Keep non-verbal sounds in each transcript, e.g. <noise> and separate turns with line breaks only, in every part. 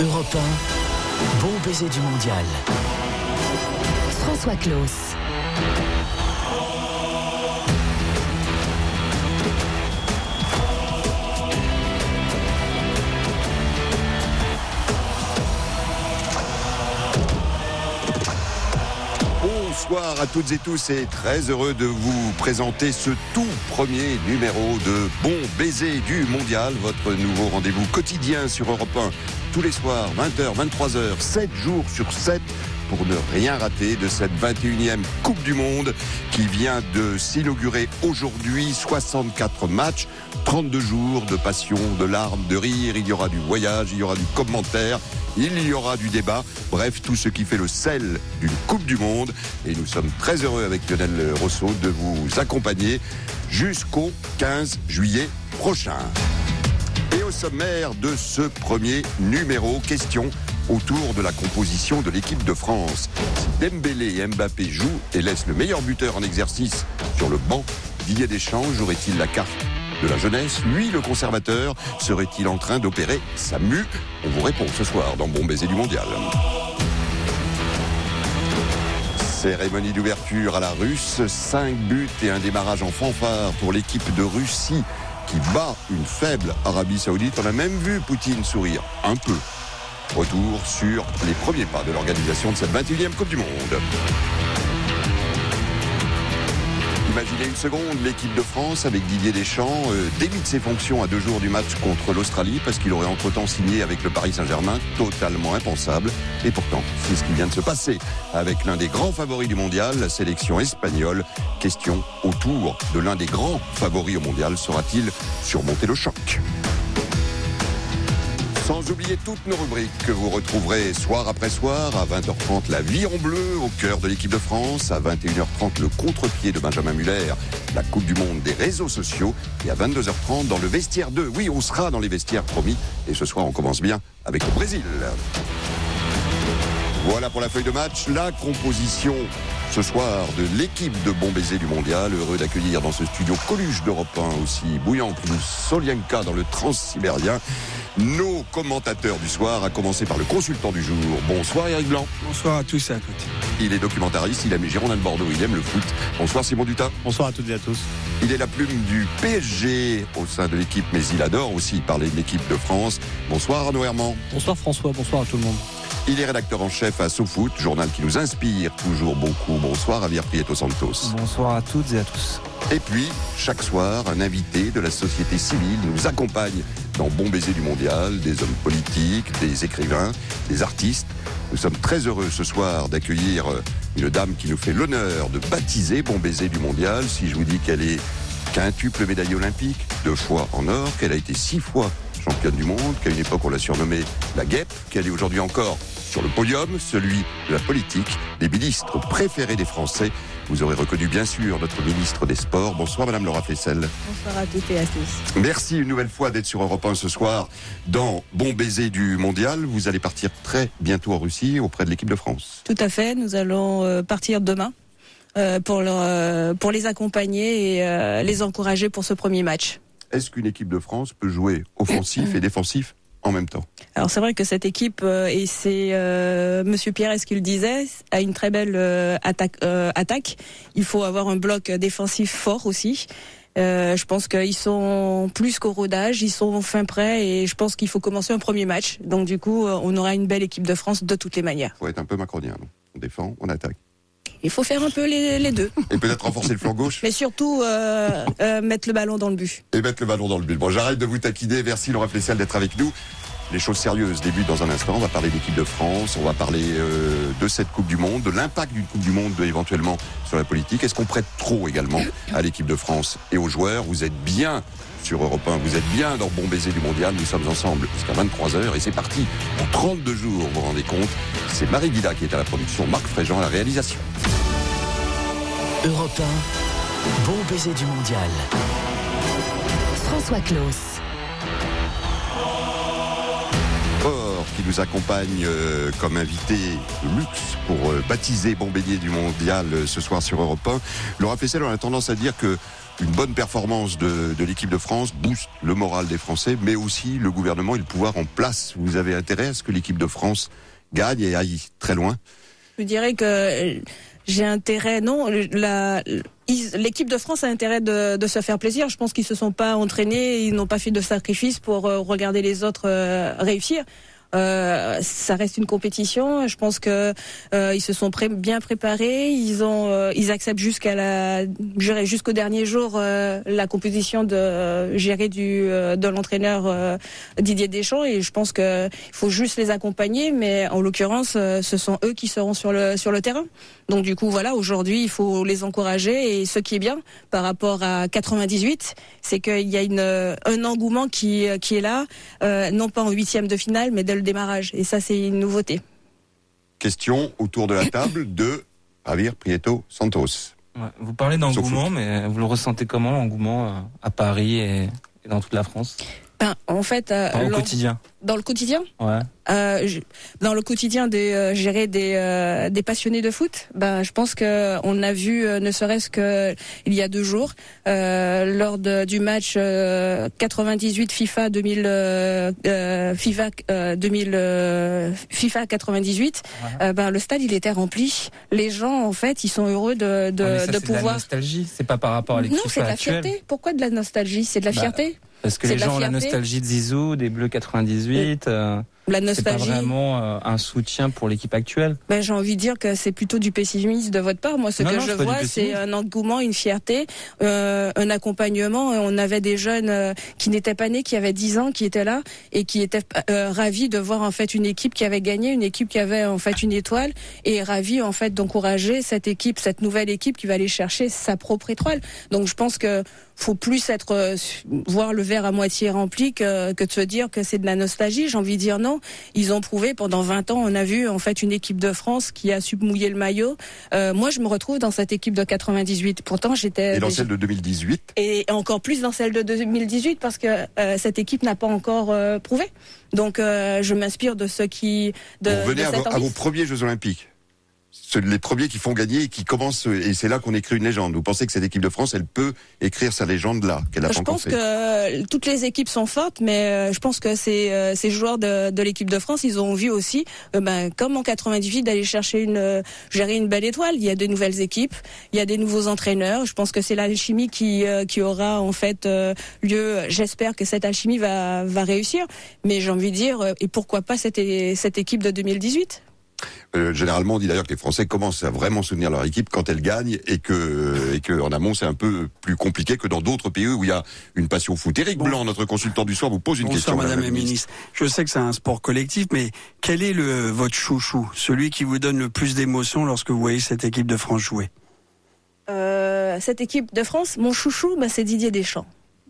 Europe 1, bon baiser du mondial. François Claus.
Bonsoir à toutes et tous et très heureux de vous présenter ce tout premier numéro de Bon Baiser du Mondial, votre nouveau rendez-vous quotidien sur Europe 1, tous les soirs, 20h, 23h, 7 jours sur 7 pour ne rien rater de cette 21e Coupe du Monde qui vient de s'inaugurer aujourd'hui. 64 matchs, 32 jours de passion, de larmes, de rire. Il y aura du voyage, il y aura du commentaire, il y aura du débat. Bref, tout ce qui fait le sel d'une Coupe du Monde. Et nous sommes très heureux avec Lionel Rousseau de vous accompagner jusqu'au 15 juillet prochain. Et au sommaire de ce premier numéro, question autour de la composition de l'équipe de France. Si Dembélé et Mbappé jouent et laissent le meilleur buteur en exercice sur le banc, Didier Deschamps jouerait-il la carte de la jeunesse? Lui, le conservateur, serait-il en train d'opérer sa mue? On vous répond ce soir dans Bon Baiser du Mondial. Cérémonie d'ouverture à la russe, 5 buts et un démarrage en fanfare pour l'équipe de Russie qui bat une faible Arabie Saoudite. On a même vu Poutine sourire un peu Retour sur les premiers pas de l'organisation de cette 21e Coupe du Monde. Imaginez une seconde, l'équipe de France avec Didier Deschamps euh, ses fonctions à deux jours du match contre l'Australie parce qu'il aurait entre-temps signé avec le Paris Saint-Germain, totalement impensable. Et pourtant, c'est ce qui vient de se passer avec l'un des grands favoris du mondial, la sélection espagnole. Question autour de l'un des grands favoris au mondial, sera-t-il surmonter le choc? Sans oublier toutes nos rubriques que vous retrouverez soir après soir à 20h30 la vie en bleu au cœur de l'équipe de France, à 21h30 le contre-pied de Benjamin Muller, la Coupe du Monde des réseaux sociaux et à 22h30 dans le vestiaire 2. Oui, on sera dans les vestiaires promis et ce soir on commence bien avec le Brésil. Voilà pour la feuille de match, la composition ce soir de l'équipe de Bon Baiser du Mondial. Heureux d'accueillir dans ce studio Coluche d'Europe 1 aussi bouillant que Solienka dans le transsibérien nos commentateurs du soir, à commencer par le consultant du jour. Bonsoir Eric Blanc.
Bonsoir à tous et à toutes.
Il est documentariste, il aime les Girondins de Bordeaux, il aime le foot. Bonsoir Simon Dutin.
Bonsoir à toutes et à tous.
Il est la plume du PSG au sein de l'équipe, mais il adore aussi parler de l'équipe de France. Bonsoir Arnaud Herman.
Bonsoir François, bonsoir à tout le monde.
Il est rédacteur en chef à SoFoot, journal qui nous inspire toujours beaucoup. Bonsoir Javier Prieto Santos.
Bonsoir à toutes et à tous.
Et puis, chaque soir, un invité de la société civile nous accompagne dans Bon Baiser du Mondial, des hommes politiques, des écrivains, des artistes. Nous sommes très heureux ce soir d'accueillir une dame qui nous fait l'honneur de baptiser Bon Baiser du Mondial. Si je vous dis qu'elle est quintuple médaille olympique, deux fois en or, qu'elle a été six fois championne du monde, qu'à une époque on l'a surnommée la guêpe, qu'elle est aujourd'hui encore sur le podium, celui de la politique, des ministres préférés des Français. Vous aurez reconnu bien sûr notre ministre des Sports. Bonsoir Madame Laura Flessel.
Bonsoir à toutes et à tous.
Merci une nouvelle fois d'être sur Europe 1 ce soir dans Bon Baiser du Mondial. Vous allez partir très bientôt en Russie auprès de l'équipe de France.
Tout à fait, nous allons euh, partir demain. Euh, pour, leur, euh, pour les accompagner et les encourager pour ce premier match.
Est-ce qu'une équipe de France peut jouer offensif et <clears throat> défensif en même temps.
Alors c'est vrai que cette équipe et c'est euh, Monsieur Pierre ce qu'il disait a une très belle attaque, attaque. Il faut avoir un bloc défensif fort aussi. je pense qu'ils sont plus qu'au rodage, ils sont fin prêts et je pense qu'il faut commencer un premier match. Donc du coup, on aura une belle équipe de France de toutes les manières.
Il faut être un peu macronien. On défend, on attaque.
Il faut faire un peu les, deux.
Et peut-être renforcer le flanc gauche.
Mais surtout euh, euh, mettre le ballon dans le but.
Et mettre le ballon dans le but. Bon, j'arrête de vous taquiner. Merci Laura Flessel d'être avec nous. Les choses sérieuses débutent dans un instant. On va parler d'équipe de France, on va parler euh, de cette Coupe du Monde, de l'impact d'une Coupe du Monde éventuellement sur la politique. Est-ce qu'on prête trop également à l'équipe de France et aux joueurs? Vous êtes bien sur Europe 1, vous êtes bien dans Bon Baiser du Mondial. Nous sommes ensemble jusqu'à 23h et c'est parti. En 32 jours, vous vous rendez compte. C'est Marie Guida qui est à la production, Marc Fréjean à la réalisation.
Europe 1, bon baiser du mondial. François Claus.
qui nous accompagne euh, comme invité de luxe pour euh, baptiser Bon Baiser du Mondial euh, ce soir sur Europe 1. Laura Fessel, on a tendance à dire que une bonne performance de, de l'équipe de France booste le moral des Français, mais aussi le gouvernement et le pouvoir en place. Vous avez intérêt à ce que l'équipe de France gagne et aille très loin
Je dirais que j'ai intérêt, non, l'équipe de France a intérêt de, de, se faire plaisir. Je pense qu'ils se sont pas entraînés, ils n'ont pas fait de sacrifice pour euh, regarder les autres euh, réussir. Euh, ça reste une compétition. Je pense que euh, ils se sont bien préparés. Ils ont, euh, ils acceptent jusqu'à la, jusqu'au dernier jour euh, la composition de gérer du de l'entraîneur Didier Deschamps. Et je pense que il faut juste les accompagner. Mais en l'occurrence, ce sont eux qui seront sur le sur le terrain. Donc du coup, voilà, aujourd'hui, il faut les encourager. Et ce qui est bien par rapport à 98, c'est qu'il y a une, un engouement qui, qui est là, euh, non pas en huitième de finale, mais dès le démarrage. Et ça, c'est une nouveauté.
Question autour de la table de Javier Prieto Santos.
Ouais, vous parlez d'engouement, mais vous le ressentez comment l'engouement euh, à Paris et, et dans toute la France?
Ben, En fait, euh,
dans le quotidien.
Dans le quotidien
Ouais.
Euh, dans le quotidien de euh, gérer des, euh, des passionnés de foot, ben, je pense que on a vu, euh, ne serait-ce que il y a deux jours, euh, lors de, du match 98 FIFA 2000, FIFA 2000, FIFA 98, ouais. ben, le stade il était rempli. Les gens en fait, ils sont heureux de, de,
ouais, ça,
de pouvoir.
De la nostalgie, c'est pas par rapport à l'équipe
Non, c'est de la fierté. Pourquoi de la nostalgie? C'est de la
bah,
fierté?
Parce que les gens ont la nostalgie de Zizou, des Bleus 98. Euh,
la nostalgie.
C'est pas vraiment euh, un soutien pour l'équipe actuelle?
Ben, j'ai envie de dire que c'est plutôt du pessimisme de votre part. Moi, ce
non,
que
non,
je vois, c'est un engouement, une fierté, euh, un accompagnement. On avait des jeunes euh, qui n'étaient pas nés, qui avaient 10 ans, qui étaient là et qui étaient euh, ravis de voir en fait une équipe qui avait gagné, une équipe qui avait en fait une étoile et ravis en fait d'encourager cette équipe, cette nouvelle équipe qui va aller chercher sa propre étoile. Donc, je pense que faut plus être euh, voir le verre à moitié rempli que, que de se dire que c'est de la nostalgie. J'ai envie de dire non. Ils ont prouvé pendant 20 ans. On a vu en fait une équipe de France qui a su mouiller le maillot. Euh, moi, je me retrouve dans cette équipe de 98. Pourtant, j'étais
et dans celle de 2018
et encore plus dans celle de 2018 parce que euh, cette équipe n'a pas encore euh, prouvé. Donc, je m'inspire de ceux qui de,
Vous revenez
de
à,
cette
vos, à vos premiers Jeux Olympiques? Les premiers qui font gagner et qui commencent et c'est là qu'on écrit une légende. Vous pensez que cette équipe de France, elle peut écrire sa légende là qu'elle a
Je pense
fait
que toutes les équipes sont fortes, mais euh, je pense que ces, euh, ces joueurs de, de l'équipe de France, ils ont vu aussi, euh, ben, comme en 98, d'aller chercher une gérer une belle étoile. Il y a de nouvelles équipes, il y a des nouveaux entraîneurs. Je pense que c'est l'alchimie qui euh, qui aura en fait euh, lieu. J'espère que cette alchimie va va réussir. Mais j'ai envie de dire, et pourquoi pas cette cette équipe de 2018
euh, généralement, on dit d'ailleurs que les Français commencent à vraiment soutenir leur équipe quand elle gagne et que, et que en amont, c'est un peu plus compliqué que dans d'autres pays où il y a une passion foot. Éric bon. Blanc, notre consultant du soir, vous pose une
Bonsoir,
question.
Madame la ministre. ministre. Je sais que c'est un sport collectif, mais quel est le, votre chouchou, celui qui vous donne le plus d'émotion lorsque vous voyez cette équipe de France jouer?
Euh, Cette équipe de France, mon chouchou, bah, c'est Didier Deschamps.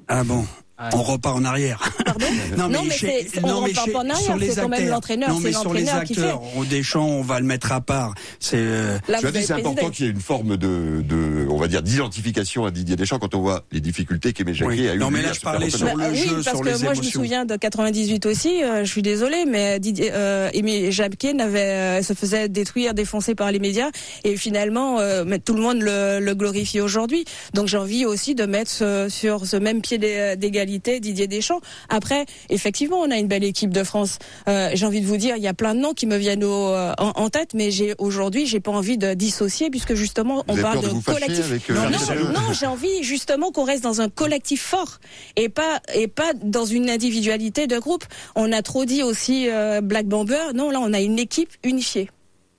Ah bon Ouais. On repart en arrière.
Pardon <laughs> non, mais, non, mais chez, on non, repart pas en arrière, c'est quand même l'entraîneur.
Non, mais sur les acteurs, au Deschamps, on va le mettre à part. C'est. Euh...
tu as dit c'est important qu'il y ait une forme de, de on va dire, d'identification à Didier Deschamps quand on voit les difficultés qu'Aimé Jacquet
oui.
a eu.
Non, mais là, je parlais sur le
bah,
jeu,
oui, parce
sur
que
les
moi,
émotions.
je me souviens de 98 aussi. Euh, je suis désolée, mais Didier, euh, Aimé Jacquet n'avait, euh, se faisait détruire, défoncer par les médias, et finalement, euh, tout le monde le, le glorifie aujourd'hui. Donc, j'ai envie aussi de mettre ce, sur ce même pied d'égalité Didier Deschamps. Après, effectivement, on a une belle équipe de France. Euh, j'ai envie de vous dire, il y a plein de noms qui me viennent au, en, en, tête, mais j'ai aujourd'hui, j'ai pas envie de dissocier puisque justement, on parle de,
de
collectif.
Avec, euh,
non, non, non j'ai envie justement qu'on reste dans un collectif fort et pas et pas dans une individualité de groupe. On a trop dit aussi euh, Black Bomber. Non, là, on a une équipe unifiée.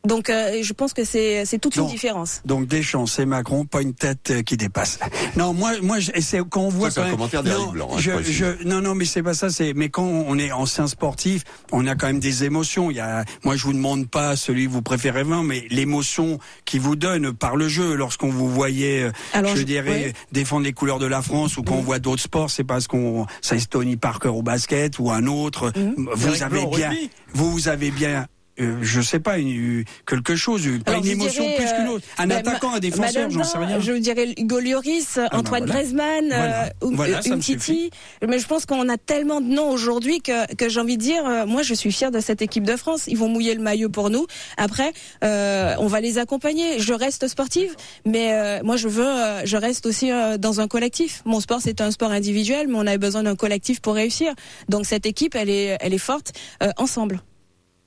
Donc euh, je pense que c'est c'est toute
donc,
une différence.
Donc Deschamps, c'est Macron, pas une tête euh, qui dépasse. Non, moi moi c'est quand on voit
ça,
quand
un
même
commentaire
non,
Blanc, hein,
je,
je
je, non non mais c'est pas ça, c'est mais quand on est ancien sportif, on a quand même des émotions, il y a moi je vous demande pas celui que vous préférez 20 mais l'émotion qui vous donne par le jeu lorsqu'on vous voyait
Alors,
je,
je
dirais
oui.
défendre les couleurs de la France ou quand mmh. on voit d'autres sports, c'est parce qu'on ça est Tony Parker au basket ou un autre,
mmh.
vous avez bien vous vous avez bien euh, je sais pas, une, quelque chose, pas
Alors,
une émotion
dirais,
plus qu'une
euh,
autre. Un
bah,
attaquant, un défenseur, j'en sais rien.
Je dirais Hugo Lloris, Antoine
bah voilà.
Griezmann,
Voilà.
euh,
Voilà,
Umtiti.
suffit.
Mais je pense qu'on a tellement de noms aujourd'hui que, que j'ai envie de dire, euh, moi je suis fière de cette équipe de France. Ils vont mouiller le maillot pour nous. Après, euh, on va les accompagner. Je reste sportive, mais euh, moi je veux, euh, je reste aussi euh, dans un collectif. Mon sport c'est un sport individuel, mais on a besoin d'un collectif pour réussir. Donc cette équipe, elle est, elle est forte euh, ensemble.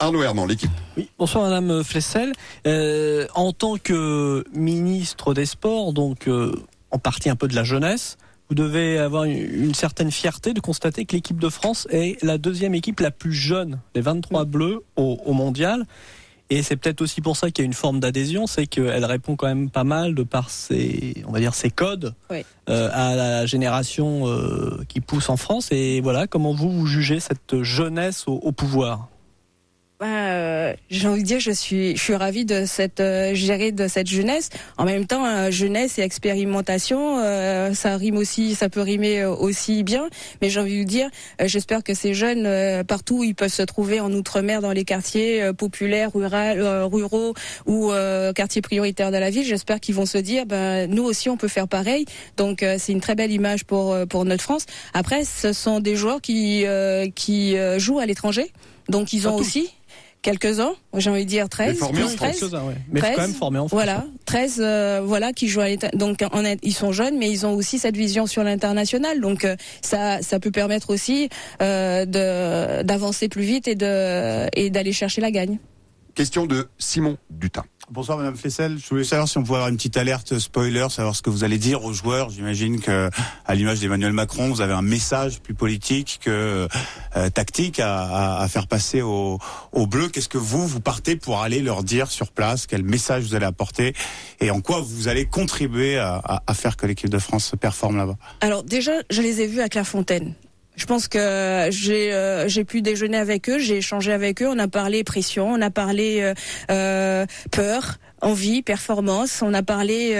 Arnaud Herman, l'équipe.
Oui, bonsoir Madame Flessel. Euh, en tant que ministre des Sports, donc euh, en partie un peu de la jeunesse, vous devez avoir une, une certaine fierté de constater que l'équipe de France est la deuxième équipe la plus jeune des 23 bleus au, au mondial. Et c'est peut-être aussi pour ça qu'il y a une forme d'adhésion, c'est qu'elle répond quand même pas mal de par ses, on va dire, ses codes
Oui.
euh, à la génération euh, qui pousse en France. Et voilà, comment vous, vous jugez cette jeunesse au, au pouvoir?
Euh, j'ai envie de dire, je suis, je suis ravie de cette euh, gérer de cette jeunesse. En même temps, euh, jeunesse et expérimentation, euh, ça rime aussi, ça peut rimer euh, aussi bien. Mais j'ai envie de dire, j'espère que ces jeunes euh, partout où ils peuvent se trouver en outre-mer, dans les quartiers populaires, rural, euh, ruraux ou euh, quartiers prioritaires de la ville, j'espère qu'ils vont se dire, ben nous aussi on peut faire pareil. Donc euh, c'est une très belle image pour pour notre France. Après, ce sont des joueurs qui euh, qui euh, jouent à l'étranger. Donc ils ont aussi quelques-uns, j'ai envie de dire 13,
formés en
plus
France.
13.
Quelques-uns, ouais. Mais
13,
quand même formé en France.
Voilà, 13 euh, voilà qui jouent à l'état donc en, ils sont jeunes mais ils ont aussi cette vision sur l'international donc euh, ça ça peut permettre aussi euh, de d'avancer plus vite et de et d'aller chercher la gagne.
Question de Simon Dutin.
Bonsoir Madame Flessel. Je voulais savoir si on pouvait avoir une petite alerte spoiler, savoir ce que vous allez dire aux joueurs. J'imagine que, à l'image d'Emmanuel Macron, vous avez un message plus politique que euh, tactique à, à- à faire passer aux, Bleus. Qu'est-ce que vous, vous partez pour aller leur dire sur place? Quel message vous allez apporter? Et en quoi vous allez contribuer à, à- à faire que l'équipe de France se performe là-bas?
Alors déjà, je les ai vus à Clairefontaine. Je pense que j'ai euh, j'ai pu déjeuner avec eux, j'ai échangé avec eux, on a parlé pression, on a parlé euh, euh, peur, envie, performance, on a parlé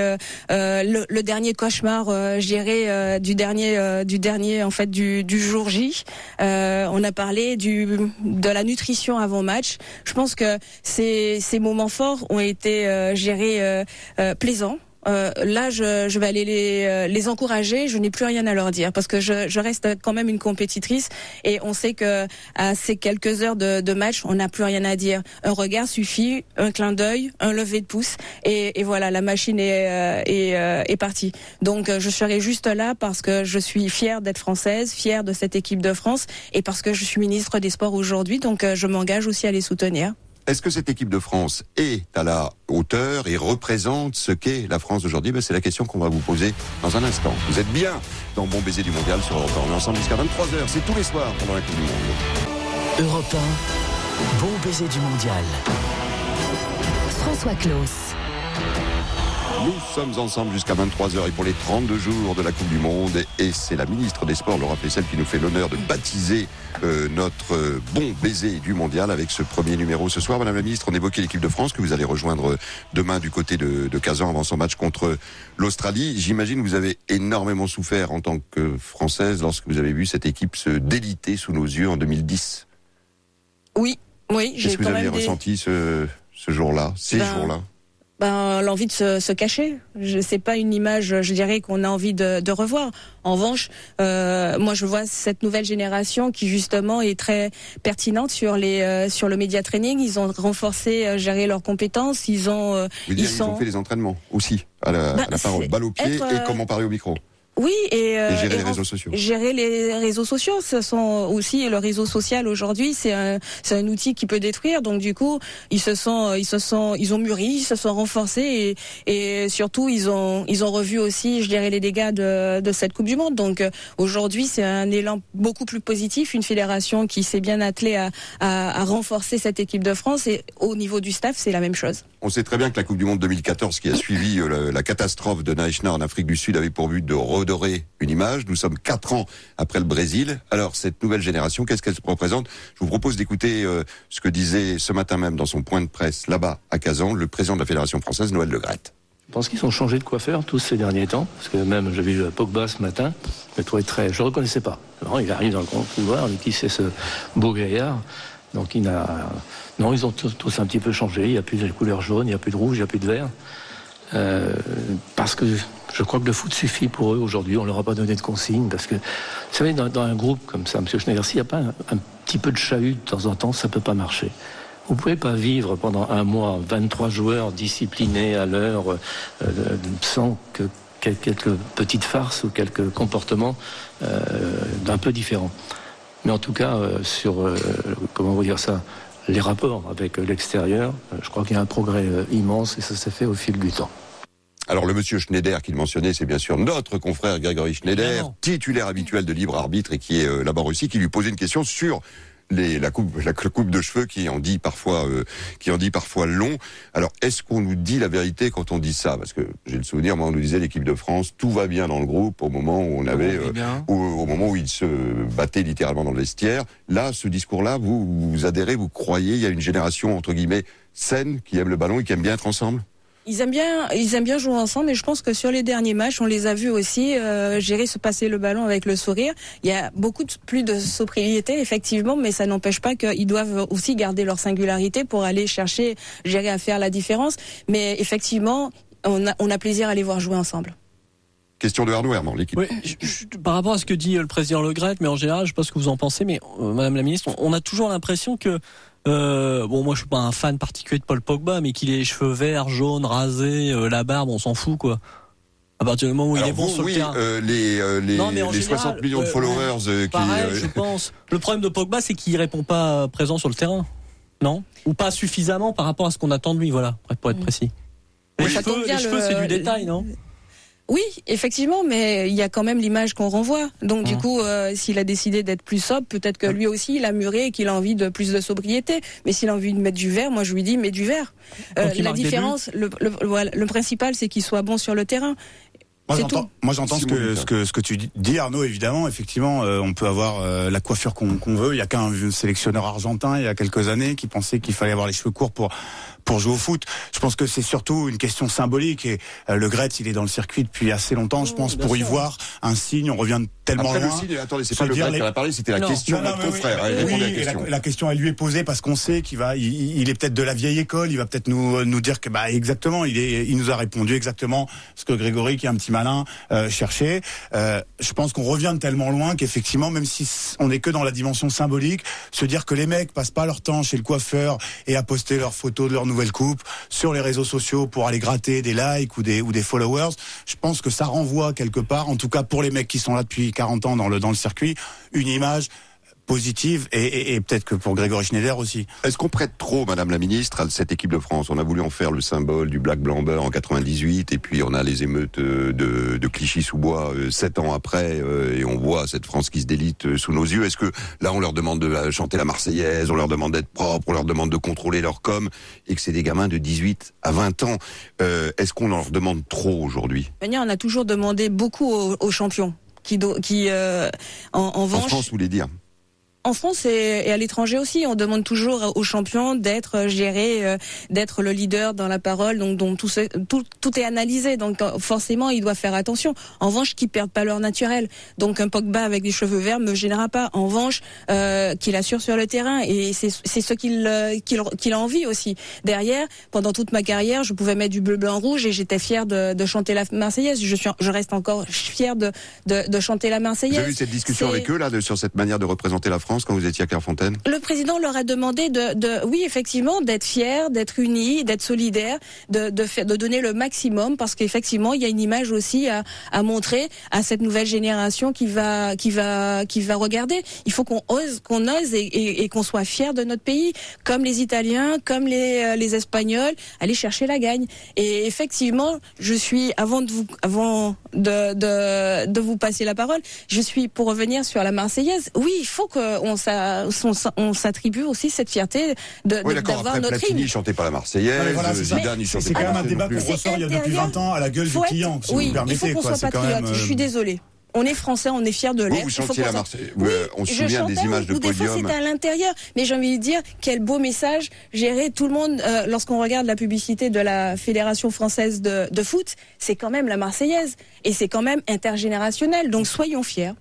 le, dernier cauchemar, euh, du dernier du dernier en fait du, du jour J. On a parlé du de la nutrition avant match. Je pense que ces ces moments forts ont été gérés plaisants. Euh, là, je, je vais aller les, euh, les encourager. Je n'ai plus rien à leur dire parce que je, je reste quand même une compétitrice et on sait que à ces quelques heures de, de match, on n'a plus rien à dire. Un regard suffit, un clin d'œil, un lever de pouce et, et voilà, la machine est, euh, est, euh, est partie. Donc, je serai juste là parce que je suis fière d'être française, fière de cette équipe de France et parce que je suis ministre des Sports aujourd'hui. Donc, je m'engage aussi à les soutenir.
Est-ce que cette équipe de France est à la hauteur et représente ce qu'est la France d'aujourd'hui? Ben, C'est la question qu'on va vous poser dans un instant. Vous êtes bien dans Bon Baiser du Mondial sur Europe 1. On est ensemble jusqu'à 23h. C'est tous les soirs pendant la Coupe du Monde.
Europe 1, bon baiser du mondial.
François Claus.
Nous sommes ensemble jusqu'à 23h et pour les 32 jours de la Coupe du Monde. Et c'est la ministre des Sports, Laura Flessel, qui nous fait l'honneur de baptiser euh, notre euh, bon baiser du mondial avec ce premier numéro ce soir. Madame la ministre, on évoquait l'équipe de France que vous allez rejoindre demain du côté de, de Kazan avant son match contre l'Australie. J'imagine que vous avez énormément souffert en tant que Française lorsque vous avez vu cette équipe se déliter sous nos yeux en 2010.
Oui, oui, j'ai
Qu'est-ce que vous avez
des...
ressenti ce, ce jour-là, ces
Ben,
jours-là?
Ben, l'envie de se, se cacher. Je sais pas une image, je dirais qu'on a envie de, de revoir. En revanche, euh, moi je vois cette nouvelle génération qui justement est très pertinente sur les euh, sur le média training. Ils ont renforcé, euh, géré leurs compétences. Ils ont euh,
Vous dire,
ils
ils,
sont
ont fait les entraînements aussi, à la,
Ben,
à la parole, balle au pied
être,
et
euh,
comment parler au micro.
Oui et, euh,
Et gérer les réseaux sociaux.
Gérer les réseaux sociaux, ce sont aussi le réseau social aujourd'hui, c'est un c'est un outil qui peut détruire. Donc du coup, ils se sont ils se sont ils ont mûri, ils se sont renforcés et, et surtout ils ont ils ont revu aussi, je dirais les dégâts de de cette Coupe du monde. Donc euh, aujourd'hui, c'est un élan beaucoup plus positif, une fédération qui s'est bien attelée à, à à renforcer cette équipe de France et au niveau du staff, c'est la même chose.
On sait très bien que la Coupe du Monde 2014 qui a suivi euh, la, la catastrophe de Naïchna en Afrique du Sud avait pour but de une image. Nous sommes quatre ans après le Brésil. Alors cette nouvelle génération, qu'est-ce qu'elle représente? Je vous propose d'écouter euh, ce que disait ce matin même dans son point de presse là-bas à Kazan le président de la Fédération française, Noël Le Graët.
Je pense qu'ils ont changé de coiffeur tous ces derniers temps, parce que même j'avais vu Pogba ce matin, je le trouvais très, je le reconnaissais pas. Il arrive dans le grand couloir, lui qui c'est ce beau gaillard, Donc il n'a. Non, ils ont tous, tous un petit peu changé. Il n'y a plus de couleur jaune, il n'y a plus de rouge, il n'y a plus de vert. Euh, parce que je crois que le foot suffit pour eux aujourd'hui. On leur a pas donné de consignes parce que, vous savez, dans, dans un groupe comme ça, M. Schneider, s'il n'y a pas un, petit peu de chahut de temps en temps, ça peut pas marcher. Vous pouvez pas vivre pendant un mois 23 joueurs disciplinés à l'heure euh, sans que quel- quelques petites farces ou quelques comportements euh, d'un peu différents. Mais en tout cas, euh, sur euh, comment vous dire ça, les rapports avec l'extérieur, euh, je crois qu'il y a un progrès euh, immense et ça s'est fait au fil du temps.
Alors le monsieur Schneider qu'il mentionnait, c'est bien sûr notre confrère Grégory Schneider, titulaire habituel de libre arbitre et qui est euh, là-bas aussi, qui lui posait une question sur les, la, coupe, la coupe de cheveux qui en dit parfois euh, qui en dit parfois long. Alors est-ce qu'on nous dit la vérité quand on dit ça? Parce que j'ai le souvenir, moi on nous disait l'équipe de France, tout va bien dans le groupe au moment où on avait euh, au moment où ils se battaient littéralement dans le vestiaire. Là, ce discours-là, vous, vous adhérez, vous croyez, il y a une génération entre guillemets saine qui aime le ballon et qui aime bien être ensemble?
Ils aiment bien, ils aiment bien jouer ensemble, et je pense que sur les derniers matchs, on les a vus aussi euh, gérer se passer le ballon avec le sourire. Il y a beaucoup de, plus de sobriété, effectivement, mais ça n'empêche pas qu'ils doivent aussi garder leur singularité pour aller chercher, gérer à faire la différence. Mais effectivement, on a, on a plaisir à les voir jouer ensemble.
Question de Arnaud Herman, l'équipe.
Oui, je- je- par rapport à ce que dit le président Le Gret, mais en général, je sais pas ce que vous en pensez, mais euh, Madame la Ministre, on, on a toujours l'impression que euh, bon, moi je suis pas un fan particulier de Paul Pogba, mais qu'il ait les cheveux verts, jaunes, rasés, euh, la barbe, on s'en fout quoi. À partir du moment où il est bon
vous,
sur
oui,
le terrain.
euh, les, euh, les,
Non, mais en
les
général,
60 millions de
euh,
followers euh, qui...
Pareil,
euh,
je <laughs> pense. Le problème de Pogba, c'est qu'il répond pas présent sur le terrain, non? Ou pas suffisamment par rapport à ce qu'on attend de lui, voilà, pour être
Mm.
précis. Les
Oui, tombe
cheveux, les cheveux,
le-
c'est du détail, non?
Oui, effectivement, mais il y a quand même l'image qu'on renvoie. Donc du
Hein.
coup, euh, s'il a décidé d'être plus sobre, peut-être que lui aussi il a muré et qu'il a envie de plus de sobriété. Mais s'il a envie de mettre du vert, moi je lui dis mets du vert. Euh, la différence, le, le, voilà, le principal, c'est qu'il soit bon sur le terrain.
Moi j'entends,
tout.
moi j'entends ce que, ce que ce que tu dis Arnaud évidemment effectivement euh, on peut avoir euh, la coiffure qu'on qu'on veut il y a qu'un sélectionneur argentin il y a quelques années qui pensait qu'il fallait avoir les cheveux courts pour pour jouer au foot je pense que c'est surtout une question symbolique et euh, le Gret il est dans le circuit depuis assez longtemps je pense pour y voir un signe on revient tellement
Après, le
loin
signe, attendez, c'est pas le vrai
les-
qui en a parlé, c'était la
Non.
question
Non,
de
non,
notre
mais oui,
répond à la question.
la, la question elle lui est posée parce qu'on sait qu'il va, il, il est peut-être de la vieille école, il va peut-être nous nous dire que bah exactement, il est, il nous a répondu exactement ce que Grégory, qui est un petit malin, euh, cherchait. Euh, je pense qu'on revient de tellement loin qu'effectivement, même si on n'est que dans la dimension symbolique, se dire que les mecs passent pas leur temps chez le coiffeur et à poster leurs photos de leur sur les réseaux sociaux pour aller gratter des likes ou des ou des followers, je pense que ça renvoie quelque part, en tout cas pour les mecs qui sont là depuis 40 ans dans le dans le circuit, une image positive et, et- et peut-être que pour Grégory Schneider aussi.
Est-ce qu'on prête trop, Madame la Ministre, à cette équipe de France? On a voulu en faire le symbole du Black Blamber en 98, et puis on a les émeutes euh, de, de Clichy-sous-Bois euh, sept ans après, euh, et on voit cette France qui se délite euh, sous nos yeux. Est-ce que là, on leur demande de chanter la Marseillaise, on leur demande d'être propre, on leur demande de contrôler leur com, et que c'est des gamins de 18 à 20 ans? Euh, Est-ce qu'on leur demande trop aujourd'hui?
De toute manière, on a toujours demandé beaucoup aux, aux champions. Qui, do- qui euh, en, en
En
revanche,
France, vous voulez dire?
En France et, à l'étranger aussi, on demande toujours aux champions d'être gérés, euh, d'être le leader dans la parole, donc dont tout, tout, tout est analysé. Donc euh, forcément, ils doivent faire attention. En revanche, qu'ils perdent pas leur naturel. Donc un Pogba avec des cheveux verts me gênera pas. En revanche, euh, qu'il assure sur le terrain et c'est ce qu'il euh, qu'il qu'il a envie aussi. Derrière, pendant toute ma carrière, je pouvais mettre du bleu, blanc, rouge et j'étais fier de, de chanter la Marseillaise. Je suis, je reste encore fier de, de, de chanter la Marseillaise.
avez eu cette discussion avec eux, là, de- sur cette manière de représenter la France quand vous étiez à Clairefontaine?
Le président leur a demandé de, oui, effectivement, d'être fier, d'être unis, d'être solidaire, de, de, donner le maximum, parce qu'effectivement, il y a une image aussi à, montrer à cette nouvelle génération qui va, qui va, qui va regarder. Il faut qu'on ose, qu'on ose et, qu'on soit fier de notre pays, comme les Italiens, comme les, euh, les Espagnols, aller chercher la gagne. Et effectivement, je suis avant de vous, avant de, de, vous passer la parole, je suis pour revenir sur la Marseillaise. Oui, il faut s'a- on s'a- on s'attribue aussi cette fierté de,
Oui,
d'avoir notre
Platini,
hymne.
chantait pas la Marseillaise.
Non, voilà, c'est.
Zidane,
C'est
chantait
c'est
pas
quand même un débat qu'on ressort il y a depuis
intérieur.
20 ans à la gueule du client, si
oui,
vous me permettez.
il faut qu'on soit
C'est
patriote. Je suis
euh,
désolée. On est français, on est fiers de
Vous,
l'air.
vous chantiez la.
Oui,
Euh, on se souvient des images de
ou des fois
podium.
c'était à l'intérieur. Mais j'ai envie de dire, quel beau message. Gérer tout le monde, euh, lorsqu'on regarde la publicité de la Fédération française de, de foot, c'est quand même la Marseillaise. Et c'est quand même intergénérationnel. Donc soyons fiers.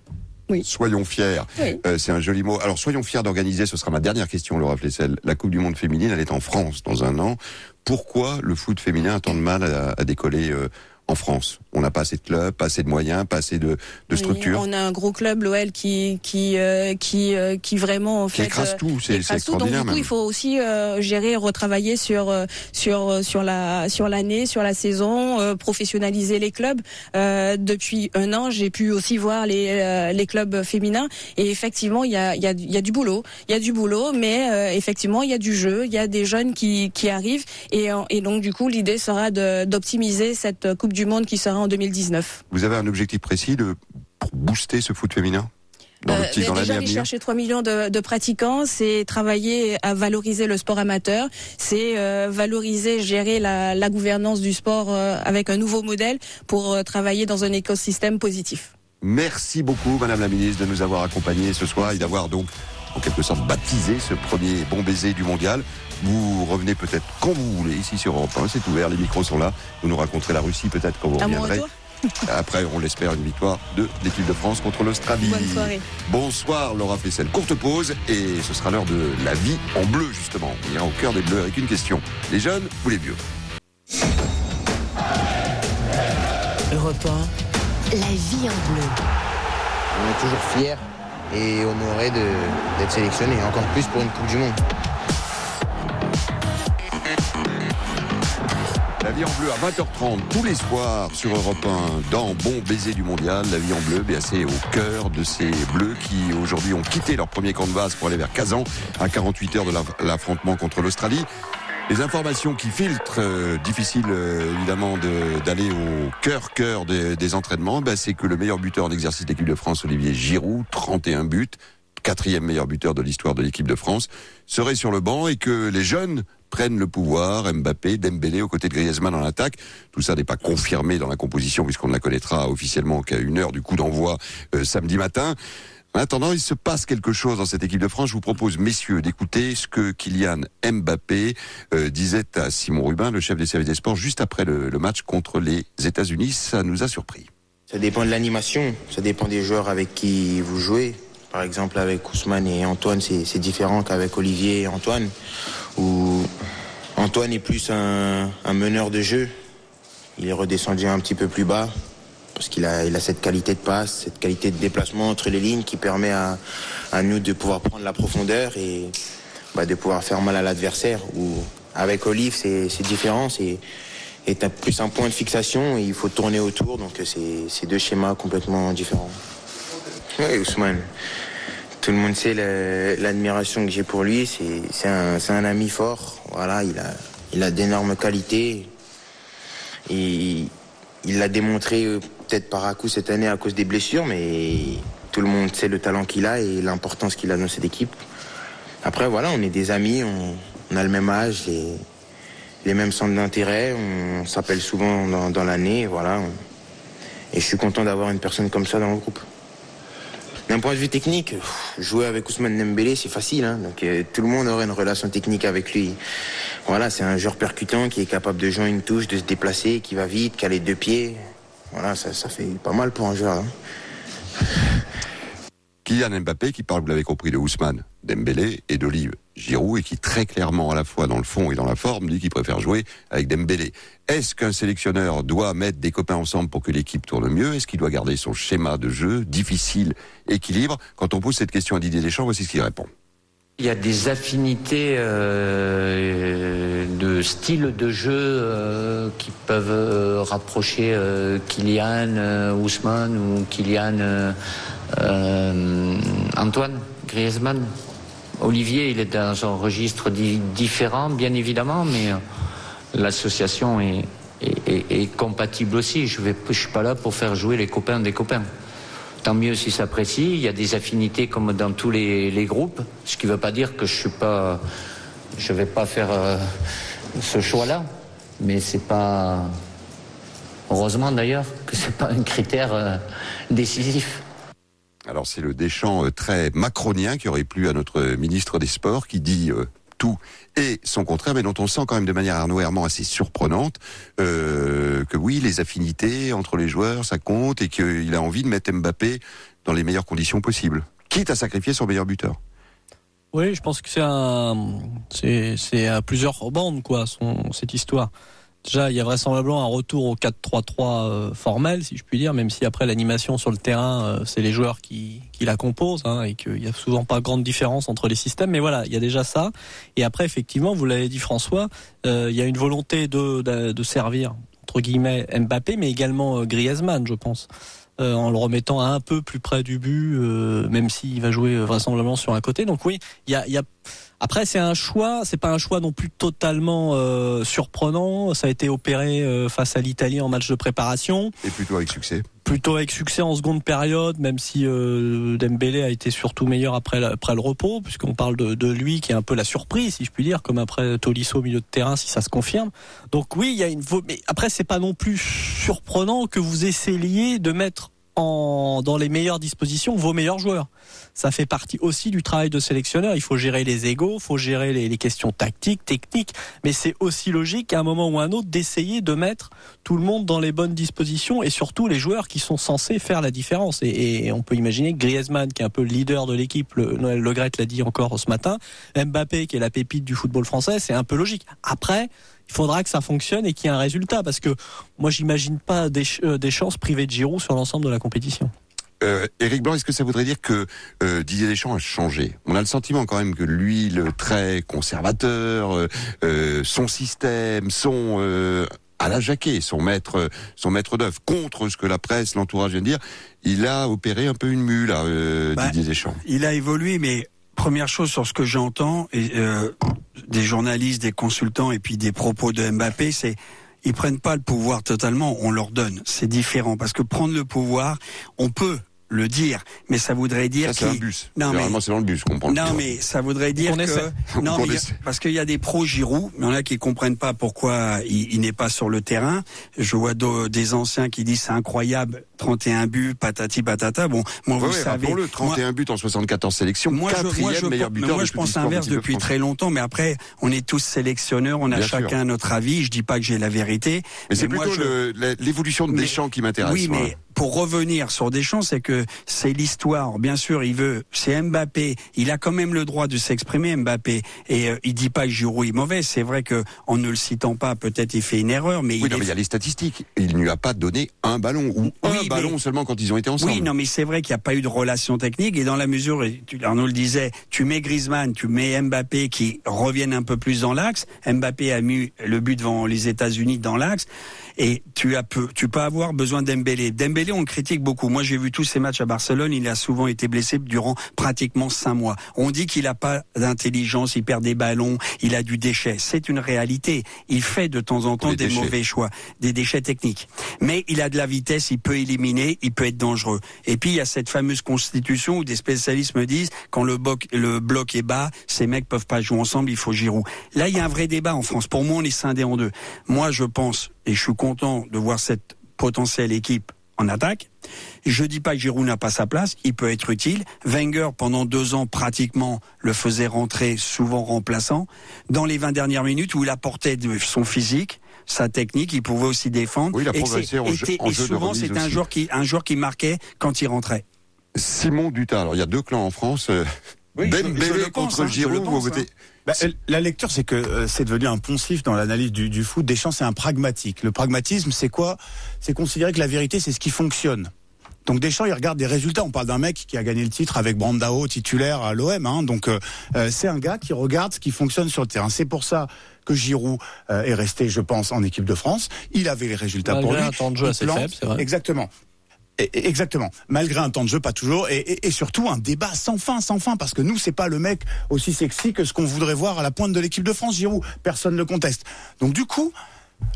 Oui.
Soyons fiers.
Oui.
Euh, c'est un joli mot. Alors soyons fiers d'organiser, ce sera ma dernière question, Laura Flessel. La Coupe du Monde féminine, elle est en France dans un an. Pourquoi le foot féminin a tant de mal à, à décoller euh, en France On n'a pas assez de clubs, pas assez de moyens, pas assez de, de
Oui,
structures.
on a un gros club, l'OL, qui qui euh, qui euh, qui vraiment en
Qui
fait
écrase
euh,
tout, c'est-
tout. Donc du
extraordinaire,
coup,
même.
il faut aussi euh, gérer, retravailler sur euh, sur euh, sur la sur l'année, sur la saison, euh, professionnaliser les clubs. Euh, depuis un an, j'ai pu aussi voir les euh, les clubs féminins et effectivement, il y a il y a il y a du boulot, il y a du boulot, mais euh, effectivement, il y a du jeu, il y a des jeunes qui qui arrivent et et donc du coup, l'idée sera de d'optimiser cette Coupe du Monde qui sera en 2019.
Vous avez un objectif précis de booster ce foot féminin dans
Euh,
petit, dans
déjà aller chercher 3 millions de, de pratiquants, c'est travailler à valoriser le sport amateur, c'est euh, valoriser, gérer la, la gouvernance du sport euh, avec un nouveau modèle pour euh, travailler dans un écosystème positif.
Merci beaucoup, Madame la Ministre, de nous avoir accompagnés ce soir et d'avoir donc, en quelque sorte, baptisé ce premier bon baiser du mondial. Vous revenez peut-être quand vous voulez ici sur Europe 1, c'est ouvert, les micros sont là. Vous nous raconterez la Russie peut-être quand vous reviendrez. <laughs> Après, on l'espère, une victoire de l'équipe de France contre l'Australie.
bonne soirée.
Bonsoir Laura Flessel. Courte pause et ce sera l'heure de la vie en bleu justement. On ira au cœur des bleus avec une question. Les jeunes ou les vieux?
Europe 1, la vie en bleu.
On est toujours fiers et honorés de- d'être sélectionnés, encore plus pour une Coupe du Monde.
La vie en bleu à 20h30 tous les soirs sur Europe 1 dans Bon baiser du mondial. La vie en bleu, bien c'est au cœur de ces bleus qui aujourd'hui ont quitté leur premier camp de base pour aller vers Kazan à 48 heures de l'aff- l'affrontement contre l'Australie. Les informations qui filtrent, euh, difficile euh, évidemment de- d'aller au cœur cœur des, des entraînements, ben, c'est que le meilleur buteur en exercice de l'équipe de France, Olivier Giroud, 31 buts, quatrième meilleur buteur de l'histoire de l'équipe de France, serait sur le banc et que les jeunes prennent le pouvoir, Mbappé, Dembélé aux côtés de Griezmann en attaque. Tout ça n'est pas confirmé dans la composition puisqu'on ne la connaîtra officiellement qu'à une heure du coup d'envoi euh, samedi matin. En attendant, il se passe quelque chose dans cette équipe de France. Je vous propose, messieurs, d'écouter ce que Kylian Mbappé euh, disait à Simon Rubin, le chef des services des sports, juste après le, match contre les États-Unis. Ça nous a surpris.
Ça dépend de l'animation, ça dépend des joueurs avec qui vous jouez. Par exemple, avec Ousmane et Antoine, c'est différent qu'avec Olivier et Antoine, où Antoine est plus un meneur de jeu. Il est redescendu un petit peu plus bas, parce qu'il a, cette qualité de passe, cette qualité de déplacement entre les lignes qui permet à, nous de pouvoir prendre la profondeur et bah, de pouvoir faire mal à l'adversaire. Ou avec Olive, c'est différent, c'est t'as plus un point de fixation et il faut tourner autour, donc c'est deux schémas complètement différents. Oui, Ousmane. Tout le monde sait l'admiration que j'ai pour lui. C'est c'est un, c'est un ami fort. Voilà, il a, il a d'énormes qualités. Et il l'a démontré euh, peut-être par à coup cette année à cause des blessures, mais tout le monde sait le talent qu'il a et l'importance qu'il a dans cette équipe. Après, voilà, on est des amis, on, a le même âge, les, mêmes centres d'intérêt, on s'appelle souvent dans, l'année, voilà. et je suis content d'avoir une personne comme ça dans le groupe. D'un point de vue technique, jouer avec Ousmane Dembélé, c'est facile. hein. donc euh, tout le monde aurait une relation technique avec lui. Voilà, c'est un joueur percutant qui est capable de jouer une touche, de se déplacer, qui va vite, qui a les deux pieds. Voilà, ça, fait pas mal pour un joueur. hein. <laughs>
Kylian Mbappé qui parle, vous l'avez compris, de Ousmane Dembélé et d'Olive Giroud et qui très clairement, à la fois dans le fond et dans la forme, dit qu'il préfère jouer avec Dembélé. Est-ce qu'un sélectionneur doit mettre des copains ensemble pour que l'équipe tourne mieux? Est-ce qu'il doit garder son schéma de jeu difficile, équilibre? Quand on pose cette question à Didier Deschamps, voici ce qu'il répond.
Il y a des affinités euh, de style de jeu euh, qui peuvent euh, rapprocher Kylian, Ousmane ou Kylian, Antoine, Griezmann. Olivier, il est dans un registre di- différent, bien évidemment, mais l'association est compatible aussi. Je ne suis pas là pour faire jouer les copains des copains. Tant mieux si ça s'apprécie. Il y a des affinités comme dans tous les, groupes, ce qui ne veut pas dire que je je vais pas faire euh, ce choix-là, mais c'est pas, heureusement d'ailleurs, que c'est pas un critère euh, décisif.
Alors c'est le Deschamps euh, très macronien qui aurait plu à notre ministre des Sports qui dit tout et son contraire, mais dont on sent quand même de manière Herman assez surprenante euh, que oui, les affinités entre les joueurs, ça compte et qu'il a envie de mettre Mbappé dans les meilleures conditions possibles, quitte à sacrifier son meilleur buteur.
Oui, je pense que c'est, à plusieurs bandes, quoi, son, cette histoire. Déjà, il y a vraisemblablement un retour au 4-3-3 euh, formel, si je puis dire, même si après l'animation sur le terrain, euh, c'est les joueurs qui, qui la composent, hein, et qu'il y a souvent pas grande différence entre les systèmes. Mais voilà, il y a déjà ça. Et après, effectivement, vous l'avez dit François, euh, il y a une volonté de, de, de, servir entre guillemets Mbappé, mais également Griezmann, je pense. en le remettant un peu plus près du but, même s'il va jouer vraisemblablement sur un côté. Donc oui, il y a, y a après, c'est un choix, c'est pas un choix non plus totalement euh, surprenant. Ça a été opéré euh, face à l'Italie en match de préparation.
Et plutôt avec succès.
Plutôt avec succès en seconde période, même si euh, Dembélé a été surtout meilleur après, après le repos, puisqu'on parle de, de, lui qui est un peu la surprise, si je puis dire, comme après Tolisso au milieu de terrain, si ça se confirme. Donc oui, il y a une. Mais après, c'est pas non plus surprenant que vous essayiez de mettre dans les meilleures dispositions vos meilleurs joueurs. Ça fait partie aussi du travail de sélectionneur. Il faut gérer les égaux, il faut gérer les, questions tactiques, techniques, mais c'est aussi logique à un moment ou à un autre d'essayer de mettre tout le monde dans les bonnes dispositions et surtout les joueurs qui sont censés faire la différence. Et, on peut imaginer Griezmann, qui est un peu le leader de l'équipe, Noël Le Gret l'a dit encore ce matin, Mbappé, qui est la pépite du football français, c'est un peu logique. Après, il faudra que ça fonctionne et qu'il y ait un résultat parce que moi j'imagine pas des, euh, des chances privées de Giroud sur l'ensemble de la compétition.
Euh, Éric Blanc, est-ce que ça voudrait dire que euh, Didier Deschamps a changé? On a le sentiment quand même que lui, le très conservateur, euh, son système, son à la jaquet, son maître, son maître d'œuvre, contre ce que la presse, l'entourage vient de dire, il a opéré un peu une mule, là, bah, Didier Deschamps.
Il a évolué, mais première chose sur ce que j'entends, et des journalistes, des consultants et puis des propos de Mbappé, c'est ils prennent pas le pouvoir totalement, on leur donne. C'est différent parce que prendre le pouvoir, on peut le dire, mais ça voudrait dire
ça, c'est un bus. Non mais c'est dans le bus qu'on prend.
Non mais ça voudrait dire que non mais parce qu'il y a des pros Giroud, il y en a qui comprennent pas pourquoi il, il n'est pas sur le terrain. Je vois des anciens qui disent c'est incroyable, 31 buts, patati patata. Bon, moi vous savez,
le 31 buts en 74 sélections, moi je, moi, je, meilleur buteur
moi je pense inverse depuis très longtemps, mais après on est tous sélectionneurs, on a chacun notre avis. Je dis pas que j'ai la vérité.
Mais, c'est plutôt l'évolution de Deschamps qui m'intéresse.
Oui, mais pour revenir sur Deschamps, c'est que c'est l'histoire. Bien sûr, il veut, c'est Mbappé. Il a quand même le droit de s'exprimer, Mbappé. Et euh, il dit pas que Giroud est mauvais. C'est vrai que en ne le citant pas, peut-être il fait une erreur, mais
oui,
il
non, mais il y a les statistiques. Il ne lui a pas donné un ballon ou un ballon seulement quand ils ont été ensemble.
Oui, non, mais c'est vrai qu'il n'y a pas eu de relation technique. Et dans la mesure, Arnaud le disait, tu mets Griezmann, tu mets Mbappé qui reviennent un peu plus dans l'axe. Mbappé a mis le but devant les États-Unis dans l'axe et tu as peu, tu peux avoir besoin d'Embélé. Dembélé, on le critique beaucoup. Moi, j'ai vu tous ces matchs à Barcelone. Il a souvent été blessé durant pratiquement cinq mois. On dit qu'il n'a pas d'intelligence, il perd des ballons, il a du déchet. C'est une réalité. Il fait de temps en temps des mauvais choix, des déchets techniques. Mais il a de la vitesse, il peut éliminer, il peut être dangereux. Et puis il y a cette fameuse constitution où des spécialistes me disent quand le bloc, le bloc est bas, ces mecs peuvent pas jouer ensemble, il faut Giroud. Là, il y a un vrai débat en France. Pour moi, on est scindé en deux. Moi, je pense et je suis content de voir cette potentielle équipe en attaque. Je dis pas que Giroud n'a pas sa place, il peut être utile. Wenger, pendant deux ans, pratiquement, le faisait rentrer souvent remplaçant. Dans les 20 dernières minutes, où il apportait de son physique, sa technique, il pouvait aussi défendre.
Oui, il a progressé en, jeu,
et souvent, c'était un joueur qui, un joueur qui marquait quand il rentrait.
Simon Dutin, alors il y a deux clans en France. Euh, oui, ben contre hein, Giroud, vous votez.
Bah, la lecture, c'est que euh, c'est devenu un poncif dans l'analyse du, du foot. Deschamps, c'est un pragmatique. Le pragmatisme, c'est quoi? C'est considérer que la vérité, c'est ce qui fonctionne. Donc Deschamps, il regarde des résultats. On parle d'un mec qui a gagné le titre avec Brandao titulaire à l'OM. Hein. Donc euh, euh, c'est un gars qui regarde ce qui fonctionne sur le terrain. C'est pour ça que Giroud est resté, je pense, en équipe de France. Il avait les résultats pour lui.
Un temps de jeu assez faible, c'est vrai.
Exactement. Exactement. Malgré un temps de jeu, pas toujours, et, et, et, surtout un débat sans fin, sans fin, parce que nous, c'est pas le mec aussi sexy que ce qu'on voudrait voir à la pointe de l'équipe de France, Giroud. Personne ne le conteste. Donc du coup,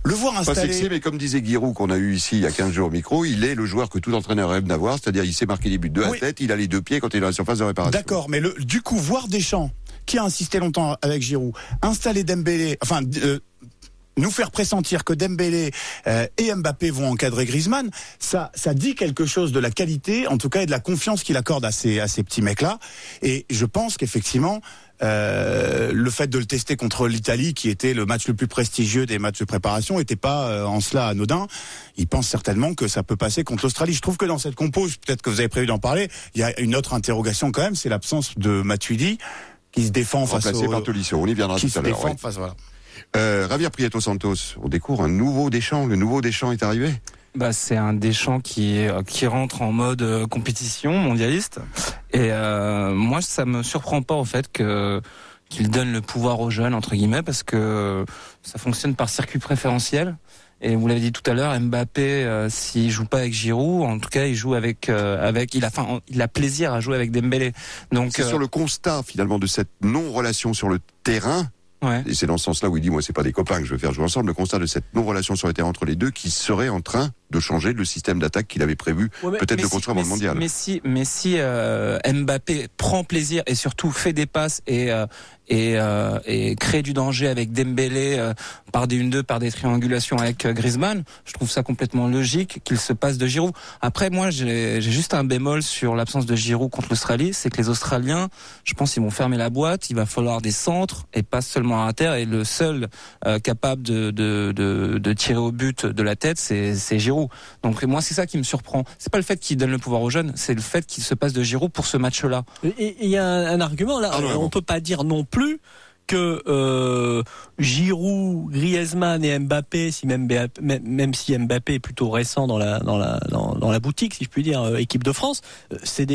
le voir installé.
Pas sexy, mais comme disait Giroud qu'on a eu ici il y a 15 jours au micro, il est le joueur que tout entraîneur rêve d'avoir, c'est-à-dire il sait marquer les buts de la tête, il a les deux pieds quand il est dans la surface de réparation.
D'accord, mais le, du coup, voir Deschamps, qui a insisté longtemps avec Giroud, installer Dembélé, enfin. Euh, nous faire pressentir que Dembélé euh, et Mbappé vont encadrer Griezmann, ça, ça dit quelque chose de la qualité, en tout cas, et de la confiance qu'il accorde à ces, à ces petits mecs-là. Et je pense qu'effectivement, euh, le fait de le tester contre l'Italie, qui était le match le plus prestigieux des matchs de préparation, n'était pas euh, en cela anodin. Il pense certainement que ça peut passer contre l'Australie. Je trouve que dans cette compose, peut-être que vous avez prévu d'en parler, il y a une autre interrogation quand même, c'est l'absence de Matuidi qui se défend face
Remplacé
au...
par Tolisso. On y viendra
qui
tout
se
à l'heure.
défend
ouais.
face, voilà.
Euh, Javier Prieto Santos, on découvre un nouveau Deschamps. Le nouveau Deschamps est arrivé.
Bah, c'est un Deschamps qui est- qui rentre en mode euh, compétition mondialiste. Et euh, moi, ça me surprend pas en fait que qu'il donne le pouvoir aux jeunes entre guillemets parce que ça fonctionne par circuit préférentiel. Et vous l'avez dit tout à l'heure, Mbappé, euh, s'il joue pas avec Giroud, en tout cas, il joue avec euh, avec il a enfin il a plaisir à jouer avec Dembélé. Donc
C'est
euh,
sur le constat finalement de cette non-relation sur le terrain.
Ouais.
Et c'est dans ce sens-là où il dit, moi, c'est pas des copains que je veux faire jouer ensemble. Le constat de cette non-relation sur le terrain entre les deux qui serait en train de changer le système d'attaque qu'il avait prévu
Ouais,
peut-être de
si-
construire le
si-
mondial.
Mais si, mais si euh, Mbappé prend plaisir et surtout fait des passes et euh, et, euh, et crée du danger avec Dembélé euh, par des 1-2, par des triangulations avec euh, Griezmann, je trouve ça complètement logique qu'il se passe de Giroud. Après, moi, j'ai j'ai juste un bémol sur l'absence de Giroud contre l'Australie, c'est que les Australiens, je pense, ils vont fermer la boîte. Il va falloir des centres et pas seulement à terre. Et le seul euh, capable de, de, de, de tirer au but de la tête, c'est c'est Giroud. Donc moi, c'est ça qui me surprend. C'est pas le fait qu'il donne le pouvoir aux jeunes, c'est le fait qu'il se passe de Giroud pour ce match-là.
Il y a un, un argument là.
Ah non,
on
non.
peut pas dire non plus que euh, Giroud, Griezmann et Mbappé, même, si Mbappé est plutôt récent dans la boutique, si je puis dire, euh, équipe de France, euh, c'est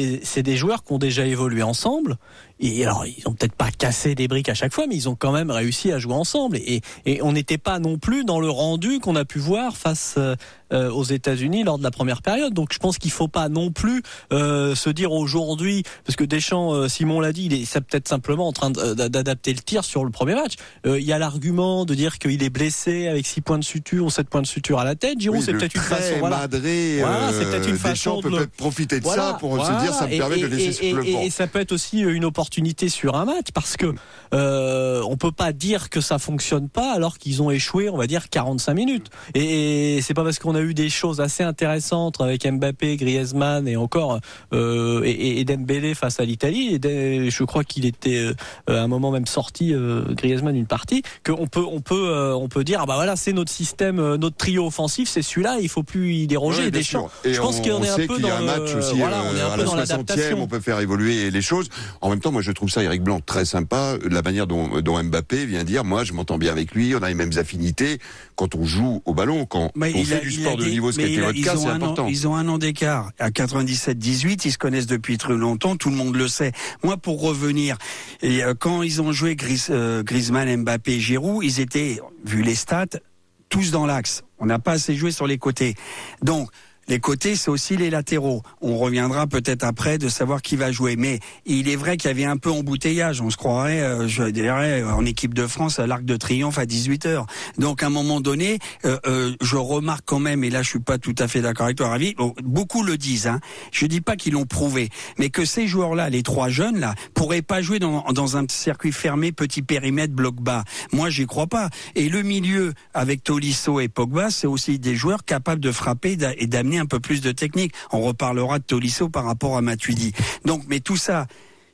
des joueurs qui ont déjà évolué ensemble. Et alors ils ont peut-être pas cassé des briques à chaque fois, mais ils ont quand même réussi à jouer ensemble. Et, et on n'était pas non plus dans le rendu qu'on a pu voir face euh, euh, aux États-Unis lors de la première période. Donc je pense qu'il faut pas non plus euh, se dire aujourd'hui, parce que Deschamps, euh, Simon l'a dit, il est peut-être simplement en train d'a- d'adapter le tir sur le premier match. Euh, Il y a l'argument de dire qu'il est blessé avec 6 points de suture ou 7 points de suture à la tête. Giroud,
Oui,
c'est peut-être une façon. Voilà.
madré,
Voilà, c'est
euh,
peut-être une
Deschamps
façon
peut
de
peut-être profiter de
Voilà,
ça pour se dire, ça me
Et-
permet de laisser
et,
le
et- et ça peut être aussi une opportunité sur un match parce que euh, on peut pas dire que ça fonctionne pas alors qu'ils ont échoué, on va dire 45 minutes. Et, c'est pas parce qu'on a eu des choses assez intéressantes avec Mbappé, Griezmann et encore euh, et, et Dembélé face à l'Italie. Et je crois qu'il était euh, à un moment même sorti euh, Griezmann une partie qu'on peut on peut euh, on peut dire ah bah voilà c'est notre système notre trio offensif c'est celui-là il faut plus y déroger
Oui, bien
Deschamps.
sûr. Et
je pense
on,
qu'on est un peu dans
un match
le-
aussi
voilà, on est un
à
peu
la
dans
60e,
l'adaptation.
on peut faire évoluer les choses. En même temps, moi je trouve ça Eric Blanc très sympa, la manière dont, dont Mbappé vient dire, moi je m'entends bien avec lui, on a les mêmes affinités quand on joue au ballon, quand
Mais
on fait
a-
du sport de niveau, ce qui votre cas, c'est
un an-
important.
ils ont un an d'écart. À 97-18, ils se connaissent depuis très longtemps, tout le monde le sait. Moi, pour revenir, et, euh, quand ils ont joué Gris- euh, Griezmann, Mbappé, Giroud, ils étaient, vu les stats, tous dans l'axe. On n'a pas assez joué sur les côtés. Donc, les côtés, c'est aussi les latéraux. On reviendra peut-être après de savoir qui va jouer. Mais il est vrai qu'il y avait un peu embouteillage. On se croirait, euh, je dirais, en équipe de France à l'Arc de Triomphe à 18 heures. Donc, à un moment donné, euh, euh, je remarque quand même, et là, je suis pas tout à fait d'accord avec toi, Ravi. beaucoup le disent. Hein. Je dis pas qu'ils l'ont prouvé, mais que ces joueurs-là, les trois jeunes là, pourraient pas jouer dans, dans un circuit fermé, petit périmètre, bloc bas. Moi, j'y crois pas. Et le milieu avec Tolisso et Pogba, c'est aussi des joueurs capables de frapper et d'amener un peu plus de technique. On reparlera de Tolisso par rapport à Matuidi. Donc, mais tout ça,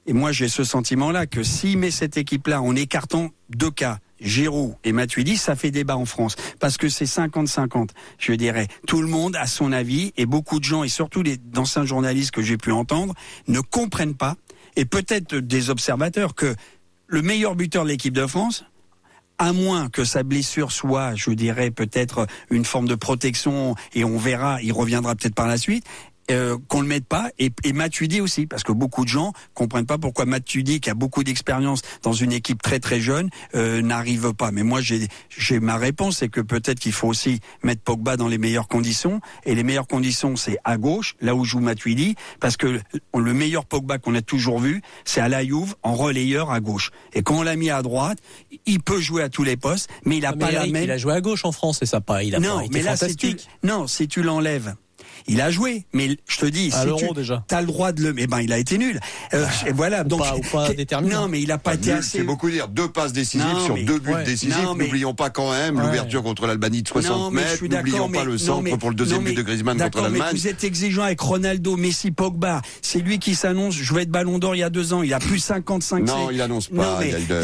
et moi j'ai ce sentiment-là que s'il met cette équipe-là en écartant deux cas, Giroud et Matuidi, ça fait débat en France parce que c'est 50-50. Je dirais, tout le monde a son avis et beaucoup de gens et surtout les d'anciens journalistes que j'ai pu entendre ne comprennent pas et peut-être des observateurs que le meilleur buteur de l'équipe de France, à moins que sa blessure soit, je dirais, peut-être une forme de protection, et on verra, il reviendra peut-être par la suite, euh, qu'on le mette pas, et, et Matuidi aussi, parce que beaucoup de gens comprennent pas pourquoi Matuidi, qui a beaucoup d'expérience dans une équipe très très jeune, euh, n'arrive pas. Mais moi, j'ai ma réponse, c'est que peut-être qu'il faut aussi mettre Pogba dans les meilleures conditions, et les meilleures conditions, c'est à gauche, là où joue Matuidi, parce que le, le meilleur Pogba qu'on a toujours vu, c'est à la Juve, en relayeur à gauche. Et quand on l'a mis à droite, il peut jouer à tous les postes, mais il a
Ah, mais
pas la même
il a joué à gauche en France et ça pas, il a
non,
pas été
mais là, si tu,
fantastique.
non, si tu l'enlèves, il a joué. Mais je te dis,
À
si tu
déjà.
as le droit de le, eh ben, il a été nul. Euh, et voilà. Donc,
pas- ou pas déterminant.
non, mais il a pas été
Nul,
assez.
C'est beaucoup dire. Deux passes décisives
Non,
sur
mais-
deux buts
ouais.
décisifs.
Mais-
N'oublions pas quand même
Ouais.
l'ouverture contre l'Albanie de 60
Non, mais
mètres. N'oublions pas
mais-
le
non,
centre
mais-
pour le deuxième
non,
but
mais-
de Griezmann contre
mais
l'Allemagne.
Vous êtes exigeant avec Ronaldo, Messi, Pogba. C'est lui qui s'annonce. Je vais être Ballon d'Or il y a deux ans. Il a plus 55.
Non, il annonce pas.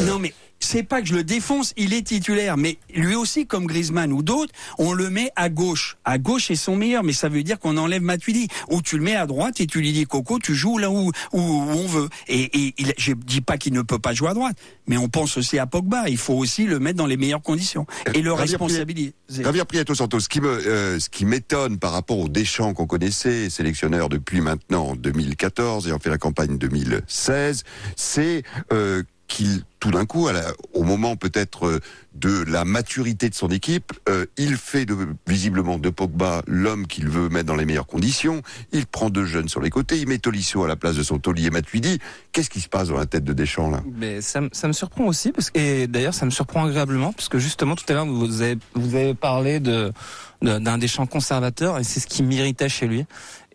Non, mais, c'est pas que je le défonce, il est titulaire, mais lui aussi, comme Griezmann ou d'autres, on le met à gauche. À gauche, c'est son meilleur, mais ça veut dire qu'on enlève Matuidi. Ou tu le mets à droite et tu lui dis, Coco, tu joues là où, où, où on veut. Et, et il, je dis pas qu'il ne peut pas jouer à droite, mais on pense aussi à Pogba. Il faut aussi le mettre dans les meilleures conditions et le
Javier
responsabiliser.
Javier Prieto Santos, ce qui me, euh, ce qui m'étonne par rapport au Deschamps qu'on connaissait, sélectionneur depuis maintenant 2014 et en fait la campagne 2016, c'est euh, qu'il tout d'un coup, au moment peut-être euh, de la maturité de son équipe, euh, il fait visiblement de Pogba l'homme qu'il veut mettre dans les meilleures conditions. Il prend deux jeunes sur les côtés, il met Tolisso à la place de son Toli et Matuidi. Qu'est-ce qui se passe dans la tête de Deschamps là?
Mais ça, me- surprend aussi et d'ailleurs ça me surprend agréablement parce que justement tout à l'heure vous avez parlé d'un Deschamps conservateur et c'est ce qui m'irritait chez lui.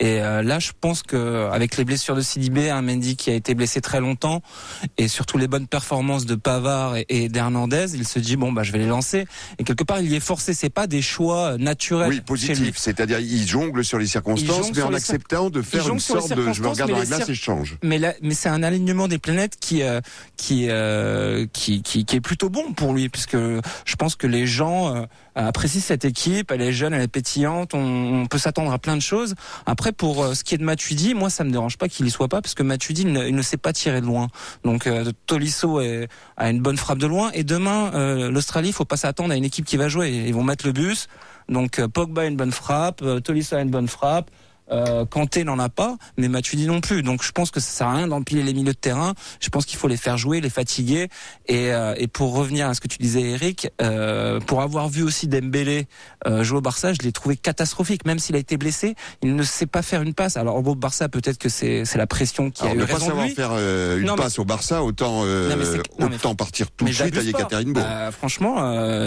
Et euh, là je pense que avec les blessures de Sidibé, un Mendy qui a été blessé très longtemps et surtout les bonnes performances de Pavard et, et d'Hernandez, il se dit bon bah je vais les lancer et quelque part il y est forcé. C'est pas des choix naturels
Oui, positif. C'est-à-dire, il jongle sur les circonstances, mais en
les
acceptant de faire une sorte de je me regarde dans la glace et je change.
Mais là, mais c'est un alignement des planètes qui euh, qui, euh, qui qui qui est plutôt bon pour lui puisque je pense que les gens euh, apprécient cette équipe, elle est jeune, elle est pétillante, on, on peut s'attendre à plein de choses. Après pour euh, ce qui est de Matuidi, moi ça me dérange pas qu'il y soit pas parce que Matuidi il ne, il ne sait pas tirer de loin. Donc euh, Tolisso est, a une bonne frappe de loin et demain euh, l'Australie, il faut pas s'attendre à une équipe qui va jouer, ils vont mettre le bus. Donc euh, Pogba a une bonne frappe, euh, Tolisso a une bonne frappe. Euh, Kanté n'en a pas, mais Matuidi non plus. Donc je pense que ça sert à rien d'empiler les milieux de terrain. Je pense qu'il faut les faire jouer, les fatiguer. Et, euh, et pour revenir à ce que tu disais, Eric, euh, pour avoir vu aussi Dembélé euh, jouer au Barça, je l'ai trouvé catastrophique. Même s'il a été blessé, il ne sait pas faire une passe. Alors au Barça, peut-être que c'est c'est la pression qui
Alors,
a eu
ne pas
raison de
savoir
lui.
faire euh, une
Non, mais-
passe au Barça, autant, euh,
Non, non,
autant partir tout de suite à
pas.
Yekaterinbourg.
Bah, franchement,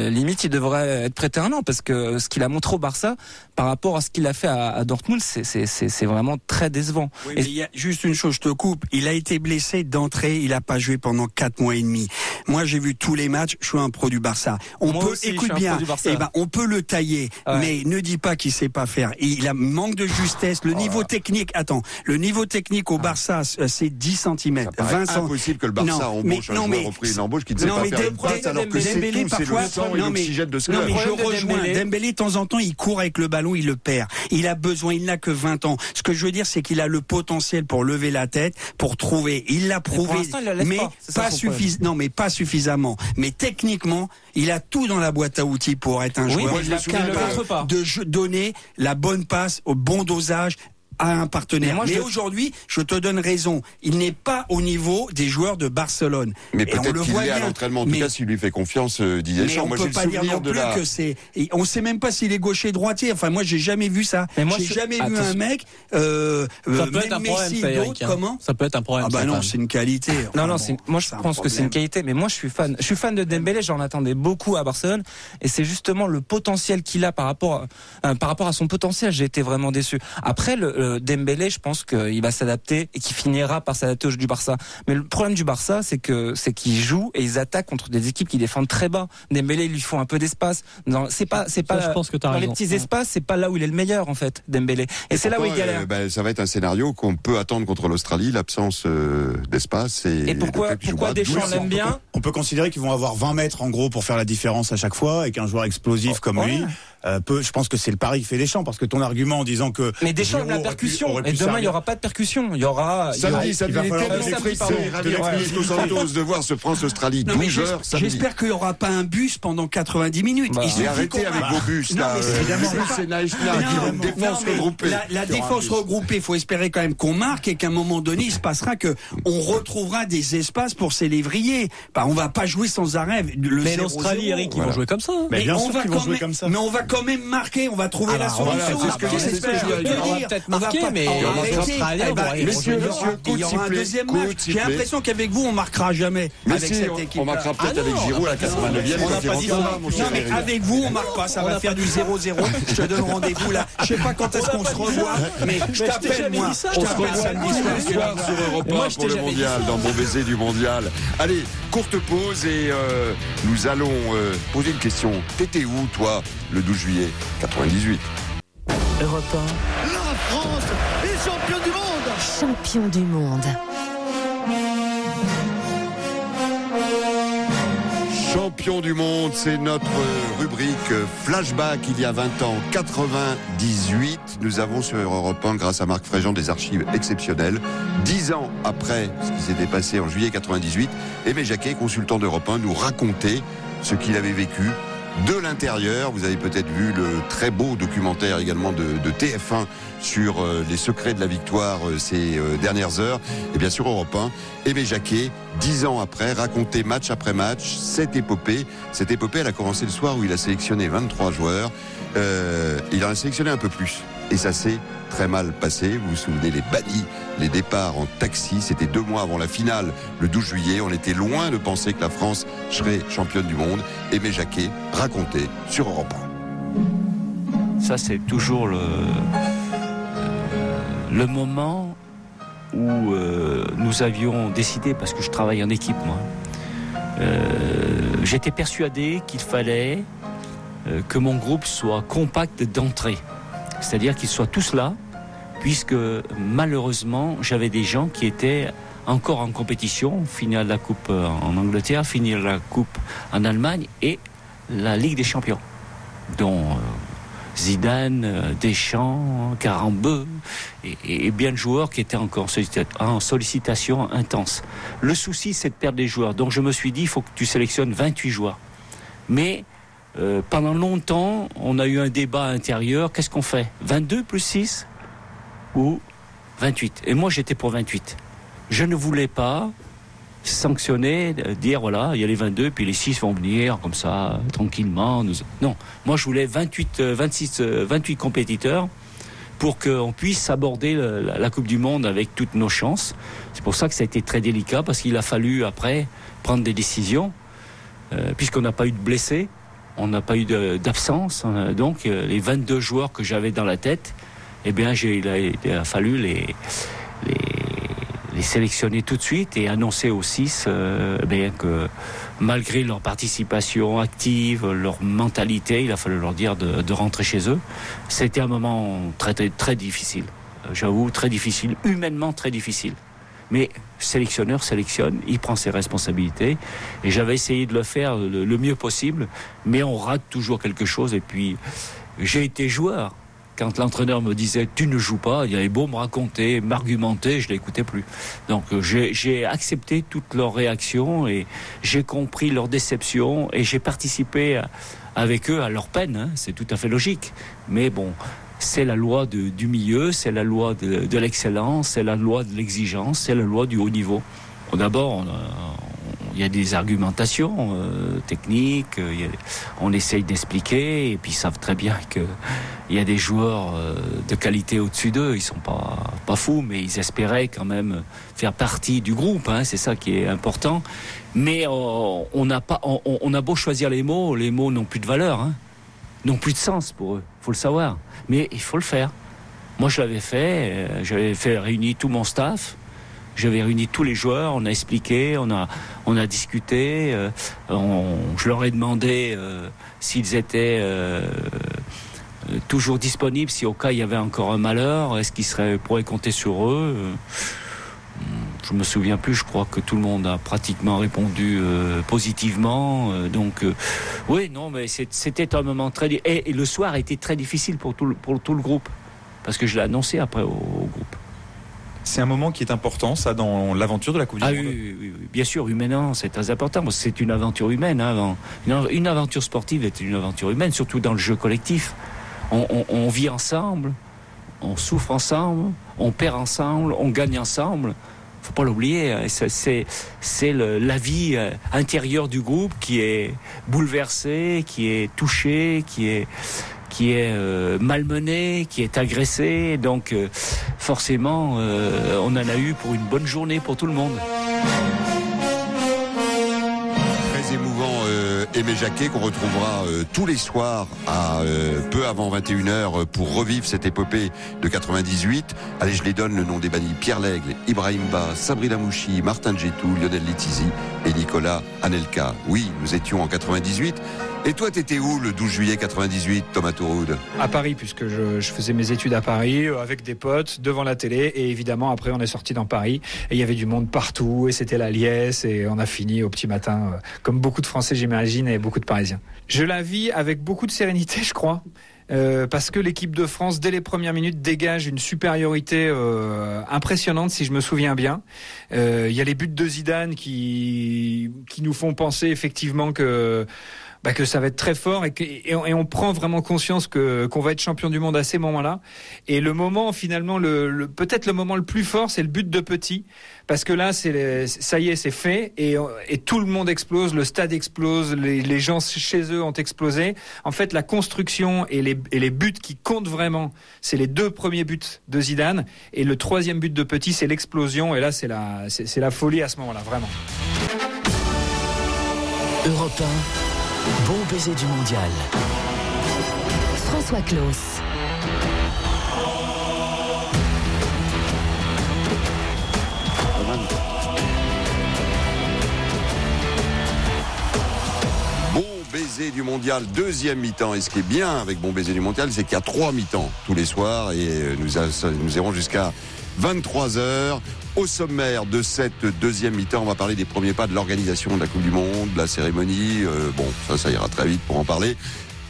limite, il devrait être prêté un an parce que ce qu'il a montré au Barça par rapport à ce qu'il a fait à, à Dortmund, c'est- c'est vraiment très décevant.
Oui,
Et-
il y a juste une chose, je te coupe. Il a été blessé d'entrée, il a pas joué pendant quatre mois et demi. Moi, j'ai vu tous les matchs. Je suis un pro du Barça. On
Moi
peut,
aussi,
écoute
un
bien, eh ben, on peut le tailler,
Ouais.
mais ne dis pas qu'il sait pas faire. Il a manque de justesse.
Oh
Le niveau technique, attends, le niveau technique au Barça, euh, c'est 10 cm,
Ça paraît
20 cm.
impossible que le Barça
Non,
embauche
mais-
un
non,
joueur
mais-
repris une embauche qui ne sait
Non,
pas faire une
Dembélé-
passe alors que c'est
Dembélé,
tout, c'est le sang et
non, mais-
l'oxygène de ce
Non,
club.
mais je rejoins.
Dembélé,
de temps en temps, il court avec le ballon, il le perd. Il a besoin, il n'a que 20 ans. Ce que je veux dire, c'est qu'il a le potentiel pour lever la tête, pour trouver. Il l'a prouvé,
il
mais
pas. C'est ça
pas
son problème.
suffis- Non, mais pas suffisamment. Mais techniquement, il a tout dans la boîte à outils pour être un
Oui,
joueur
le montre pas.
de donner la bonne passe au bon dosage à un partenaire.
Mais moi,
Mais,
je-
aujourd'hui, je te donne raison. Il n'est pas au niveau des joueurs de Barcelone.
Mais peut-être qu'il l'est à l'entraînement. En tout
Mais-
cas, s'il lui fait confiance, euh, Deschamps.
on
Moi, j'ai le
pas dire non
de
plus
la...
que c'est. et On sait même pas s'il est gaucher droitier. Enfin, moi, j'ai jamais vu ça.
Mais moi,
j'ai jamais vu un mec. Euh,
Ça
euh,
peut être un problème, ça, Eric. hein.
comment
Ça peut être un problème.
Ah bah
ça,
non, c'est une qualité.
Non,
Enfin,
non,
bon,
c'est, moi je pense que c'est une qualité, mais moi je suis fan. Je suis fan de Dembélé, j'en attendais beaucoup à Barcelone, et c'est justement le potentiel qu'il a par rapport, à, euh, par rapport à son potentiel. J'ai été vraiment déçu. Après, le, le Dembélé, je pense qu'il va s'adapter et qu'il finira par s'adapter au jeu du Barça. Mais le problème du Barça, c'est que c'est qu'ils jouent et ils attaquent contre des équipes qui défendent très bas. Dembélé, il lui faut un peu d'espace. Non, c'est pas, c'est
Ça,
pas
je pense que t'as
dans les
raison.
petits espaces, c'est pas là où il est le meilleur en fait, Dembélé. Et, c'est là où il galère.
euh, ben, ça va être un scénario qu'on peut attendre contre l'Australie, l'absence euh, d'espace. Et,
et pourquoi, pourquoi Deschamps l'aime bien
On peut considérer qu'ils vont avoir 20 mètres en gros pour faire la différence à chaque fois et qu'un joueur explosif comme
ouais.
lui euh, peut. Je pense que c'est le pari que fait Deschamps parce que ton argument en disant que
Mais Deschamps aime la percussion.
pu
Et demain, il n'y aura pas de percussion. Il y aura. il y aura-
Samedi, samedi, Prieto Santos de voir ce France-Australie,
Non, mais
12
j'es-
heures.
J'espère qu'il n'y aura pas un bus pendant 90 minutes.
Bah,
Il suffit
arrêtez avec vos bus,
non,
là.
mais
euh,
c'est- Mais
qui défense
mais
regroupée.
La, défense regroupée, il faut espérer quand même qu'on marque et qu'à un moment donné, il se passera que on retrouvera des espaces pour ces lévriers. Bah, on va pas jouer sans arrêt. Le
Mais
0-0.
l'Australie, Eric, ils vont jouer comme ça. hein.
Mais bien
on
sûr
va
vont
quand
jouer
même-
comme ça.
Mais on va quand quand même marquer. On va trouver
Ah
la
bah, voilà,
solution.
c'est ce que- que je voulais dire.
On va peut-être marquer, mais
Eh ben,
coup
il y aura un deuxième match. J'ai l'impression qu'avec vous, on marquera jamais.
Mais
avec cette équipe.
on marquera peut-être
Ah
avec Giroud à la 89e
on n'a pas dit ça.
Non, mais avec vous, on marque pas. Ça va faire du
dit ça.
0-0. <laughs> Je te donne rendez-vous là. Je sais pas quand est-ce qu'on se revoit, mais je t'appelle moi. Je t'appelle samedi soir.
sur Europe 1
Moi, je
pour le mondial, dans Bon Baiser du mondial. Allez, courte pause et euh, nous allons poser une question. T'étais où, toi, le 12 juillet 98
Europe
La France est championne du monde
Champion du monde.
Champion du monde, c'est notre rubrique flashback il y a 20 ans, 98. Nous avons sur Europe 1, grâce à Marc Fréjean, des archives exceptionnelles. Dix ans après ce qui s'était passé en juillet 98, Aimé Jacquet, consultant d'Europe 1, nous racontait ce qu'il avait vécu de l'intérieur. Vous avez peut-être vu le très beau documentaire également de, de TF1 sur euh, les secrets de la victoire euh, ces euh, dernières heures. Et bien sûr Europe 1, Aimé Jacquet, dix ans après, racontait match après match cette épopée. Cette épopée, elle a commencé le soir où il a sélectionné 23 joueurs. Il en a sélectionné un peu plus. Et ça s'est très mal passé. Vous vous souvenez, les bannis, les départs en taxi, c'était deux mois avant la finale, le 12 juillet. On était loin de penser que la France serait championne du monde. Aimé Jacquet racontait sur Europe 1.
Ça, c'est toujours le, euh, moment où euh, nous avions décidé, parce que je travaille en équipe, moi, euh, j'étais persuadé qu'il fallait que mon groupe soit compact d'entrée. C'est-à-dire qu'ils soient tous là, puisque malheureusement, j'avais des gens qui étaient encore en compétition, finir la Coupe euh, en Angleterre, finir la Coupe en Allemagne et la Ligue des Champions, dont euh, Zidane, euh, Deschamps, Carambeu et, et- bien de joueurs qui étaient encore en sollicitation intense. Le souci, c'est de perdre des joueurs. Donc je me suis dit, il faut que tu sélectionnes 28 joueurs. Mais euh, pendant longtemps, on a eu un débat intérieur. Qu'est-ce qu'on fait? 22 plus 6 ou 28 Et moi, j'étais pour 28. Je ne voulais pas sanctionner, euh, dire voilà, il y a les 22, puis les 6 vont venir comme ça, tranquillement. Non, moi je voulais 28, euh, 26, euh, 28 compétiteurs pour qu'on puisse aborder la Coupe du Monde avec toutes nos chances. C'est pour ça que ça a été très délicat, parce qu'il a fallu après prendre des décisions, euh, puisqu'on n'a pas eu de blessés, on n'a pas eu d'absence. hein. donc euh, les 22 joueurs que j'avais dans la tête, eh bien il, a, fallu les, sélectionner tout de suite et annoncer aux six euh, bien que malgré leur participation active, leur mentalité, il a fallu leur dire de, de rentrer chez eux. C'était un moment très très, très difficile. Euh, J'avoue, très difficile, humainement très difficile. Mais sélectionneur sélectionne, il prend ses responsabilités. Et j'avais essayé de le faire le, mieux possible, mais on rate toujours quelque chose. Et puis, j'ai été joueur. Quand l'entraîneur me disait tu ne joues pas, il avait beau me raconter, m'argumenter, je l'écoutais plus. Donc euh, j'ai accepté toutes leurs réactions et j'ai compris leur déception et j'ai participé avec eux à leur peine. hein. C'est tout à fait logique. Mais bon, c'est la loi du milieu, c'est la loi de, l'excellence, c'est la loi de l'exigence, c'est la loi du haut niveau. Bon, D'abord, a- il y a des argumentations euh, techniques, euh, a- on essaye d'expliquer, et puis ils savent très bien que il y a des joueurs euh, de qualité au-dessus d'eux, ils sont pas pas fous, mais ils espéraient quand même faire partie du groupe, hein, c'est ça qui est important. Mais euh, on n'a pas, on, on a beau choisir les mots, les mots n'ont plus de valeur, hein, n'ont plus de sens pour eux, faut le savoir. Mais il faut le faire. Moi, je l'avais fait, euh, j'avais fait réunir tout mon staff. J'avais réuni tous les joueurs, on a expliqué, on a, on a discuté. euh, on- je leur ai demandé euh, s'ils étaient euh, euh, toujours disponibles, si au cas il y avait encore un malheur, est-ce qu'ils seraient pourraient compter sur eux. Je me souviens plus, je crois que tout le monde a pratiquement répondu euh, positivement. euh, donc, euh, oui, non, mais c'était un moment très. Et, et le soir a été très difficile pour tout le, pour tout le groupe. Parce que je l'ai annoncé après au, au groupe.
C'est un moment qui est important, ça, dans l'aventure de la Coupe du
Ah
Monde.
oui, oui, oui, oui. bien sûr, humainement, c'est très important. C'est une aventure humaine. hein, avant. Une, une aventure sportive est une aventure humaine, surtout dans le jeu collectif. On, on- on vit ensemble, on souffre ensemble, on perd ensemble, on gagne ensemble. Faut pas l'oublier. hein, c'est- la vie euh, intérieure du groupe qui est bouleversée, qui est touchée, qui est qui est euh, malmené, qui est agressé. Donc euh, forcément, euh, on en a eu pour une bonne journée pour tout le monde.
Aimé Jacquet qu'on retrouvera euh, tous les soirs à euh, peu avant 21h pour revivre cette épopée de 98. Allez, je les donne le nom des bannis Pierre Lègle, Ibrahim Ba, Sabrina Mouchi, Martin Djetou, Lionel Letizi et Nicolas Anelka. Oui, nous étions en 98. Et toi, t'étais où le 12 juillet 98, Thomas Touroud
À Paris, puisque je, je faisais mes études à Paris, euh, avec des potes, devant la télé. Et évidemment, après, on est sorti dans Paris. Et il y avait du monde partout. Et c'était la liesse. Et on a fini au petit matin, euh, comme beaucoup de Français, j'imagine, et beaucoup de Parisiens. Je la vis avec beaucoup de sérénité, je crois. Euh, parce que l'équipe de France, dès les premières minutes, dégage une supériorité euh, impressionnante, si je me souviens bien. Euh, Il y a les buts de Zidane qui, qui nous font penser effectivement que bah, que ça va être très fort et, que, on, prend vraiment conscience que qu'on va être champion du monde à ces moments-là. Et le moment finalement, le, peut-être le moment le plus fort, c'est le but de Petit, parce que là, c'est ça y est, c'est fait et, tout le monde explose, le stade explose, les, gens chez eux ont explosé. En fait, la construction et les, et les buts qui comptent vraiment, c'est les deux premiers buts de Zidane et le troisième but de Petit, c'est l'explosion. Et là, c'est la c'est la folie à ce moment-là, vraiment.
Europe 1, bon baiser du mondial.
François Claus.
Bon baiser du mondial, deuxième mi-temps. Et ce qui est bien avec Bon baiser du mondial, c'est qu'il y a trois mi-temps tous les soirs et euh, nous, nous irons jusqu'à 23 heures. Au sommaire de cette deuxième mi-temps, on va parler des premiers pas de l'organisation de la Coupe du Monde, de la cérémonie. Euh, bon, ça, ça ira très vite pour en parler.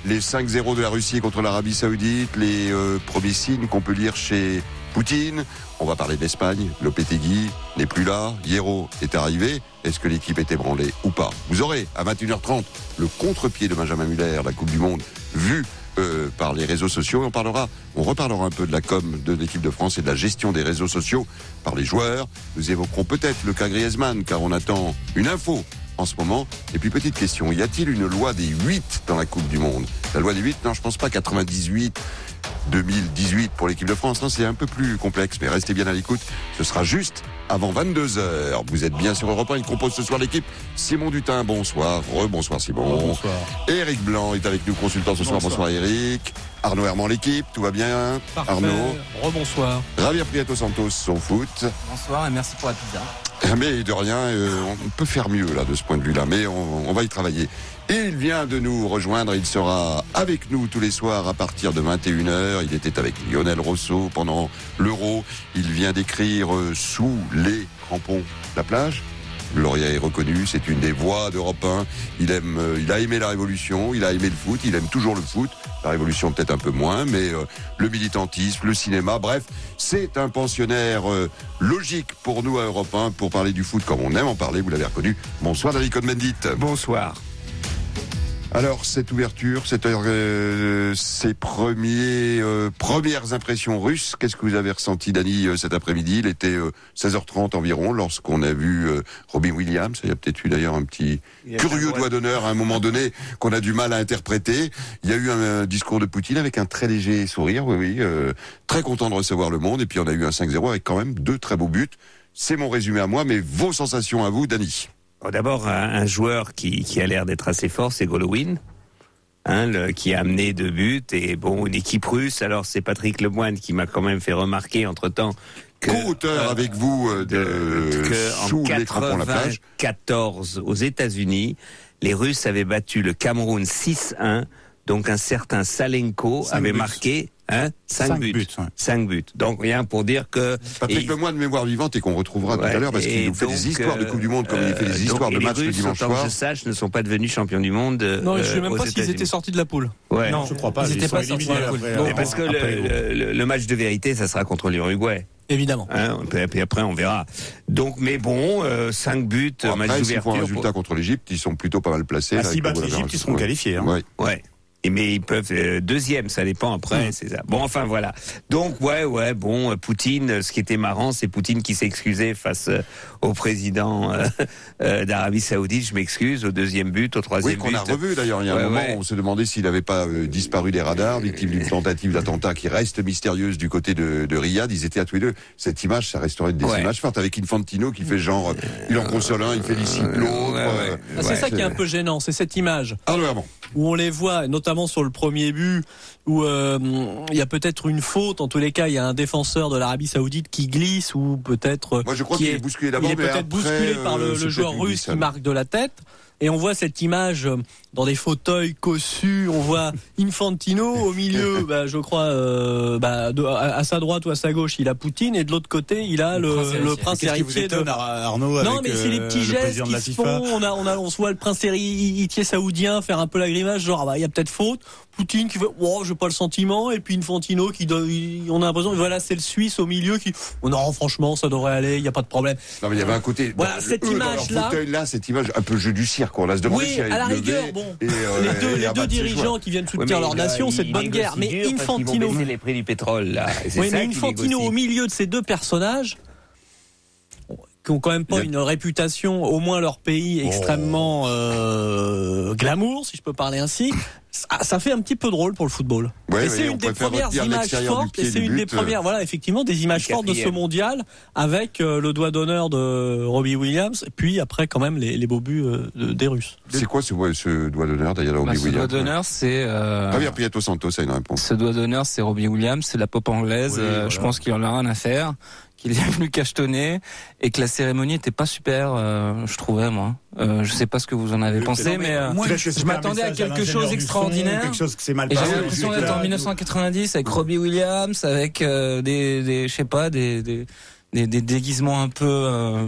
Les 5-0 de la Russie contre l'Arabie Saoudite, les euh, premiers signes qu'on peut lire chez Poutine. On va parler d'Espagne. Lopetegui n'est plus là. Hierro est arrivé. Est-ce que l'équipe est ébranlée ou pas? Vous aurez à 21h30 le contre-pied de Benjamin Muller, la Coupe du Monde, vu euh, par les réseaux sociaux. On parlera, on reparlera un peu de la com de l'équipe de France et de la gestion des réseaux sociaux par les joueurs. Nous évoquerons peut-être le cas Griezmann, car on attend une info en ce moment. Et puis petite question, y a-t-il une loi des 8 dans la Coupe du Monde? La loi des 8, non, je pense pas 98. 2018 pour l'équipe de France. Non, c'est un peu plus complexe, mais restez bien à l'écoute. Ce sera juste avant 22 heures. Vous êtes bien sur Europe 1. Il compose ce soir l'équipe. Simon Dutin, bonsoir. Rebonsoir Simon.
Bonsoir.
Eric Blanc est avec nous, consultant ce soir. Bonsoir Eric. Arnaud Herman, l'équipe, tout va bien?
Parfait.
Arnaud.
Rebonsoir.
Javier Prieto Santos, son foot.
Bonsoir et merci pour la pizza. <coughs>
Mais de rien, euh, on peut faire mieux là de ce point de vue-là, mais on, va y travailler. Et il vient de nous rejoindre, il sera avec nous tous les soirs à partir de 21h. Il était avec Lionel Rousseau pendant l'Euro. Il vient d'écrire euh, Sous les crampons la plage. Lauréat est reconnu, c'est une des voix d'Europe 1. Il aime, euh, il a aimé la révolution, il a aimé le foot, il aime toujours le foot. La révolution peut-être un peu moins, mais euh, le militantisme, le cinéma, bref, c'est un pensionnaire euh, logique pour nous à Europe 1 pour parler du foot comme on aime en parler. Vous l'avez reconnu. Bonsoir David Cohn-Bendit.
Bonsoir.
Alors cette ouverture, cette, euh, ces premiers, euh, premières impressions russes, qu'est-ce que vous avez ressenti, Dani, euh, cet après-midi? Il était euh, 16h30 environ lorsqu'on a vu euh, Robin Williams. Il y a peut-être eu d'ailleurs un petit curieux doigt d'honneur à un moment donné qu'on a du mal à interpréter. Il y a eu un, euh, discours de Poutine avec un très léger sourire, oui, oui, euh, très content de recevoir le monde. Et puis on a eu un 5-0 avec quand même deux très beaux buts. C'est mon résumé à moi, mais vos sensations à vous, Dani
D'abord, un, un joueur qui, qui a l'air d'être assez fort, c'est Golovin. Hein, le- qui a amené deux buts et bon une équipe russe alors c'est Patrick Lemoine qui m'a quand même fait remarquer entre temps que
Co-auteur avec vous euh, de,
que
Sous
en
les crampons la plage.
94 aux États-Unis, les Russes avaient battu le Cameroun 6-1. Donc un certain Salenko avait marqué hein, 5
Cinq
buts.
buts, ouais.
Cinq buts. Donc rien pour dire que
Patrick
et-
Lemoine, mémoire vivante et qu'on retrouvera tout à l'heure parce qu'il nous fait
donc,
des histoires de
euh,
Coupe du Monde comme il fait des
euh,
histoires
donc,
de matchs
les
le dimanche
autant que
soir.
je sache, ne sont pas devenus champions du monde.
Non, je
euh,
sais même pas s'ils étaient sortis de la poule.
Ouais.
Non, je crois pas.
Ils étaient
sont
pas sortis de la poule.
euh,
Mais parce que
après
le,
l'Euro.
le- le match de vérité, ça sera contre l'Uruguay.
Évidemment.
Hein, et puis après, on verra. Donc, mais bon, 5 buts,
Bon,
match
Après, s'ils font un
d'ouverture.
résultat contre l'Égypte, ils sont plutôt pas mal placés.
Ah, s'ils battent l'Égypte, ils seront qualifiés, hein.
Ouais.
Ouais.
Et mais ils peuvent euh, deuxième, ça dépend après. C'est ça. Bon, enfin voilà. Donc ouais, ouais, bon, euh, Poutine. euh, Ce qui était marrant, c'est Poutine qui s'est excusé face euh, au président euh, euh, d'Arabie Saoudite. Je m'excuse au deuxième but, au
Oui,
troisième
qu'on
but.
a revu d'ailleurs. Il y a un moment,
ouais.
on se demandait s'il n'avait pas euh, disparu des radars, victime d'une tentative d'attentat qui reste mystérieuse du côté de, de Riyad. Ils étaient à tous les deux. Cette image, ça resterait une des
Ouais.
images fortes avec Infantino qui fait genre, euh, il en console un, il félicite l'autre. euh,
Ah, c'est ça qui est un peu gênant, c'est cette image.
Ah.
Où on les voit, notamment sur le premier but, où euh, il y a peut-être une faute. En tous les cas, il y a un défenseur de l'Arabie Saoudite qui glisse, ou peut-être.
Moi, je crois
qui
qu'il est bousculé d'abord,
Il est peut-être bousculé par
euh,
le, le joueur russe qui marque de la tête. Et on voit cette image euh, dans des fauteuils cossus. On voit Infantino au milieu, <laughs> bah, je crois, euh, bah, de- à, à sa droite ou à sa gauche, il a Poutine, et de l'autre côté, il a le,
prince
le
héritier.
prince
vous étonne,
Non, mais c'est les
euh,
petits
le
gestes qui se font. On a, on a, on se voit le prince héritier saoudien faire un peu la grimace, genre, ah bah, il y a peut-être faute. Poutine qui fait, oh, j'ai pas le sentiment, et puis Infantino qui donne, on a l'impression, voilà, c'est le Suisse au milieu qui, oh non, franchement, ça devrait aller, il y a pas de problème.
Non, mais il y avait un côté.
Voilà,
dans-
cette
eux,
image-là-
fauteuil-là, cette image un peu jeu du cirque, quoi. On a se demandé
Oui,
si
à la rigueur,
lever
bon.
et, euh,
les deux,
et
les deux
abattre ses
dirigeants qui viennent soutenir leur
là,
nation, c'est de bonne guerre. Mais Infantino,
baisser les prix du pétrole là.
Oui,
ça
mais Infantino au milieu de ces deux personnages qui ont quand même pas une réputation, au moins leur pays, extrêmement euh, glamour, si je peux parler ainsi. Ça, ça fait un petit peu drôle pour le football.
Ouais,
et c'est une des premières images fortes, et c'est une des
but, euh.
premières, voilà, effectivement, des images fortes de ce mondial, avec euh, le doigt d'honneur de Robbie Williams, et puis après quand même les, les beaux buts euh, de- des Russes.
C'est quoi ce, doigt d'honneur d'ailleurs
Bah,
Robbie
ce doigt
Williams
d'honneur, c'est. euh,
Javier Prieto Santos a une réponse.
Ce doigt d'honneur, c'est Robbie Williams, c'est la pop anglaise.
Oui,
euh,
voilà.
Je pense qu'il en a rien à faire, qu'il est venu cachetonner et que la cérémonie était pas super, euh, je trouvais moi. Euh, je sais pas ce que vous en avez pensé,
Non,
mais, euh,
moi,
je, m'attendais à quelque chose d'extraordinaire.
quelque chose que c'est mal
Et j'avais
passé,
l'impression d'être en
là,
1990 avec Robbie Williams, avec euh, des, des, je sais pas, des, des, des, des déguisements un peu.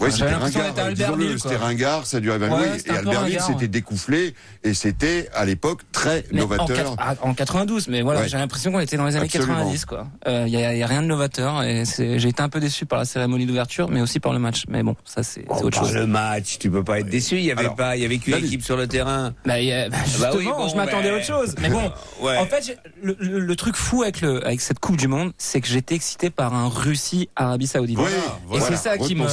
Ouais,
enfin, j'avais
c'était ringard,
à
c'était ringard, ça durait 20
Ouais,
oui,
c'était
et Albertville s'était
ouais.
découflé et c'était à l'époque très
Mais
novateur.
ah, en 92, mais voilà,
Ouais.
j'ai l'impression qu'on était dans les années
Absolument.
90, quoi. Il euh, y, a, y a rien de novateur et c'est- j'ai été un peu déçu par la cérémonie d'ouverture, mais aussi par le match. Mais bon, ça c'est c'est
Oh,
autre
par
chose.
le match, tu peux pas être déçu. Il y avait
Alors,
pas, il y avait qu'une équipe sur le terrain.
Bah, y a- bah, justement,
Bah oui, bon,
je m'attendais
bah,
à autre chose. <laughs> Mais bon, en fait, le, le- le truc fou avec le avec cette Coupe du Monde, c'est que j'étais excité par un Russie-Arabie Saoudite.
Oui,
et c'est ça qui me.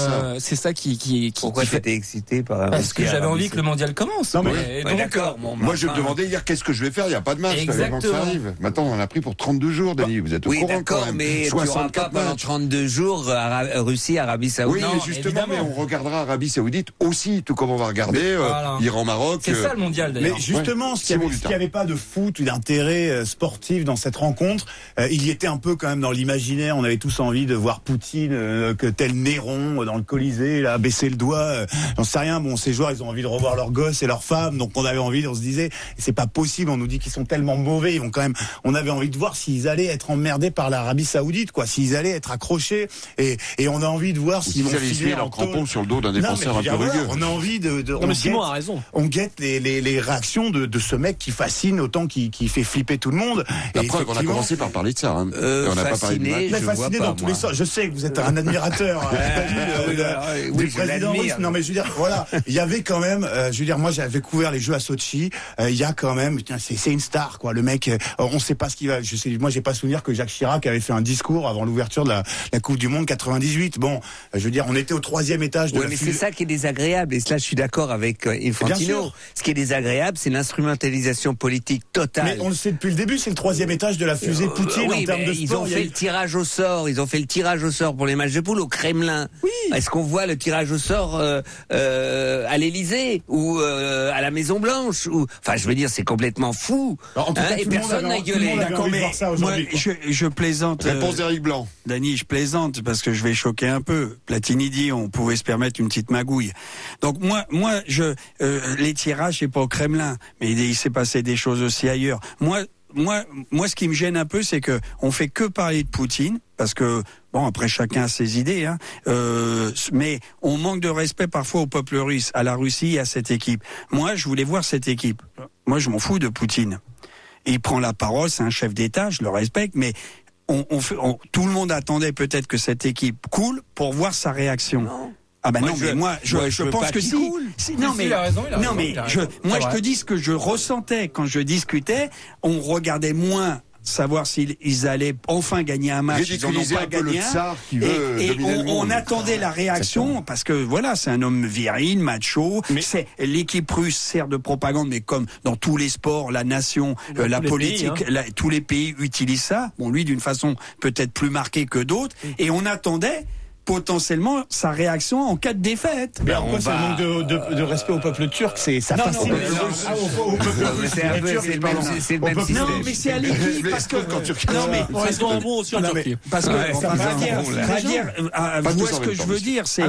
C'est ça qui qui qui,
Pourquoi
fait-
t'étais excité par un
parce que j'avais envie que le mondial commence.
Non, mais-
Ouais,
donc, euh,
bon,
Moi, je me demandais hier qu'est-ce que je vais faire? Il n'y a pas de match avant que ça
Exactement.
arrive. Maintenant, on en a pris pour 32 jours, Dani. Vous êtes au
Oui,
courant
d'accord, mais tu n'auras pas
64
pendant
matchs.
32 jours Ara- Russie, Arabie
Oui,
Saoudite.
Non,
mais justement, mais on regardera Arabie Saoudite aussi, tout comme on va regarder euh,
Voilà.
Iran-Maroc.
c'est
euh,
ça le mondial
Mais
d'ailleurs.
justement, ce qu'il
Simon
n'y avait, pas de foot ou d'intérêt euh, sportif dans cette rencontre, euh, il y était un peu quand même dans l'imaginaire. On avait tous envie de voir Poutine, euh, que tel Néron euh, dans le Colisée, là, baisser le doigt. Euh, J'en sais rien. Bon, ces joueurs, ils ont envie de revoir leurs gosses et leurs femmes, donc on avait envie. On se disait, c'est pas possible. On nous dit qu'ils sont tellement mauvais. Ils vont quand même. On avait envie de voir s'ils allaient être emmerdés par l'Arabie Saoudite, quoi. S'ils allaient être accrochés. Et, et on a envie de voir s'ils vont en
leur crampon sur le dos d'un
Non, mais
défenseur un peu rugueux.
on a envie de. de
Non,
on
mais Simon
guette-
a raison.
on guette les, les, les réactions de, de ce mec qui fascine autant qu'il qui fait flipper tout le monde.
La
Et
preuve, on a commencé par parler de ça. Hein.
Euh,
Et on n'a pas parlé de
fasciné,
match.
mais
je
fasciné
vois
dans
pas,
tous
moi.
les sens. Je sais que vous êtes un admirateur <laughs> euh, euh,
oui,
de-
oui,
du président russe. Non, mais je veux dire, voilà, il y avait quand même, euh, je veux dire, moi j'avais couvert les Jeux à Sochi. euh, Il y a quand même, tiens, c'est une star, quoi. Le mec, euh, on sait pas ce qu'il va. Je sais, moi j'ai pas souvenir que Jacques Chirac avait fait un discours avant l'ouverture de la, la Coupe du Monde 98. Bon, euh, je veux dire, on était au troisième étage de
Oui,
la
mais c'est ça qui est désagréable. Et cela, je suis d'accord avec euh, Infantino. Ce qui est désagréable, c'est l'instrumentalisation politique totale.
Mais on le sait depuis le début, c'est le troisième étage de la fusée Poutine
Euh, oui,
en termes de
ils
sport.
ont
il y a
fait
eu-
le tirage au sort. Ils ont fait le tirage au sort pour les matchs de poule au Kremlin.
Oui.
Est-ce qu'on voit le tirage au sort euh, euh, à l'Élysée ou euh, à la Maison Blanche ou enfin, je veux dire, c'est complètement fou.
Alors, en tout
Hein,
cas,
et
tout
personne n'a gueulé.
D'accord, mais moi, je, je plaisante.
Réponse
euh,
d'Éric Blanc.
Dany, je plaisante parce que je vais choquer un peu. Platini dit on pouvait se permettre une petite magouille. Donc moi, moi, je euh, les tirages c'est pas au Kremlin, mais il, il s'est passé des choses aussi ailleurs. Moi, moi, moi, ce qui me gêne un peu, c'est que on fait que parler de Poutine parce que bon après chacun a ses idées, hein, euh, mais on manque de respect parfois au peuple russe, à la Russie à cette équipe. Moi, je voulais voir cette équipe. Moi, je m'en fous de Poutine. Il prend la parole, c'est un chef d'État, je le respecte, mais on, on fait, on- tout le monde attendait peut-être que cette équipe coule pour voir sa réaction. Ah bah
Moi,
non,
je-
mais moi, je,
moi,
je pense que si. non, mais,
raison,
non,
raison,
mais je, moi, je te dis ce que je ressentais quand je discutais. On regardait moins savoir s'ils ils allaient enfin gagner un match. Ils en ont
Ridiculiser
pas gagné un.
tsar qui
Et,
veut
et on,
monde.
on attendait la réaction parce que voilà, c'est un homme viril, macho. C'est l'équipe russe sert de propagande, mais comme dans tous les sports, la nation, euh, la politique,
pays, hein.
la- tous les pays utilisent ça. Bon, lui d'une façon peut-être plus marquée que d'autres. Et on attendait potentiellement sa réaction en cas de défaite.
Mais
Ben,
en quoi
on
c'est un
va-
manque de, de- de respect au peuple turc C'est ça russe,
c'est le même- c'est le
Au
même
peuple-
système.
Non, mais c'est à l'équipe parce que
quand tu
non mais
On reste un mot sur la
Non, mais-
Turquie.
parce que
ça passe bon,
tous
vois
en
ce que je veux dire, c'est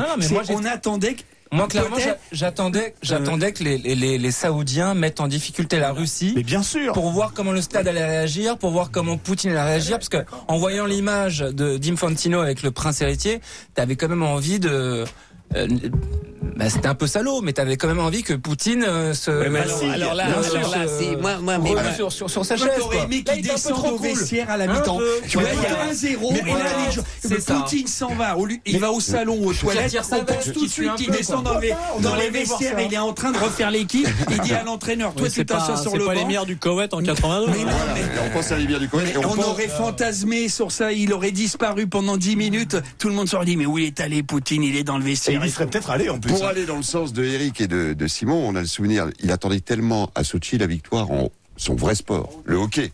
on attendait que
Moi, clairement, j'attendais, j'attendais que les, les, les Saoudiens mettent en difficulté la Russie.
Mais bien sûr.
Pour voir comment le stade allait réagir, pour voir comment Poutine allait réagir, parce que en voyant l'image de d'Infantino avec le prince héritier, t'avais quand même envie de, euh, bah, c'était un peu salaud, mais t'avais quand même envie que Poutine euh, se,
Ouais, mais alors- alors là- alors là,
se-
si, moi- moi, mais-
remue sur, sur, sur sa
Moi,
chaise.
t'aurais aimé
Là,
qu'il
il était un peu
descende
trop
au
cool.
vestiaire à la mi-temps. Tu vois, il y a
ouais.
1-0
Mais
et là,
voilà,
les gens,
c'est ça.
Poutine s'en va. Au lieu- Il va au salon, aux toilettes. On pense tout de
suit
suite qu'il descend
quoi.
dans les, dans les vestiaires. Il est en train de refaire l'équipe. Il dit à l'entraîneur, toi, tu
c'est
t'assois
pas,
sur
c'est
le
pas les du Koweït en 82.
Mais non,
Voilà.
mais-
Et on pense à Libya du Koweït.
on, aurait fantasmé sur ça, il aurait disparu pendant 10 minutes. Tout le monde s'aurait dit, mais où il est allé, Poutine Il est dans le vestiaire.
Il serait peut-être allé en plus.
Pour aller dans le sens de Eric et de, de Simon, on a le souvenir, il attendait tellement à Sochi la victoire en son vrai sport, le hockey,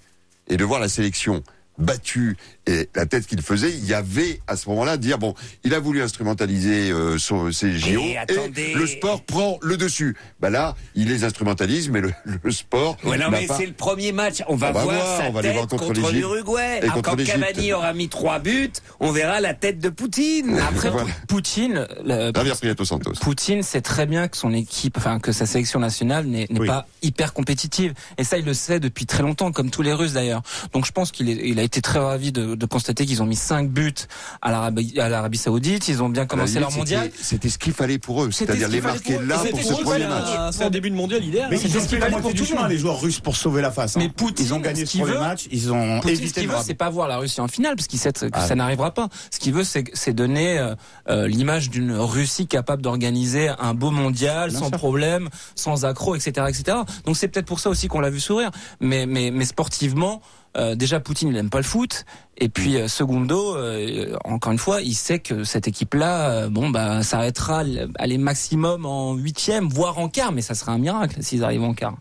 et de voir la sélection battue et la tête qu'il faisait, il y avait à ce moment-là de dire bon, il a voulu instrumentaliser euh, son, ses JO
Et
le sport prend le dessus. Bah là, il les instrumentalise, mais le, le sport.
Ouais, non, mais
pas-
c'est le premier match. On va,
On va
voir,
voir,
sa
on va
tête
voir contre
contre, l'Uruguay.
et
Ah,
contre
Quand. Cavani aura mis trois buts, on verra la tête de Poutine.
Après, <laughs>
Voilà.
Poutine, le-
Javier Prieto Santos.
Poutine sait très bien que son équipe, enfin que sa sélection nationale n'est
Oui.
pas hyper compétitive. Et ça, il le sait depuis très longtemps, comme tous les Russes d'ailleurs. Donc je pense qu'il il a été très ravi de, de constater qu'ils ont mis 5 buts à l'Arabie à l'Arabie Saoudite. Ils ont bien
la
commencé
limite,
leur mondial.
c'était- C'était ce qu'il fallait pour eux, c'est-à-dire
ce
les marquer là pour ce premier
c'est un-
match.
C'est un début de mondial idéal.
Mais ils ont
ce
fait
qu'il
la moitié
pour
du
tout le
chemin,
monde.
les joueurs russes, pour sauver la face. hein.
Mais Poutine,
ils ont gagné
ce
ce premier match, ils ont
ce
évité
qu'il
le
veut,
drame.
c'est pas voir la Russie en finale, parce qu'il sait que
Ah.
ça n'arrivera pas. Ce qu'il veut, c'est c'est donner euh, euh, l'image d'une Russie capable d'organiser un beau mondial sans problème, sans accroc, etc., etc. Donc c'est peut-être pour ça aussi qu'on l'a vu sourire. Mais mais mais sportivement. Euh, déjà Poutine il aime pas le foot. Et puis euh, secondo euh, encore une fois il sait que cette équipe là bon bah s'arrêtera aller maximum en huitième voire en quart mais ça serait un miracle s'ils arrivent en quart.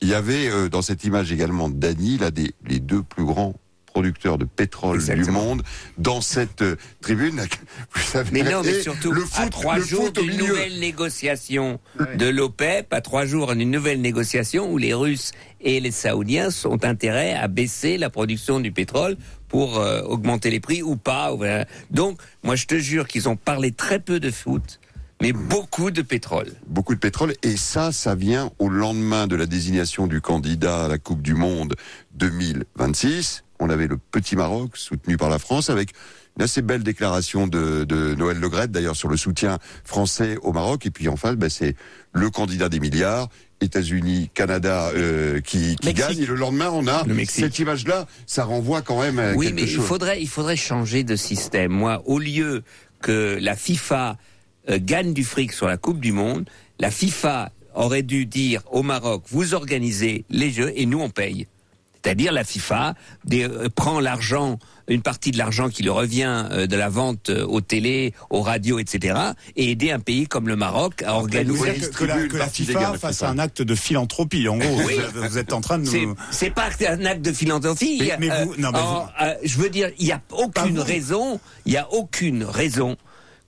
Il y avait euh, dans cette image également Dany, là, des, les deux plus grands producteurs de pétrole
Exactement.
du monde dans cette euh, tribune. <laughs> Vous savez,
Mais non, mais surtout,
le
à
foot,
trois
le
jours d'une nouvelle négociation de l'OPEP, à trois jours d'une nouvelle négociation où les Russes et les Saoudiens ont intérêt à baisser la production du pétrole pour euh, augmenter les prix ou pas. voilà. Donc, moi, je te jure qu'ils ont parlé très peu de foot, mais beaucoup de pétrole.
Beaucoup de pétrole. Et ça, ça vient au lendemain de la désignation du candidat à la Coupe du Monde 2026. On avait le petit Maroc, soutenu par la France, avec une assez belle déclaration de, de Noël Legrette, d'ailleurs, sur le soutien français au Maroc. Et puis enfin, ben, c'est le candidat des milliards. États-Unis, Canada euh, qui, gagne et le lendemain on a
Le
cette image-là, ça renvoie quand même à
Oui,
quelque
mais il
chose.
faudrait, il faudrait changer de système. Moi, au lieu que la FIFA euh, gagne du fric sur la Coupe du Monde, la FIFA aurait dû dire au Maroc, vous organisez les jeux et nous on paye. C'est-à-dire la FIFA des- euh, prend l'argent, une partie de l'argent qui lui revient euh, de la vente euh, aux télé, aux radios, etc., et aider un pays comme le Maroc à organiser.
Que, que la, que la FIFA fasse
FIFA.
un acte de philanthropie. En gros,
Oui.
vous, vous êtes en train de
C'est-
nous.
C'est pas un acte de philanthropie.
Mais- mais vous- non, mais
en-
vous-
euh, je veux dire, il n'y a aucune raison, il y a aucune raison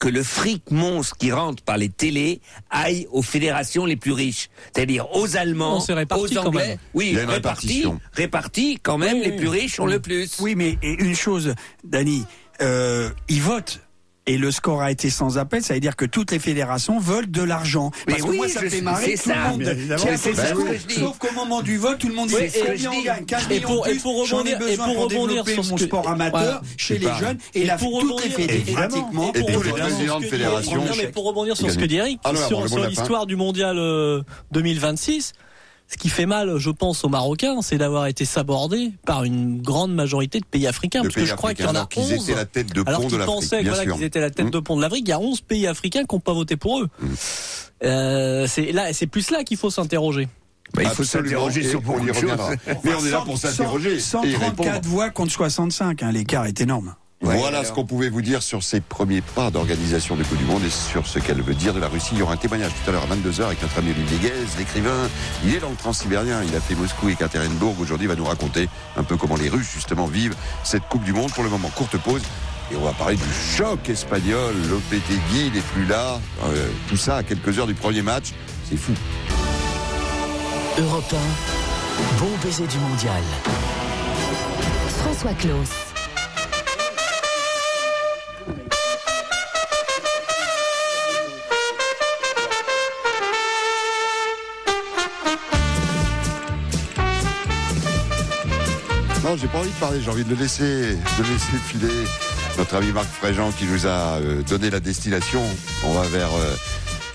que le fric monstre qui rentre par les télés aille aux fédérations les plus riches, c'est-à-dire aux Allemands, aux
quand
Anglais.
même.
Oui,
Il y a une
réparti,
répartition.
réparti quand même.
Oui,
les plus riches ont le plus.
Oui, mais et une chose, Dani, euh, ils votent. Et le score a été sans appel, ça veut dire que toutes les fédérations veulent de l'argent.
Mais
Parce que
oui,
moi, ça fait marrer
c'est
tout
ça,
le monde. Tiens,
ça
ça,
que je dis.
Sauf qu'au moment du vote, tout le monde dit
Oui,
combien on gagne 15
Et pour- et pour
ai
rebondir-
besoin
et pour
pour
rebondir
développer
sur
mon
que-
sport amateur
Voilà.
chez les
pas-
jeunes et,
Et
la,
pour
toutes les pratiquement.
Et
pour
tous les
rebondir sur
présidents
ce
de
que
fédération.
dit- non, mais pour rebondir sur ce que dit Eric, sur, l'histoire du mondial euh, 2026, ce qui fait mal, je pense, aux Marocains, c'est d'avoir été sabordés par une grande majorité de pays africains.
De
parce que je crois qu'il y en
africains,
a
alors qu'ils
11.
étaient la tête de
alors
pont de
qu'ils
l'Afrique,
pensaient voilà, qu'ils étaient la tête
Mmh.
de pont de l'Afrique. Il y a 11 pays africains qui n'ont pas voté pour eux. Euh, c'est là, c'est plus là qu'il faut s'interroger.
Bah, il faut s'interroger sur beaucoup de choses.
Mais on est là pour s'interroger et répondre.
134 voix contre 65, hein, l'écart est énorme.
Voilà ce qu'on pouvait vous dire sur ces premiers pas d'organisation de Coupe du Monde et sur ce qu'elle veut dire de la Russie. Il y aura un témoignage tout à l'heure à 22h avec notre ami Olivier Guez, l'écrivain. Il est dans le transsibérien, il a fait Moscou et Katerinbourg. Aujourd'hui, il va nous raconter un peu comment les Russes, justement, vivent cette Coupe du Monde. Pour le moment, courte pause. Et on va parler du choc espagnol. Lopetegui n'est plus là. Euh, tout ça à quelques heures du premier match. C'est fou.
Europe 1, bon baiser du mondial.
François Claus.
Non, j'ai pas envie de parler, j'ai envie de le laisser, de le laisser filer. Notre ami Marc Fréjean qui nous a euh, donné la destination. On va vers euh,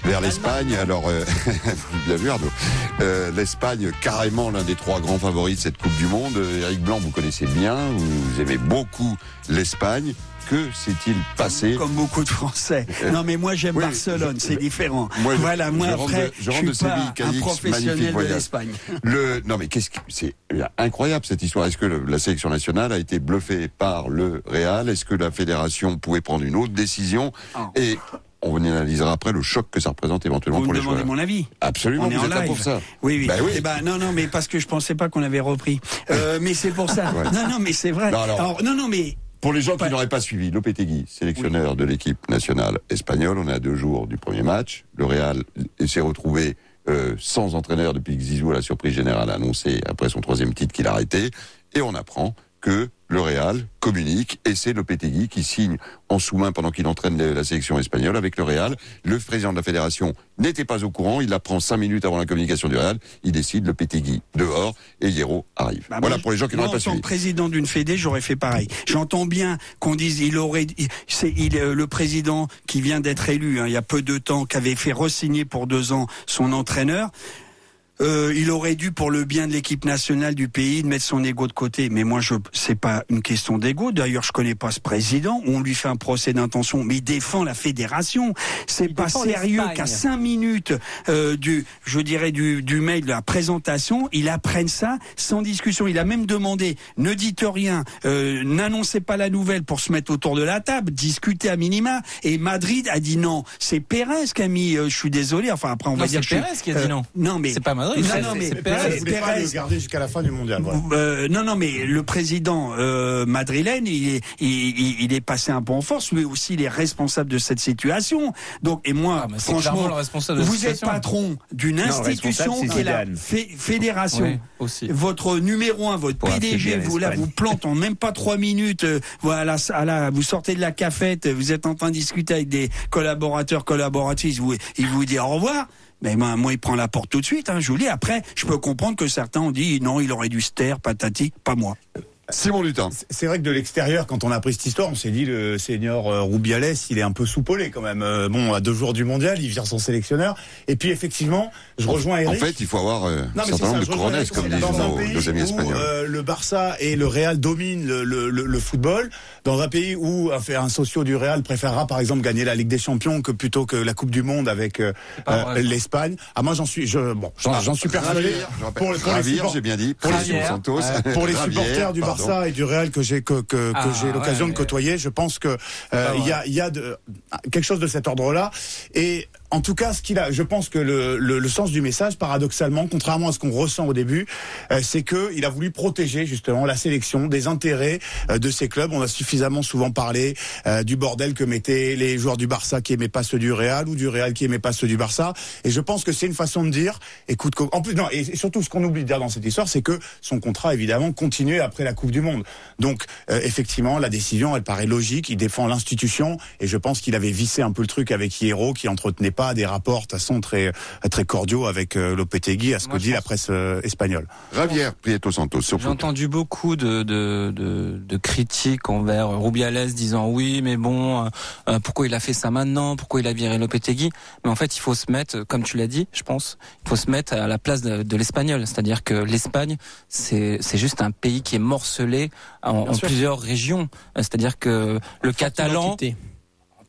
vers l'Espagne. Alors, euh, <laughs> bien vu Arnaud. Euh, L'Espagne, carrément l'un des trois grands favoris de cette Coupe du Monde. Eric Blanc, vous connaissez bien, vous aimez beaucoup l'Espagne. Que s'est-il passé
Comme beaucoup de Français. Non, mais moi j'aime
Oui,
Barcelone, c'est différent.
Moi, je-
voilà, moi
je
après,
de- je
je,
rentre de
suis pas
Séville,
un professionnel de l'Espagne.
Le, non mais qu'est-ce que c'est incroyable cette histoire. Est-ce que le- la sélection nationale a été bluffée par le Real? Est-ce que la fédération pouvait prendre une autre décision?
Ah.
Et on analysera après le choc que ça représente éventuellement
Vous
pour
me
les
demandez
joueurs.
mon avis
Absolument,
On est
vous
en
êtes là
live.
pour ça.
Oui, oui.
Bah oui.
Eh ben, non, non, mais parce que je pensais pas qu'on avait repris. Euh, <laughs> mais c'est pour ça.
Ouais.
Non, non, mais c'est vrai.
Non, alors-
non, non, mais
Pour les gens qui n'auraient pas suivi, Lopetegui, sélectionneur de l'équipe nationale espagnole, on est à deux jours du premier match. Le Real s'est retrouvé euh, sans entraîneur depuis que Zizou, à la surprise générale, a annoncé après son troisième titre qu'il arrêtait. Et on apprend que le Real communique et c'est Lopetegui qui signe en sous-main pendant qu'il entraîne la sélection espagnole avec le Real. Le président de la fédération n'était pas au courant, il apprend cinq minutes avant la communication du Real, il décide Lopetegui dehors et Hierro arrive.
Bah,
voilà
moi,
pour les gens qui n'auraient pas
en tant
suivi.
que président d'une fédé, j'aurais fait pareil. J'entends bien qu'on dise il aurait, c'est il euh, le président qui vient d'être élu hein, il y a peu de temps, qui avait fait resigner pour deux ans son entraîneur. Euh, il aurait dû, pour le bien de l'équipe nationale du pays, de mettre son ego de côté. Mais moi, je, c'est pas une question d'ego. D'ailleurs, je connais pas ce président. On lui fait un procès d'intention, mais il défend la fédération. C'est pas sérieux qu'à cinq minutes euh, du, je dirais du, du mail de la présentation, il apprenne ça sans discussion. Il a même demandé, ne dites rien, euh, n'annoncez pas la nouvelle pour se mettre autour de la table, discuter à minima. Et Madrid a dit non. C'est Pérez qui a mis. euh, je suis désolé. Enfin après on
Non,
va dire.
c'est Pérez qui a dit non.
Non mais
C'est pas Madrid,
Non, non, mais
c'est Pérez.
Pérez voulait pas le garder jusqu'à la fin du mondial. Voilà.
euh, non, non, mais le président euh, madrilène, il est, il, il- il est passé un peu en force. Lui aussi, il est responsable de cette situation. Donc, et moi,
Ah, mais
franchement,
le responsable de la
vous êtes patron d'une institution qui est la fédération.
Oui, aussi.
Votre numéro un, votre
Pour
PDG, vous là, vous plante en même pas trois minutes. euh, voilà, à la- vous sortez de la cafette, vous êtes en train de discuter avec des collaborateurs, collaboratrices. Vous, il vous dit au revoir. Mais moi, moi, il prend la porte tout de suite. Hein, je vous. Après, je peux comprendre que certains ont dit non, il aurait dû se taire, patati, pas moi.
Simon Lutin.
C'est vrai que de l'extérieur, quand on a appris cette histoire, on s'est dit le senior euh, Rubiales, il est un peu soupolé quand même. Euh, bon, à deux jours du mondial, il vire son sélectionneur. Et puis effectivement, je rejoins
En
Eric.
fait, il faut avoir euh,
Non,
un certain nombre de couronnes, comme
c'est
disent
dans un
nos,
pays
nos amis
où,
espagnols.
euh, le Barça et le Real dominent le, le, le, le football, dans un pays où un, un socio du Real préférera par exemple gagner la Ligue des Champions que plutôt que la Coupe du Monde avec euh, euh, l'Espagne. Ah moi j'en suis, je, bon, j'en suis persuadé. Pour, pour les
Ravir,
support-
j'ai bien dit.
pour les
Ravir, Santos.
pour les
Ravière,
supporters du
pardon.
Barça et du Real que j'ai que, que, que
Ah,
j'ai l'occasion
ouais,
de côtoyer, je pense que euh,
pas
il y a il y a de, quelque chose de cet ordre-là. Et en tout cas, ce qu'il a, je pense que le, le, le sens du message, paradoxalement, contrairement à ce qu'on ressent au début, euh, c'est que il a voulu protéger justement la sélection des intérêts euh, de ces clubs. On a suffisamment souvent parlé euh, du bordel que mettaient les joueurs du Barça qui aimaient pas ceux du Real ou du Real qui aimait pas ceux du Barça. Et je pense que c'est une façon de dire, écoute, co- en plus non, et surtout ce qu'on oublie de dire dans cette histoire, c'est que son contrat évidemment continuait après la Coupe du Monde. Donc euh, effectivement, la décision, elle paraît logique. Il défend l'institution et je pense qu'il avait vissé un peu le truc avec Hierro qui entretenait pas des rapports, de toute façon, très, très cordiaux avec euh, Lopetegui, à ce que dit la presse euh, espagnole.
Javier Prieto Santos, sur
J'ai entendu beaucoup de, de, de, de critiques envers Rubiales disant oui, mais bon, euh, pourquoi il a fait ça maintenant? Pourquoi il a viré Lopetegui? Mais en fait, il faut se mettre, comme tu l'as dit, je pense, il faut se mettre à la place de, de l'espagnol. C'est-à-dire que l'Espagne, c'est c'est juste un pays qui est morcelé en, plusieurs régions. C'est-à-dire que le catalan
identité.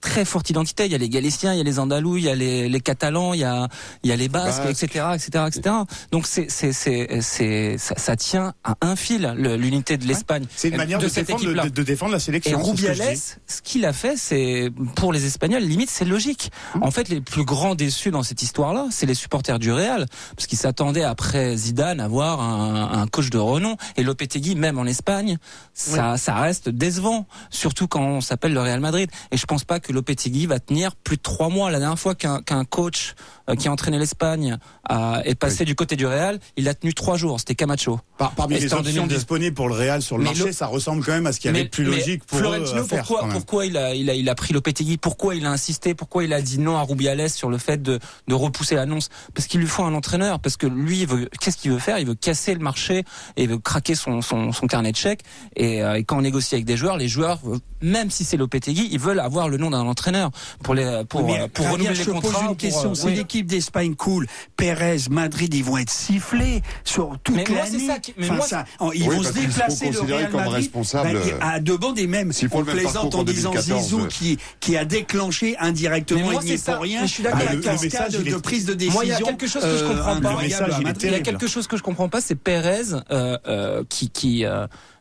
Très forte identité. Il y a les Galiciens, il y a les Andalous, il y a les, les Catalans, il y a, il y a les Basques, etc., etc., etc. Donc c'est, c'est, c'est, c'est, ça, ça tient à un fil le- l'unité de l'Espagne.
C'est une manière de,
cette
défendre,
équipe-là.
de, de défendre la
Et
sélection. ce je
Rubiales,
dis.
ce qu'il a fait, c'est pour les Espagnols, limite, c'est logique. En fait, les plus grands déçus dans cette histoire-là, c'est les supporters du Real, parce qu'ils s'attendaient après Zidane à voir un, un coach de renom. Et Lopetegui, même en Espagne, ça, ça reste décevant, surtout quand on s'appelle le Real Madrid. Et je pense pas que Lopetegui va tenir plus de trois mois. La dernière fois qu'un qu'un coach euh, qui a entraîné l'Espagne a- est passé du côté du Real, il a tenu trois jours. C'était Camacho.
Par- parmi
Et
les options
2002.
disponibles pour le Real sur le
Mais
marché,
le-
ça ressemble quand même à ce qu'il y avait de plus
mais
logique pour eux
Florentino,
à faire.
pourquoi, il a, il a, il a pris Lopetegui? Pourquoi il a insisté? Pourquoi il a dit non à Rubiales sur le fait de, de repousser l'annonce? Parce qu'il lui faut un entraîneur. Parce que lui, il veut, qu'est-ce qu'il veut faire? Il veut casser le marché et il veut craquer son, son, son carnet de chèques. Et, euh, et quand on négocie avec des joueurs, les joueurs, euh, même si c'est Lopetegui, ils veulent avoir le nom d'un entraîneur pour les, pour,
Mais
euh, pour
Javier,
renouveler
je
les contrats.
pose une
pour,
question.
euh,
si
oui.
l'équipe d'Espagne coule, Pérez, Madrid, ils vont être sifflés sur toute
Mais moi,
l'année.
c'est ça qui- mais
Enfin,
moi,
ça, ils
Oui,
vont se déplacer le
considérés
Real
comme
Madrid
responsables,
bah,
euh,
à deux bandes et même
s'ils font
on plaisante en disant
2014,
Zizou
euh.
qui qui a déclenché indirectement
Mais moi,
il n'y
c'est
pour rien
je suis d'accord
la
il
de prise de décision.
Moi, il y a quelque chose que je
euh,
comprends pas.
message,
à
il
y a quelque chose que je comprends pas, c'est Pérez euh, euh, qui qui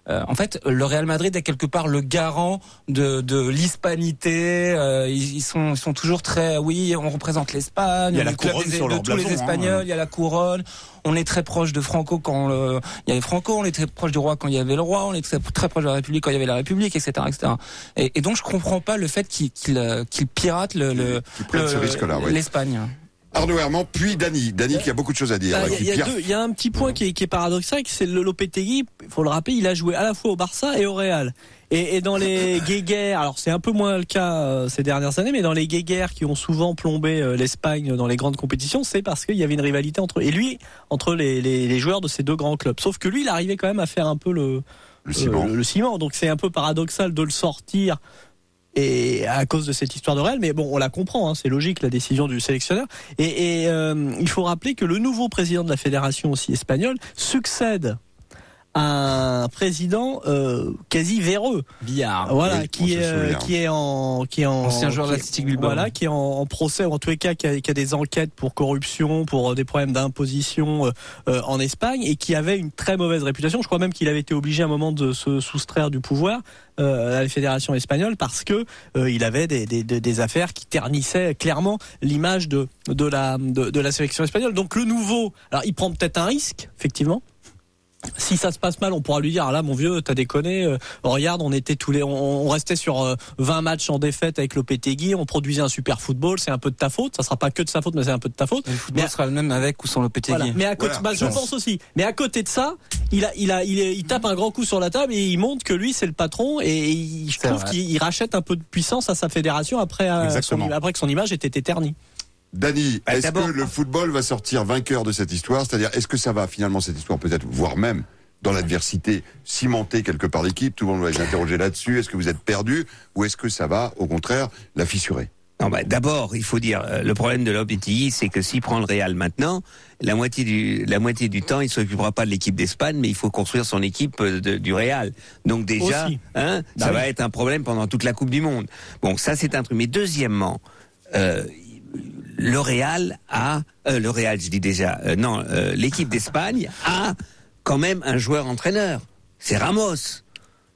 euh, en fait, le Real Madrid est quelque part le garant de, de l'hispanité. Euh, ils, ils sont, ils sont toujours très, oui, on représente l'Espagne.
Il y a la couronne
des-
sur
de
leur
tous les
hein.
Espagnols. Il y a la couronne. On est très proche de Franco quand le- il y avait Franco. On est très proche du roi quand il y avait le roi. On est très, très proche de la République quand il y avait la République, etc., etc. Et, et donc, je comprends pas le fait qu'il qu'il euh, pirate le le- l'Espagne.
Arnaud Herman, puis Dany. Dany qui a beaucoup de choses à dire. Euh,
Il y, a- y y un petit point qui est, qui est paradoxal, c'est le Lopetegui. Il faut le rappeler, il a joué à la fois au Barça et au Real. Et, et dans les <laughs> guéguerres, alors c'est un peu moins le cas euh, ces dernières années, mais dans les guéguerres qui ont souvent plombé euh, l'Espagne dans les grandes compétitions, c'est parce qu'il y avait une rivalité entre et lui entre les, les, les joueurs de ces deux grands clubs. Sauf que lui, il arrivait quand même à faire un peu le
Le ciment.
euh, le ciment. Donc c'est un peu paradoxal de le sortir et à cause de cette histoire de Real, mais bon, on la comprend, hein, c'est logique la décision du sélectionneur. Et, et, euh, il faut rappeler que le nouveau président de la fédération aussi espagnole succède un président euh, quasi véreux.
Billard.
Voilà,
Oui,
qui est euh, qui est en qui est en
Ancien joueur
qui. Voilà, qui est en, en procès ou en tous les cas qui a, qui a des enquêtes pour corruption, pour euh, des problèmes d'imposition euh, euh, en Espagne et qui avait une très mauvaise réputation. Je crois même qu'il avait été obligé à un moment de se soustraire du pouvoir euh, à la fédération espagnole parce que euh, il avait des, des, des- des affaires qui ternissaient clairement l'image de de la de, de la sélection espagnole. Donc le nouveau, alors il prend peut-être un risque effectivement. Si ça se passe mal, on pourra lui dire ah là mon vieux, t'as déconné. euh, regarde, on était tous les, on, on restait sur euh, 20 matchs en défaite avec Lopetegui, on produisait un super football, c'est un peu de ta faute. Ça sera pas que de sa faute, mais c'est un peu de ta faute.
Le football
Mais-
sera le même avec ou sans Lopetegui.
Voilà. Mais à côté,
Voilà,
bah, je
pense.
aussi. Mais à côté de ça, il a, il a, il, est- il tape un grand coup sur la table et il montre que lui c'est le patron et il- je trouve qu'il il rachète un peu de puissance à sa fédération après, euh, son, après que son image était ternie.
Dany,
Bah,
est-ce que le football va sortir vainqueur de cette histoire? C'est-à-dire, est-ce que ça va finalement cette histoire peut-être, voire même dans l'adversité, cimenter quelque part l'équipe? Tout le monde va les interroger là-dessus. Est-ce que vous êtes perdu? Ou est-ce que ça va, au contraire, la fissurer?
Non, bah, d'abord, il faut dire, euh, le problème de Lopetegui, c'est que s'il prend le Real maintenant, la moitié du, la moitié du temps, il s'occupera pas de l'équipe d'Espagne, mais il faut construire son équipe euh, de- du Real. Donc déjà,
Aussi.
hein,
Bah
ça
oui.
va être un problème pendant toute la Coupe du Monde. Bon, ça c'est un truc. Mais deuxièmement, euh, le Real a, euh, le Real, je dis déjà, euh, non, euh, l'équipe d'Espagne a quand même un joueur entraîneur. C'est Ramos.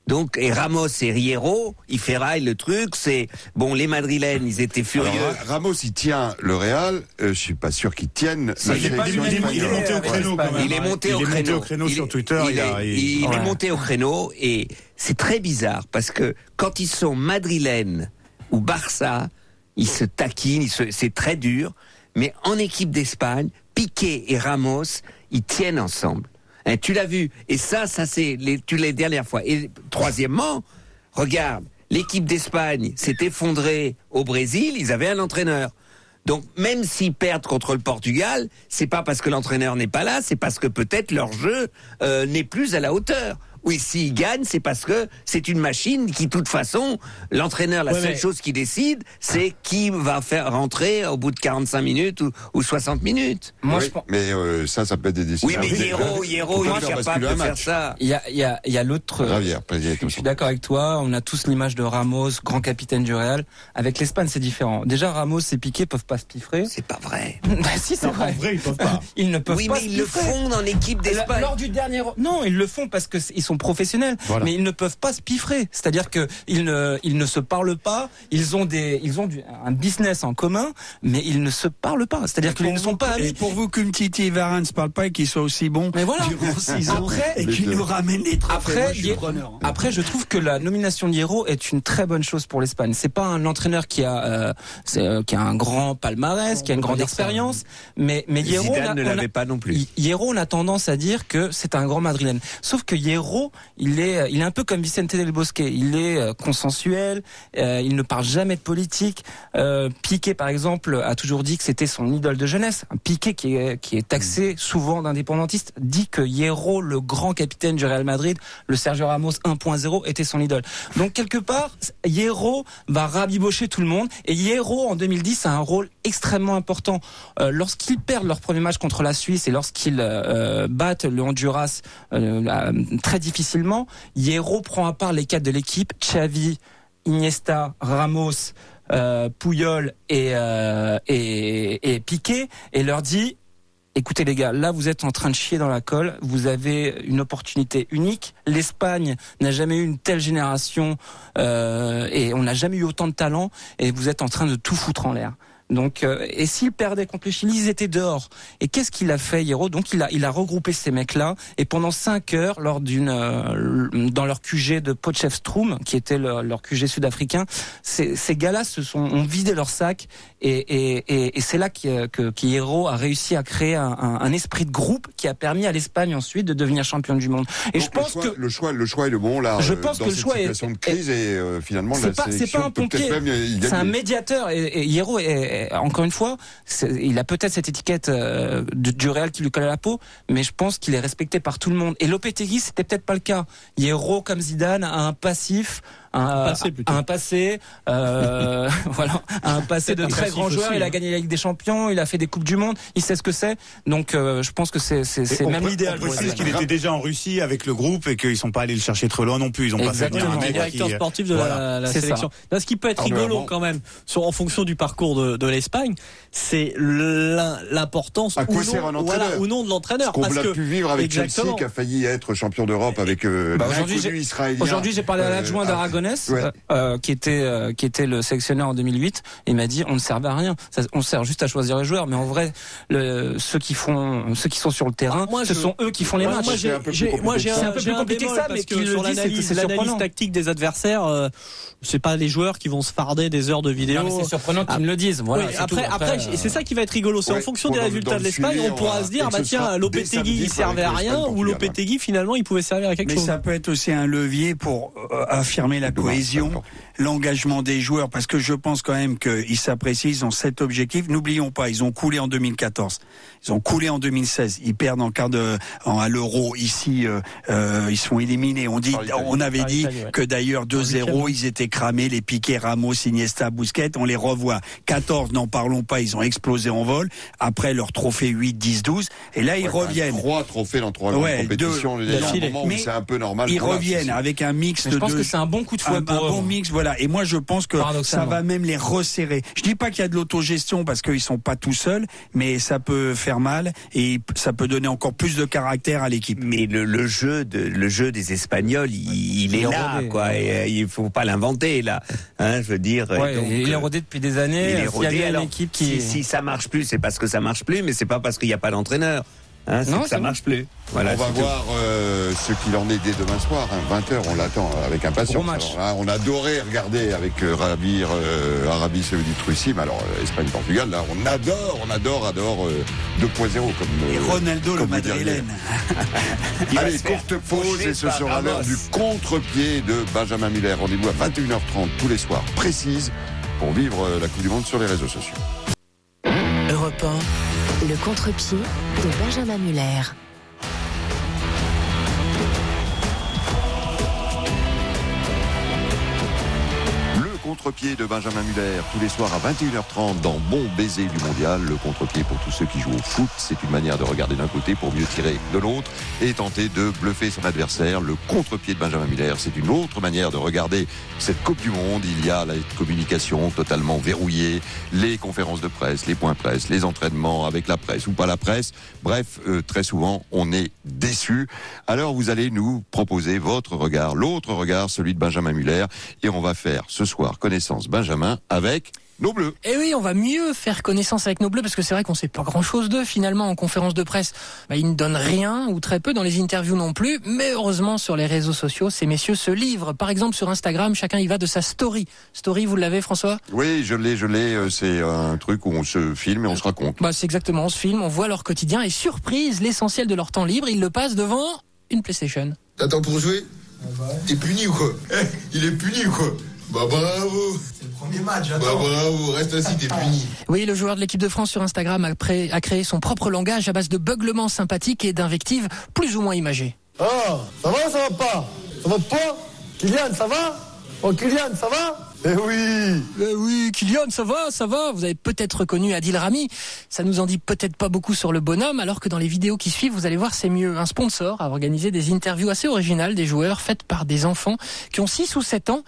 Donc, et Ramos et Riero, ils ferraillent le truc, c'est, bon, les Madrilènes, ils étaient furieux.
Alors, Ramos, il tient le Real. Euh, je suis pas sûr qu'il tienne
il
Il est, il monté au créneau quand même.
Il est monté
Il
au créneau. Il
sur Twitter.
Il,
il a-
est,
il-
il monté au créneau et c'est très bizarre parce que quand ils sont madrilènes ou Barça, ils se taquinent, c'est très dur. Mais en équipe d'Espagne, Piqué et Ramos, ils tiennent ensemble. Hein, tu l'as vu. Et ça, ça c'est les, tu les dernières fois. Et troisièmement, regarde, l'équipe d'Espagne s'est effondrée au Brésil. Ils avaient un entraîneur. Donc même s'ils perdent contre le Portugal, c'est pas parce que l'entraîneur n'est pas là, c'est parce que peut-être leur jeu euh, n'est plus à la hauteur. Oui, s'ils gagnent, c'est parce que c'est une machine qui, de toute façon, l'entraîneur, la
Ouais,
seule
mais-
chose qui décide, c'est qui va faire rentrer au bout de 45 minutes ou, ou 60 minutes.
Moi,
Oui,
je pense-
Mais euh, ça, ça peut être des décisions.
Oui, mais Hierro, Hierro, il est capable de faire ça.
Il y a, il y a, il y a l'autre.
Javier, président.
Je suis d'accord avec toi. On a tous l'image de Ramos, grand capitaine du Real. Avec l'Espagne, c'est différent. Déjà, Ramos et Piqué peuvent pas se piffrer.
C'est pas vrai. <laughs>
bah si, c'est vrai.
vrai, ils peuvent pas. <laughs>
Ils ne peuvent
Oui,
pas
mais
se
ils le font dans l'équipe d'Espagne.
Lors du dernier, non, ils le font parce que ils sont professionnels,
Voilà.
mais ils ne peuvent pas se piffrer. C'est-à-dire que ils ne, ils ne se parlent pas. Ils ont des, ils ont du- un business en commun, mais ils ne se parlent pas. C'est-à-dire qu'ils ne sont pas
Et
amis.
pour vous qu'une Titi et Varane ne se parlent pas et qu'ils soient aussi bons
Mais voilà.
durant six ans
Après-
et qu'ils nous ramènent des trophées,
Après,
moi, je suis
Hier-
preneur. hein.
Après, je trouve que la nomination de Hierro est une très bonne chose pour l'Espagne. C'est pas un entraîneur qui a, euh, euh, qui a un grand palmarès, qui a une grande
ça.
expérience, mais mais Hierro, on a-
Zidane ne l'avait pas non plus.
Hi- Hierro, on a tendance à dire que c'est un grand madrilène. Sauf que Hierro, il est, il est un peu comme Vicente del Bosque. Il est euh, consensuel. euh, il ne parle jamais de politique. Euh, Piqué, par exemple, a toujours dit que c'était son idole de jeunesse. Un Piqué qui est, qui est taxé souvent d'indépendantiste dit que Hierro, le grand capitaine du Real Madrid, le Sergio Ramos 1.0, était son idole. Donc quelque part, Hierro va rabibocher tout le monde. Et Hierro, en 2010, a un rôle extrêmement important. Euh, lorsqu'ils perdent leur premier match contre la Suisse et lorsqu'ils euh, battent le Honduras euh, très difficilement, Hierro prend à part les cadres de l'équipe, Xavi, Iniesta, Ramos, euh, Puyol et, euh, et, et Piqué, et leur dit Écoutez les gars, là vous êtes en train de chier dans la colle, vous avez une opportunité unique. L'Espagne n'a jamais eu une telle génération euh, et on n'a jamais eu autant de talent. Et vous êtes en train de tout foutre en l'air. Donc, euh, et s'ils perdaient contre le Chili, ils étaient dehors. Et qu'est-ce qu'il a fait, Hierro Donc, il a, il a regroupé ces mecs-là. Et pendant cinq heures, lors d'une, euh, dans leur QG de Potchefstroom, qui était leur, leur QG sud-africain, ces, ces gars-là se sont, ont vidé leur sac. Et, et, et, et c'est là que, que, qu'Hierro a réussi à créer un, un, un esprit de groupe qui a permis à l'Espagne ensuite de devenir champion du monde. Et
Donc,
je pense
le choix,
que
le choix, le choix est le bon là.
Je
euh,
pense
dans
que le choix est-
situation de crise et euh, finalement
c'est pas, un pompier, c'est un médiateur. Et, et est, est- encore une fois, il a peut-être cette étiquette euh, du, du Real qui lui colle à la peau, mais je pense qu'il est respecté par tout le monde. Et Lopetegui, c'était peut-être pas le cas. Hierro, comme Zidane, a un passif. Un,
passé, plutôt.
un passé, euh, <laughs> voilà, un passé de
Un
très grand joueur.
aussi,
il a
hein.
gagné la Ligue des Champions, il a fait des coupes du monde, il sait ce que c'est. Donc, euh, je pense que c'est même l'idéal.
On précise qu'il était déjà en Russie avec le groupe et qu'ils sont pas allés le chercher trop loin non plus. Ils ont pas fait venir
Exactement.
un
le
mec
directeur
qui,
sportif de
voilà.
la, sélection. Là, ce qui peut être
Alors,
rigolo
vraiment.
quand même, sur, en fonction du parcours de, de l'Espagne, c'est l'im- l'importance ou, non, voilà, ou non de l'entraîneur.
Qu'on
que
pu vivre avec
exactement.
Chelsea qui a failli être champion d'Europe avec euh,
Bah, aujourd'hui, j'ai-
israélien.
Aujourd'hui, j'ai parlé à
Euh,
l'adjoint
ah, ouais.
euh, qui était euh, qui était le sélectionneur en 2008. Et il m'a dit on ne servait à rien. Ça, on sert juste à choisir les joueurs, mais en vrai, le, ceux qui font, ceux qui sont sur le terrain,
Moi,
ce
je-
sont eux qui font les matchs.
moi,
C'est
j'ai,
un peu plus compliqué que
un,
ça.
Peu plus compliqué que mais
que sur l'analyse, tactique des adversaires, euh, c'est pas les joueurs qui vont se farder des heures de vidéo.
Mais c'est surprenant qu'ils me le disent. Voilà,
Oui,
c'est
après,
tout.
après,
euh,
c'est ça qui va être rigolo. C'est
ouais,
en fonction des résultats de
le
l'Espagne, on pourra se dire, bah tiens, Lopetegui, il servait à rien, ou Lopetegui, finalement, il pouvait servir à quelque
Mais
chose.
ça peut être aussi un levier pour euh, affirmer la cohésion, l'engagement des joueurs, parce que je pense quand même qu'ils s'apprécient, ils ont cet objectif. N'oublions pas, ils ont coulé en 2014, ils ont coulé en 2016, ils perdent en quart de, en, à l'euro ici, euh, euh, ils sont éliminés. On dit, on avait dit que d'ailleurs 2-0, ils étaient cramés, les Piquet, Ramos, Iniesta, Busquets, on les revoit. 14, n'en parlons pas, ils ont explosé en vol. Après leur trophée 8, 10, 12, et là ils
Ouais, même
reviennent.
Trois trophées dans trois
Ouais,
compétitions.
Mais
c'est un peu normal.
Ils reviennent avec un mix de
je pense
deux-
que c'est un bon coup de
un, bon mix, voilà. Et moi, je pense que ça va même les resserrer. Je dis pas qu'il y a de l'autogestion parce qu'ils sont pas tout seuls, mais ça peut faire mal et ça peut donner encore plus de caractère à l'équipe.
Mais le, le jeu de le jeu des Espagnols, il, il
Il
est
est
là,
rodé.
quoi. Et, euh, il faut pas l'inventer là. Hein, je veux dire.
Ouais,
donc,
il est
euh,
rodé depuis des
il
années.
est
S'il y
rodé.
avait une
Alors,
équipe qui.
si, si ça marche plus, c'est parce que ça marche plus, mais c'est pas parce qu'il n'y a pas d'entraîneur. Hein,
Non,
que ça marche plus. Voilà.
on va
tout.
voir euh, ce qu'il en est dès demain soir, 20h, on l'attend avec impatience.
Gros match.
Alors là, on adorait regarder avec euh, Rabir, euh, Arabie Saoudite, Russie, mais alors euh, Espagne, Portugal, là, on adore, on adore, adore euh, 2.0 comme.
Et
euh,
Ronaldo, le
comme diriez.
madrilène. <laughs>
Allez, courte pause et ce sera l'heure du contre-pied de Benjamin Miller. Rendez-vous à 21h30 tous les soirs, précise, pour vivre euh, la Coupe du Monde sur les réseaux sociaux.
Europe 1.
Le contre-pied de Benjamin Muller.
Contre-pied de Benjamin Muller tous les soirs à 21h30 dans Bon baiser du mondial. Le contre-pied pour tous ceux qui jouent au foot, c'est une manière de regarder d'un côté pour mieux tirer de l'autre et tenter de bluffer son adversaire. Le contre-pied de Benjamin Muller, c'est une autre manière de regarder cette Coupe du Monde. Il y a la communication totalement verrouillée, les conférences de presse, les points presse, les entraînements avec la presse ou pas la presse. Bref, euh, très souvent, on est déçu. Alors vous allez nous proposer votre regard, l'autre regard, celui de Benjamin Muller, et on va faire ce soir connaissance, Benjamin, avec nos bleus.
Et eh oui, on va mieux faire connaissance avec nos bleus parce que c'est vrai qu'on sait pas grand chose d'eux finalement en conférence de presse. Bah, ils ne donnent rien ou très peu dans les interviews non plus. Mais heureusement sur les réseaux sociaux, ces messieurs se livrent. Par exemple sur Instagram, chacun y va de sa story. Story, vous l'avez François?
Oui, je l'ai, je l'ai. Euh, c'est un truc où on se filme et on se raconte.
Bah c'est exactement, on se filme, on voit leur quotidien et surprise, l'essentiel de leur temps libre, ils le passent devant une PlayStation.
T'attends pour jouer? T'es puni ou quoi? Il est puni ou quoi? Bah bravo.
C'est le premier match,
Bah bravo, reste assis, t'es puni.
Oui, le joueur de l'équipe de France sur Instagram a, a créé son propre langage à base de beuglements sympathiques et d'invectives plus ou moins imagées.
Ah, ça va ça va pas? Ça va pas? Kylian, ça va? Oh Kylian, ça va? Eh oui
Eh oui, Kylian, ça va, ça va. Vous avez peut-être reconnu Adil Rami. Ça nous en dit peut-être pas beaucoup sur le bonhomme, alors que dans les vidéos qui suivent, vous allez voir, c'est mieux. Un sponsor a organisé des interviews assez originales des joueurs faites par des enfants qui ont 6 ou 7 ans.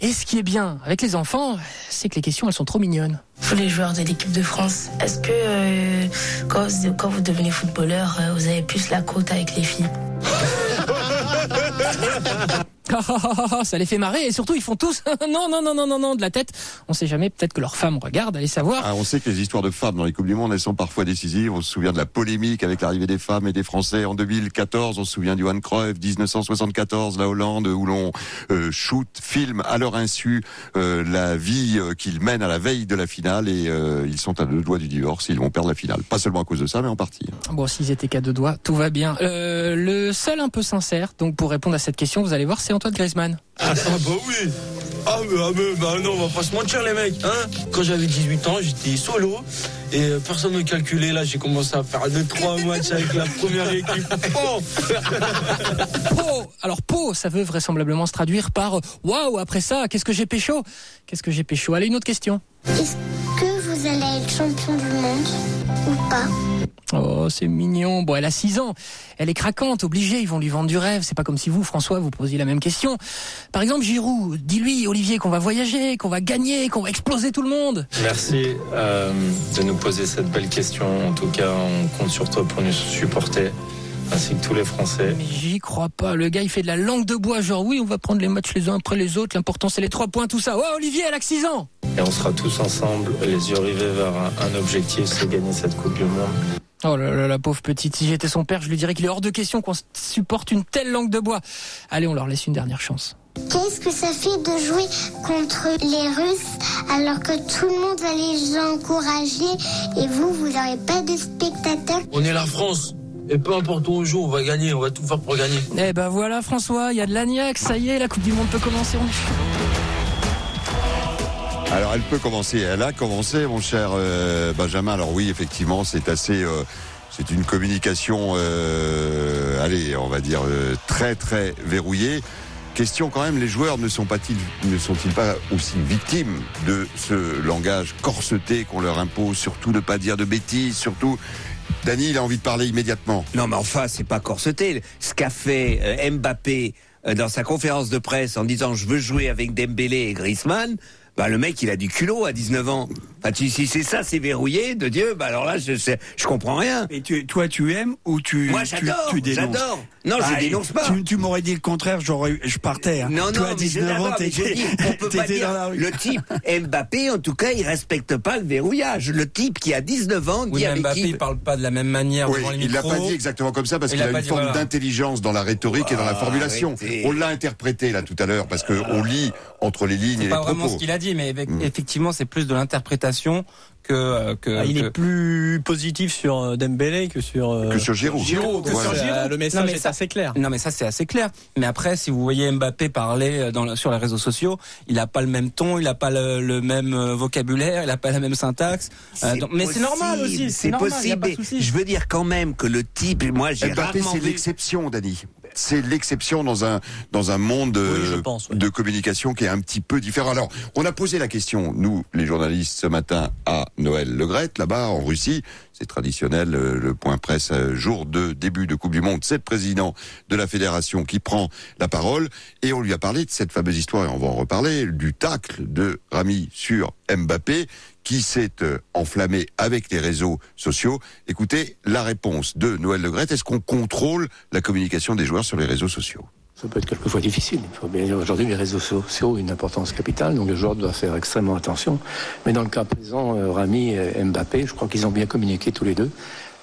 Et ce qui est bien avec les enfants, c'est que les questions, elles sont trop mignonnes.
Pour les joueurs de l'équipe de France, est-ce que euh, quand, vous devenez footballeur, euh, vous avez plus la côte avec les filles? <laughs> <laughs>
ça les fait marrer et surtout ils font tous <laughs> non non non non non non de la tête. On sait jamais, peut-être que leurs femmes regardent, allez savoir.
Ah, on sait que les histoires de femmes dans les coupes du monde, elles sont parfois décisives. On se souvient de la polémique avec l'arrivée des femmes et des Français en 2014. On se souvient du One Cruyff 1974, la Hollande, où l'on euh, shoot, filme à leur insu euh, la vie euh, qu'ils mènent à la veille de la finale et euh, ils sont à deux doigts du divorce. Ils vont perdre la finale, pas seulement à cause de ça, mais en partie.
Bon, s'ils étaient qu'à deux doigts, tout va bien. le seul un peu sincère, donc pour répondre à cette question, vous allez voir, c'est Antoine Griezmann.
Ah, bah oui Ah mais, ah mais bah non, on va pas se mentir les mecs hein Quand j'avais 18 ans, j'étais solo et euh, personne ne calculait. Là, j'ai commencé à faire 2-3 <laughs> matchs avec la première équipe. Po <laughs>
Po Alors Po, ça veut vraisemblablement se traduire par Waouh, après ça, qu'est-ce que j'ai pécho? Qu'est-ce que j'ai pécho? Allez, une autre question.
Est-ce que vous allez être champion du monde ou pas
Oh, c'est mignon. Bon, elle a 6 ans. Elle est craquante, obligée. Ils vont lui vendre du rêve. C'est pas comme si vous, François, vous posiez la même question. Par exemple, Giroud, dis-lui, Olivier, qu'on va voyager, qu'on va gagner, qu'on va exploser tout le monde.
Merci euh, de nous poser cette belle question. En tout cas, on compte sur toi pour nous supporter ainsi que tous les Français.
Mais j'y crois pas. Le gars, il fait de la langue de bois. Genre, oui, on va prendre les matchs les uns après les autres. L'important, c'est les trois points, tout ça. Ouais, Olivier, elle a 6 ans.
Et on sera tous ensemble, les yeux rivés vers un, objectif, c'est gagner cette Coupe du Monde.
Oh là là, la pauvre petite. Si j'étais son père, je lui dirais qu'il est hors de question qu'on supporte une telle langue de bois. Allez, on leur laisse une dernière chance.
Qu'est-ce que ça fait de jouer contre les Russes alors que tout le monde va les encourager et vous, vous n'aurez pas de spectateurs?
On est la France. Et peu importe où on joue, on va gagner, on va tout faire pour gagner.
Eh ben voilà François, il y a de l'agnac, ça y est, la Coupe du Monde peut commencer.
Alors elle peut commencer, elle a commencé, mon cher euh, Benjamin. Alors oui, effectivement, c'est assez, euh, c'est une communication, euh, allez, on va dire très très verrouillée. Question quand même, les joueurs ne sont pas-ils, ne sont-ils pas aussi victimes de ce langage corseté qu'on leur impose, surtout ne pas dire de bêtises, surtout Dany, il a envie de parler immédiatement.
Non, mais enfin, c'est pas corseté. Ce qu'a fait Mbappé dans sa conférence de presse en disant je veux jouer avec Dembélé et Griezmann, bah, le mec, il a du culot à 19 ans. Enfin, tu, si c'est ça, c'est verrouillé de Dieu, bah alors là, je, je, je comprends rien.
Et tu, toi, tu aimes ou tu,
Moi, j'adore,
tu, tu
J'adore. Non,
bah,
je dénonce pas.
Tu, tu m'aurais dit le contraire, j'aurais, je partais. Hein.
Non, non,
toi, à 19 ans,
mais je dis, on <laughs> peut pas dire, le type Mbappé, en tout cas, il respecte pas le verrouillage. Le type qui a 19 ans dit
oui, Mbappé,
qui...
il parle pas de la même manière
oui,
devant les
il l'a pas dit exactement comme ça parce qu'il a, une forme d'intelligence dans la rhétorique et dans la formulation. On l'a interprété là tout à l'heure parce que on lit entre les lignes et les
pas
propos.
vraiment ce qu'il a dit, mais effectivement, c'est plus de l'interprétation que euh, que,
Ah, il
que-
est plus positif sur euh, Dembélé que sur euh,
Que sur Giroud.
Giroud, que
Voilà.
sur Giroud. Le message
Non, mais
est
ça-
assez clair.
Non mais ça c'est assez clair. Mais après si vous voyez Mbappé parler dans sur les réseaux sociaux, il a pas le même ton, il a pas le, le même vocabulaire, il a pas la même syntaxe. Euh, donc- mais c'est normal aussi.
C'est
normal, y a
possible.
pas de
mais. Je veux dire quand même que le type, moi j'ai
Mbappé,
rarement
c'est
vu.
l'exception, Dani. C'est l'exception dans un dans un monde euh, de communication qui est un petit peu différent. Alors, on a posé la question, nous, les journalistes, ce matin à Noël Legrette, là-bas en Russie. C'est traditionnel, euh, le point presse euh, jour de début de Coupe du Monde. C'est le président de la fédération qui prend la parole et on lui a parlé de cette fameuse histoire et on va en reparler du tacle de Rami sur Mbappé qui s'est euh, enflammé avec les réseaux sociaux. Écoutez la réponse de Noël Legrette. Est-ce qu'on contrôle la communication des joueurs sur les réseaux sociaux?
Ça peut être quelquefois difficile. Il faut bien dire aujourd'hui les réseaux sociaux ont une importance capitale, donc le joueur doit faire extrêmement attention. Mais dans le cas présent, euh, Rami et Mbappé, je crois qu'ils ont bien communiqué tous les deux.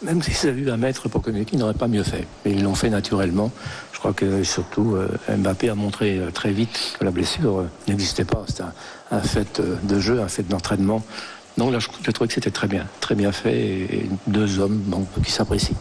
Même s'ils avaient eu un maître pour communiquer, ils n'auraient pas mieux fait. Mais ils l'ont fait naturellement. Je crois que surtout euh, Mbappé a montré très vite que la blessure n'existait pas. Un, un fait euh, de jeu, un fait d'entraînement. Donc là, je, trouvais que c'était très bien, très bien fait. Et, deux hommes qui s'apprécient.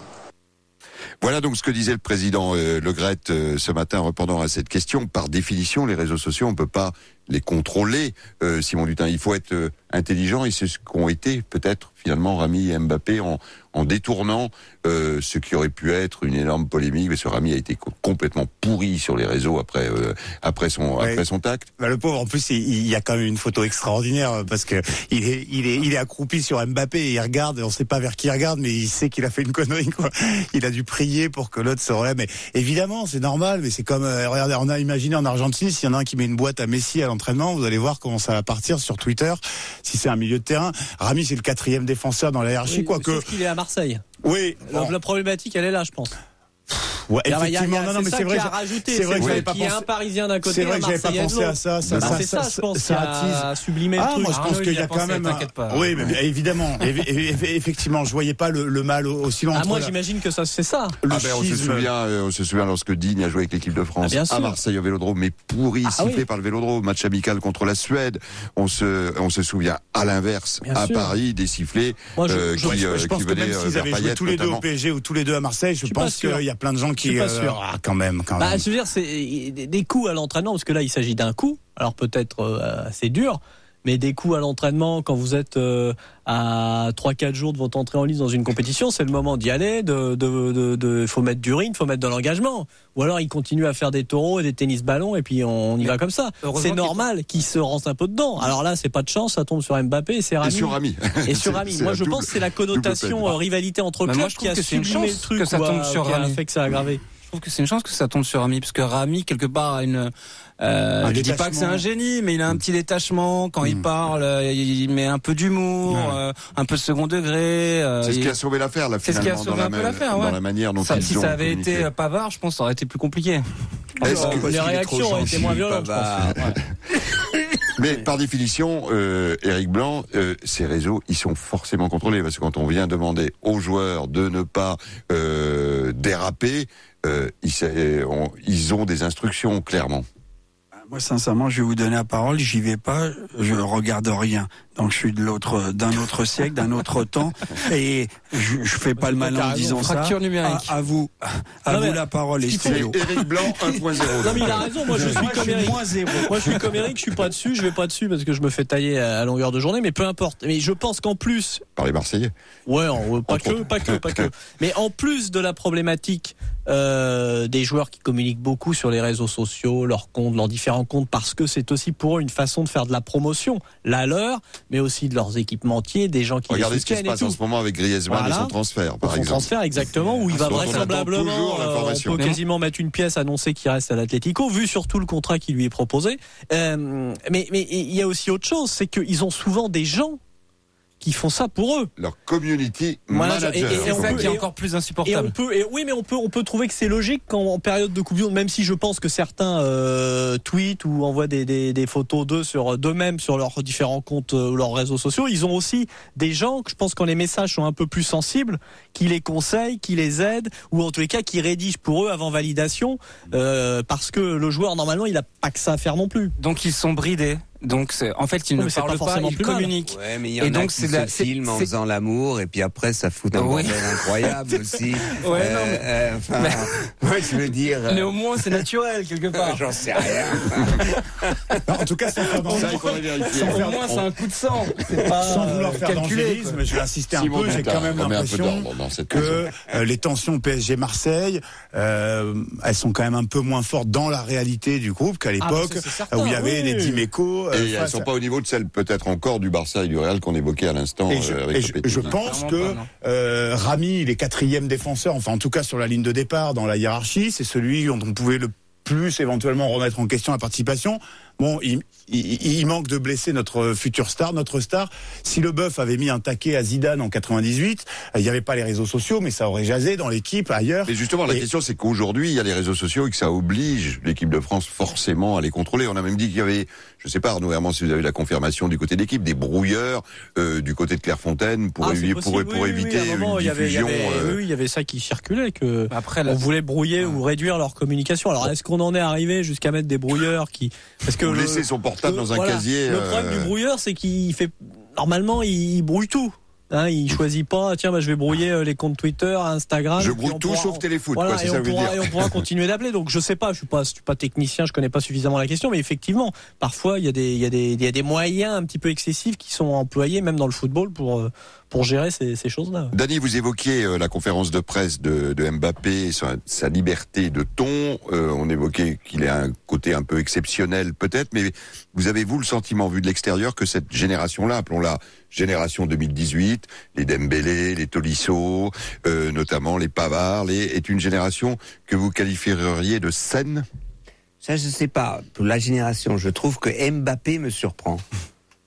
Voilà donc ce que disait le président euh, Le Gret euh, ce matin en répondant à cette question. Par définition, les réseaux sociaux, on ne peut pas les contrôler, Simon Dutin. Il faut être intelligent et c'est ce qu'ont été peut-être finalement Rami et Mbappé en, en détournant euh, ce qui aurait pu être une énorme polémique. Mais ce Rami a été co- complètement pourri sur les réseaux après euh, après son
Ouais.
après son tact.
Bah, le pauvre, en plus, il, il y a quand même une photo extraordinaire euh, parce que il est, il est, il est accroupi sur Mbappé et il regarde. On sait pas vers qui il regarde, mais il sait qu'il a fait une connerie. Quoi. Il a dû prier pour que l'autre se relève. Mais évidemment, c'est normal. Mais c'est comme, euh, regardez, on a imaginé en Argentine, s'il y en a un qui met une boîte à Messi à l'entraînement, vous allez voir comment ça va partir sur Twitter. Si c'est un milieu de terrain, Rami c'est le quatrième défenseur dans la hiérarchie,
Oui, est à Marseille.
Oui.
La problématique, elle est là, je pense.
Ouais,
Il y a- il y a-
effectivement, non, non, mais
ça
c'est vrai, c'est vrai que j'avais pas
qu'il y a
pensé-
un Parisien d'un côté,
C'est vrai que j'avais pas pensé à ça. ça,
Bah,
ça,
ça,
ça
qui a
attise.
sublimé le
ah, moi, je pense
Arnaud,
qu'il
il
y a quand même. un-
t'inquiète pas.
Oui, mais évidemment, évi- évi- effectivement, je voyais pas le, mal aussi loin.
Ah, moi, j'imagine que ça, c'est ça.
Le
Ah ben, on se souvient, euh, on se souvient lorsque Digne a joué avec l'équipe de France
Ah,
à. Marseille au Vélodrome, mais pourri,
Ah,
sifflé par le Vélodrome, match amical contre la Suède. On se, on se souvient à l'inverse, à. Paris, des sifflets
Moi, je,
euh, qui,
je-
euh,
je pense que
venaient
même s'ils avaient joué tous les deux au. PSG ou tous les deux à Marseille, je, pense qu'il y a plein de gens
Je
qui.
suis pas sûr.
ah, quand même, quand
Bah,
même.
je veux dire, c'est des des coups à l'entraînement, parce que là, il s'agit d'un coup. Alors peut-être euh, assez dur, mais des coups à l'entraînement quand vous êtes euh, à 3-4 jours de votre entrée en lice dans une compétition, c'est le moment d'y aller. De, de, de, de- faut mettre du rythme, faut mettre de l'engagement. Ou alors il continue à faire des taureaux et des tennis ballons et puis on y va comme ça. C'est normal qu'il se rance un peu dedans. Alors là, c'est pas de chance, ça tombe sur Mbappé et c'est Rami.
sur Rami.
Et sur Rami. Moi, je
double-
pense que c'est la connotation euh, rivalité entre
Bah,
clubs qui a sublimé le truc
que ça
ou a-
tombe sur
qui a
Rami.
fait que ça a aggravé.
Je trouve que c'est une chance que ça tombe sur Rami, parce que Rami, quelque part, a une. Euh, je dis pas que c'est un génie, mais il a un petit détachement quand il parle. euh, Il met un peu d'humour, euh, un peu de second degré. euh,
C'est ce
il-
qui a sauvé l'affaire, là,
C'est ce qui a
finalement,
sauvé
dans,
un peu
la,
l'affaire,
dans
ouais.
la manière dont
Ça-
ils
si
ont
ça avait
communiqué.
été Pavard, je pense que ça aurait été plus compliqué.
Que-
les réactions ont été moins violentes, je pense. <laughs>
Mais par définition, euh, Eric Blanc, euh, ces réseaux, ils sont forcément contrôlés parce que quand on vient demander aux joueurs de ne pas euh, déraper, euh, ils, euh, on- ils ont des instructions clairement.
Moi, sincèrement, je vais vous donner la parole. J'y vais pas. Je regarde rien. Donc, je suis de l'autre, d'un autre siècle, d'un autre <laughs> temps, et je, je fais pas le malin en disant ça.
Fracture numérique.
À, à vous, à
Non,
vous la parole, les stylos.
Eric Blanc 1.0. <laughs>
Non mais il a raison, moi je suis
Moi,
comme Eric.
moins zéro.
Moi je suis comme Eric, je suis pas dessus, je vais pas dessus parce que je me fais tailler à longueur de journée, mais peu importe. Mais je pense qu'en plus,
Par les Marseillais.
ouais, en- pas
Entre
que,
autres.
pas que, pas que. <laughs> Mais en plus de la problématique euh, des joueurs qui communiquent beaucoup sur les réseaux sociaux, leurs comptes, leurs différents comptes, parce que c'est aussi pour eux une façon de faire de la promotion, la leur, mais aussi de leurs équipementiers, des gens qui
Regardez
les
ce qui se
soutiennent
passe en ce moment avec Griezmann
Voilà.
et son transfert, par
Son
exemple.
transfert exactement où il va vraisemblablement euh, on peut quasiment mettre une pièce annoncée qu'il reste à l'Atlético vu surtout le contrat qui lui est proposé Euh, mais mais il y a aussi autre chose c'est qu'ils ont souvent des gens qui font ça pour eux
Leur community
Voilà,
manager.
et- et- et
C'est ça
peut-
qui est encore plus
et on
insupportable.
peut, et oui, mais on peut, on peut trouver que c'est logique quand en période de Coupe du Monde, même si je pense que certains euh, tweetent ou envoient des, des, des photos d'eux sur d'eux-mêmes sur leurs différents comptes euh, ou leurs réseaux sociaux, ils ont aussi des gens que je pense quand les messages sont un peu plus sensibles, qui les conseillent, qui les aident, ou en tous les cas qui rédigent pour eux avant validation, euh, parce que le joueur normalement il a pas que ça à faire non plus.
Donc ils sont bridés. Donc c'est- en fait ils
Oui,
ne
c'est
parlent
pas
pas,
forcément
ils
plus
communiquent.
Ouais, mais il y
Et
en
donc c'est
se
c'est-
filment en
c'est-
faisant l'amour et puis après ça fout un
Oui.
bordel incroyable <laughs> aussi.
Ouais, non, mais-
euh, enfin, <laughs> je veux dire. euh,
Mais au moins c'est naturel quelque part. <laughs>
J'en sais rien.
Non, en tout cas, sans faire d'angélisme,
au moins, c'est un coup de sang. C'est pas
sans vouloir faire d'angélisme, je vais insister un
Simon
peu. J'ai quand même l'impression que euh, les tensions PSG-Marseille, euh, elles sont quand même un peu moins fortes dans la réalité du groupe qu'à l'époque
Ah, c'est certain,
où il y avait
oui.
les Dimeco. euh,
Et elles
face
sont pas au niveau de celles peut-être encore du Barça et du Real qu'on évoquait à l'instant.
Et je,
euh, avec
et je-
Lopetegui.
je pense que
pas,
euh, Rami, il est quatrième défenseur, enfin en tout cas sur la ligne de départ dans la hiérarchie, c'est celui dont on pouvait le plus éventuellement remettre en question la participation. Bon, il, il- il manque de blesser notre futur star, notre star. Si le bœuf avait mis un taquet à Zidane en 98, euh, il n'y avait pas les réseaux sociaux, mais ça aurait jasé dans l'équipe ailleurs.
Mais justement, la
Et-
question, c'est qu'aujourd'hui, il y a les réseaux sociaux et que ça oblige l'équipe de France forcément à les contrôler. On a même dit qu'il y avait, je sais pas, Arnaud Herman, si vous avez la confirmation du côté d'équipe, des brouilleurs euh, du côté de Clairefontaine pour,
Ah,
évi- pour,
possible,
pour
oui, oui,
éviter
oui, un moment,
une
il y avait- il y
diffusion.
avait-
euh,
oui, il y avait ça qui circulait que
Après,
on voulait brouiller ou réduire leur communication. Alors est-ce qu'on en est arrivé jusqu'à mettre des brouilleurs qui parce que
ou laisser son portable
le-
dans un
voilà,
casier.
Le
euh,
problème du brouilleur, c'est qu'il fait normalement il brouille tout. Hein, il choisit pas, tiens, bah, je vais brouiller euh, les comptes Twitter, Instagram.
Je brouille tout
pourra-
sauf téléfoot,
Voilà,
quoi, c'est
et,
ça
on pourra,
dire.
et on pourra continuer d'appeler. Donc je sais pas, je suis pas, je suis pas technicien, je connais pas suffisamment la question, mais effectivement, parfois il y a des, il y a des, il y a des moyens un petit peu excessifs qui sont employés même dans le football pour euh, pour gérer ces, ces choses-là.
Dany, vous évoquiez euh, la conférence de presse de, de Mbappé, sa, sa liberté de ton. Euh, on évoquait qu'il a un côté un peu exceptionnel peut-être, mais vous avez vous le sentiment vu de l'extérieur que cette génération-là, appelons-la génération 2018, les Dembélé, les Tolisso, euh, notamment les Pavard, les, est une génération que vous qualifieriez de saine?
Ça, je sais pas. Pour la génération, je trouve que Mbappé me surprend.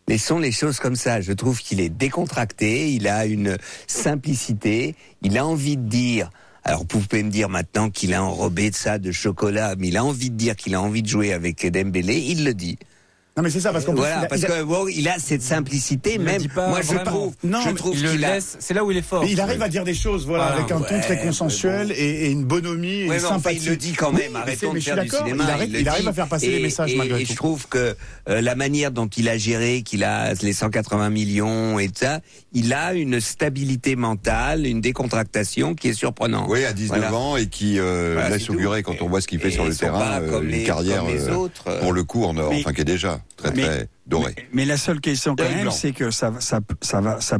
Laissons les choses comme ça. Je trouve qu'il est décontracté, il a une simplicité, il a envie de dire. Alors, vous pouvez me dire maintenant qu'il a enrobé de ça de chocolat, mais il a envie de dire qu'il a envie de jouer avec Dembélé, il le dit.
Non mais c'est ça parce plus,
Voilà,
il a-
parce
il a-
que bon, il a cette simplicité,
Il
même moi je
vraiment.
trouve,
Non,
je trouve
il
qu'il a
laisse. C'est là où il est fort.
il arrive à dire des choses, voilà,
Voilà.
avec un ton très consensuel
bon.
et, et une bonhomie et
Ouais,
une sympathie.
il le dit quand
Oui,
même.
mais
Arrêtons de
mais je suis
faire du
d'accord,
cinéma.
Il arrive,
le
il arrive à faire passer
et,
les messages
et-
malgré
et
tout.
je trouve que euh, la manière dont il a géré, qu'il a les 180 millions et tout ça, il a une stabilité mentale, une décontractation qui est surprenante.
Oui, à 19
Voilà.
ans et qui euh,
Voilà,
laisse augurer quand on voit ce qu'il fait
Et
sur le terrain, euh,
comme
une
les-
carrière euh,
autres,
pour le coup en or,
Mais-
enfin qui est déjà très
mais-
très doré.
Mais, mais la seule question quand même, c'est que ça, ça, ça va, ça,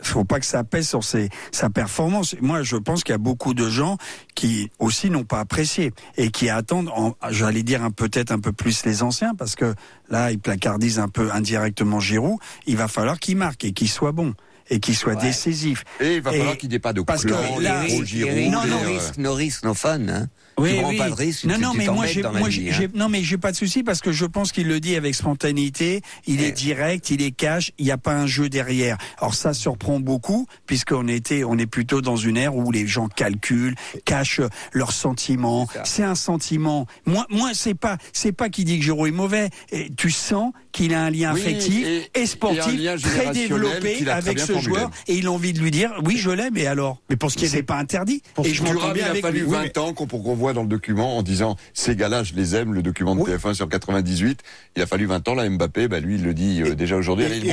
faut pas que ça pèse sur ses, sa performance. Moi, je pense qu'il y a beaucoup de gens qui aussi n'ont pas apprécié et qui attendent, en- j'allais dire un- peut-être un peu plus les anciens, parce que là, ils placardisent un peu indirectement Giroud. Il va falloir qu'il marque et qu'il soit bon et qu'il soit
Ouais.
décisif.
Et il va
Et-
falloir qu'il n'ait pas de
parce que
clan,
là,
les
Eric-
Giroud, les, euh,
risque, no risque, no fun. Hein.
Oui, oui.
pas de risque,
non,
tu,
non,
tu
mais moi, j'ai,
dans la
moi,
vie, hein.
non, mais j'ai pas de souci parce que je pense qu'il le dit avec spontanéité. Il est
Eh.
direct, il est cash. Il n'y a pas un jeu derrière. Alors ça surprend beaucoup puisqu'on était, on est plutôt dans une ère où les gens calculent, cachent leurs sentiments.
C'est
un sentiment. Moi, moi, c'est pas, c'est pas qu'il dit que Jérôme est mauvais. Et tu sens qu'il a un lien
Oui,
affectif
et-
sportif très développé
très
avec ce
formulé.
joueur et il a envie de lui dire, oui, je l'aime. Et alors?
Mais pour ce qui est
c'est pas interdit. Et je m'entends bien avec lui. Oui,
20
mais-
ans qu'on- pour qu'on voit dans le document en disant ces gars-là, je les aime, le document de
Oui.
TF1 sur 98. Il a fallu 20 ans, là, Mbappé, bah, lui, il le dit euh, déjà aujourd'hui.
Oui,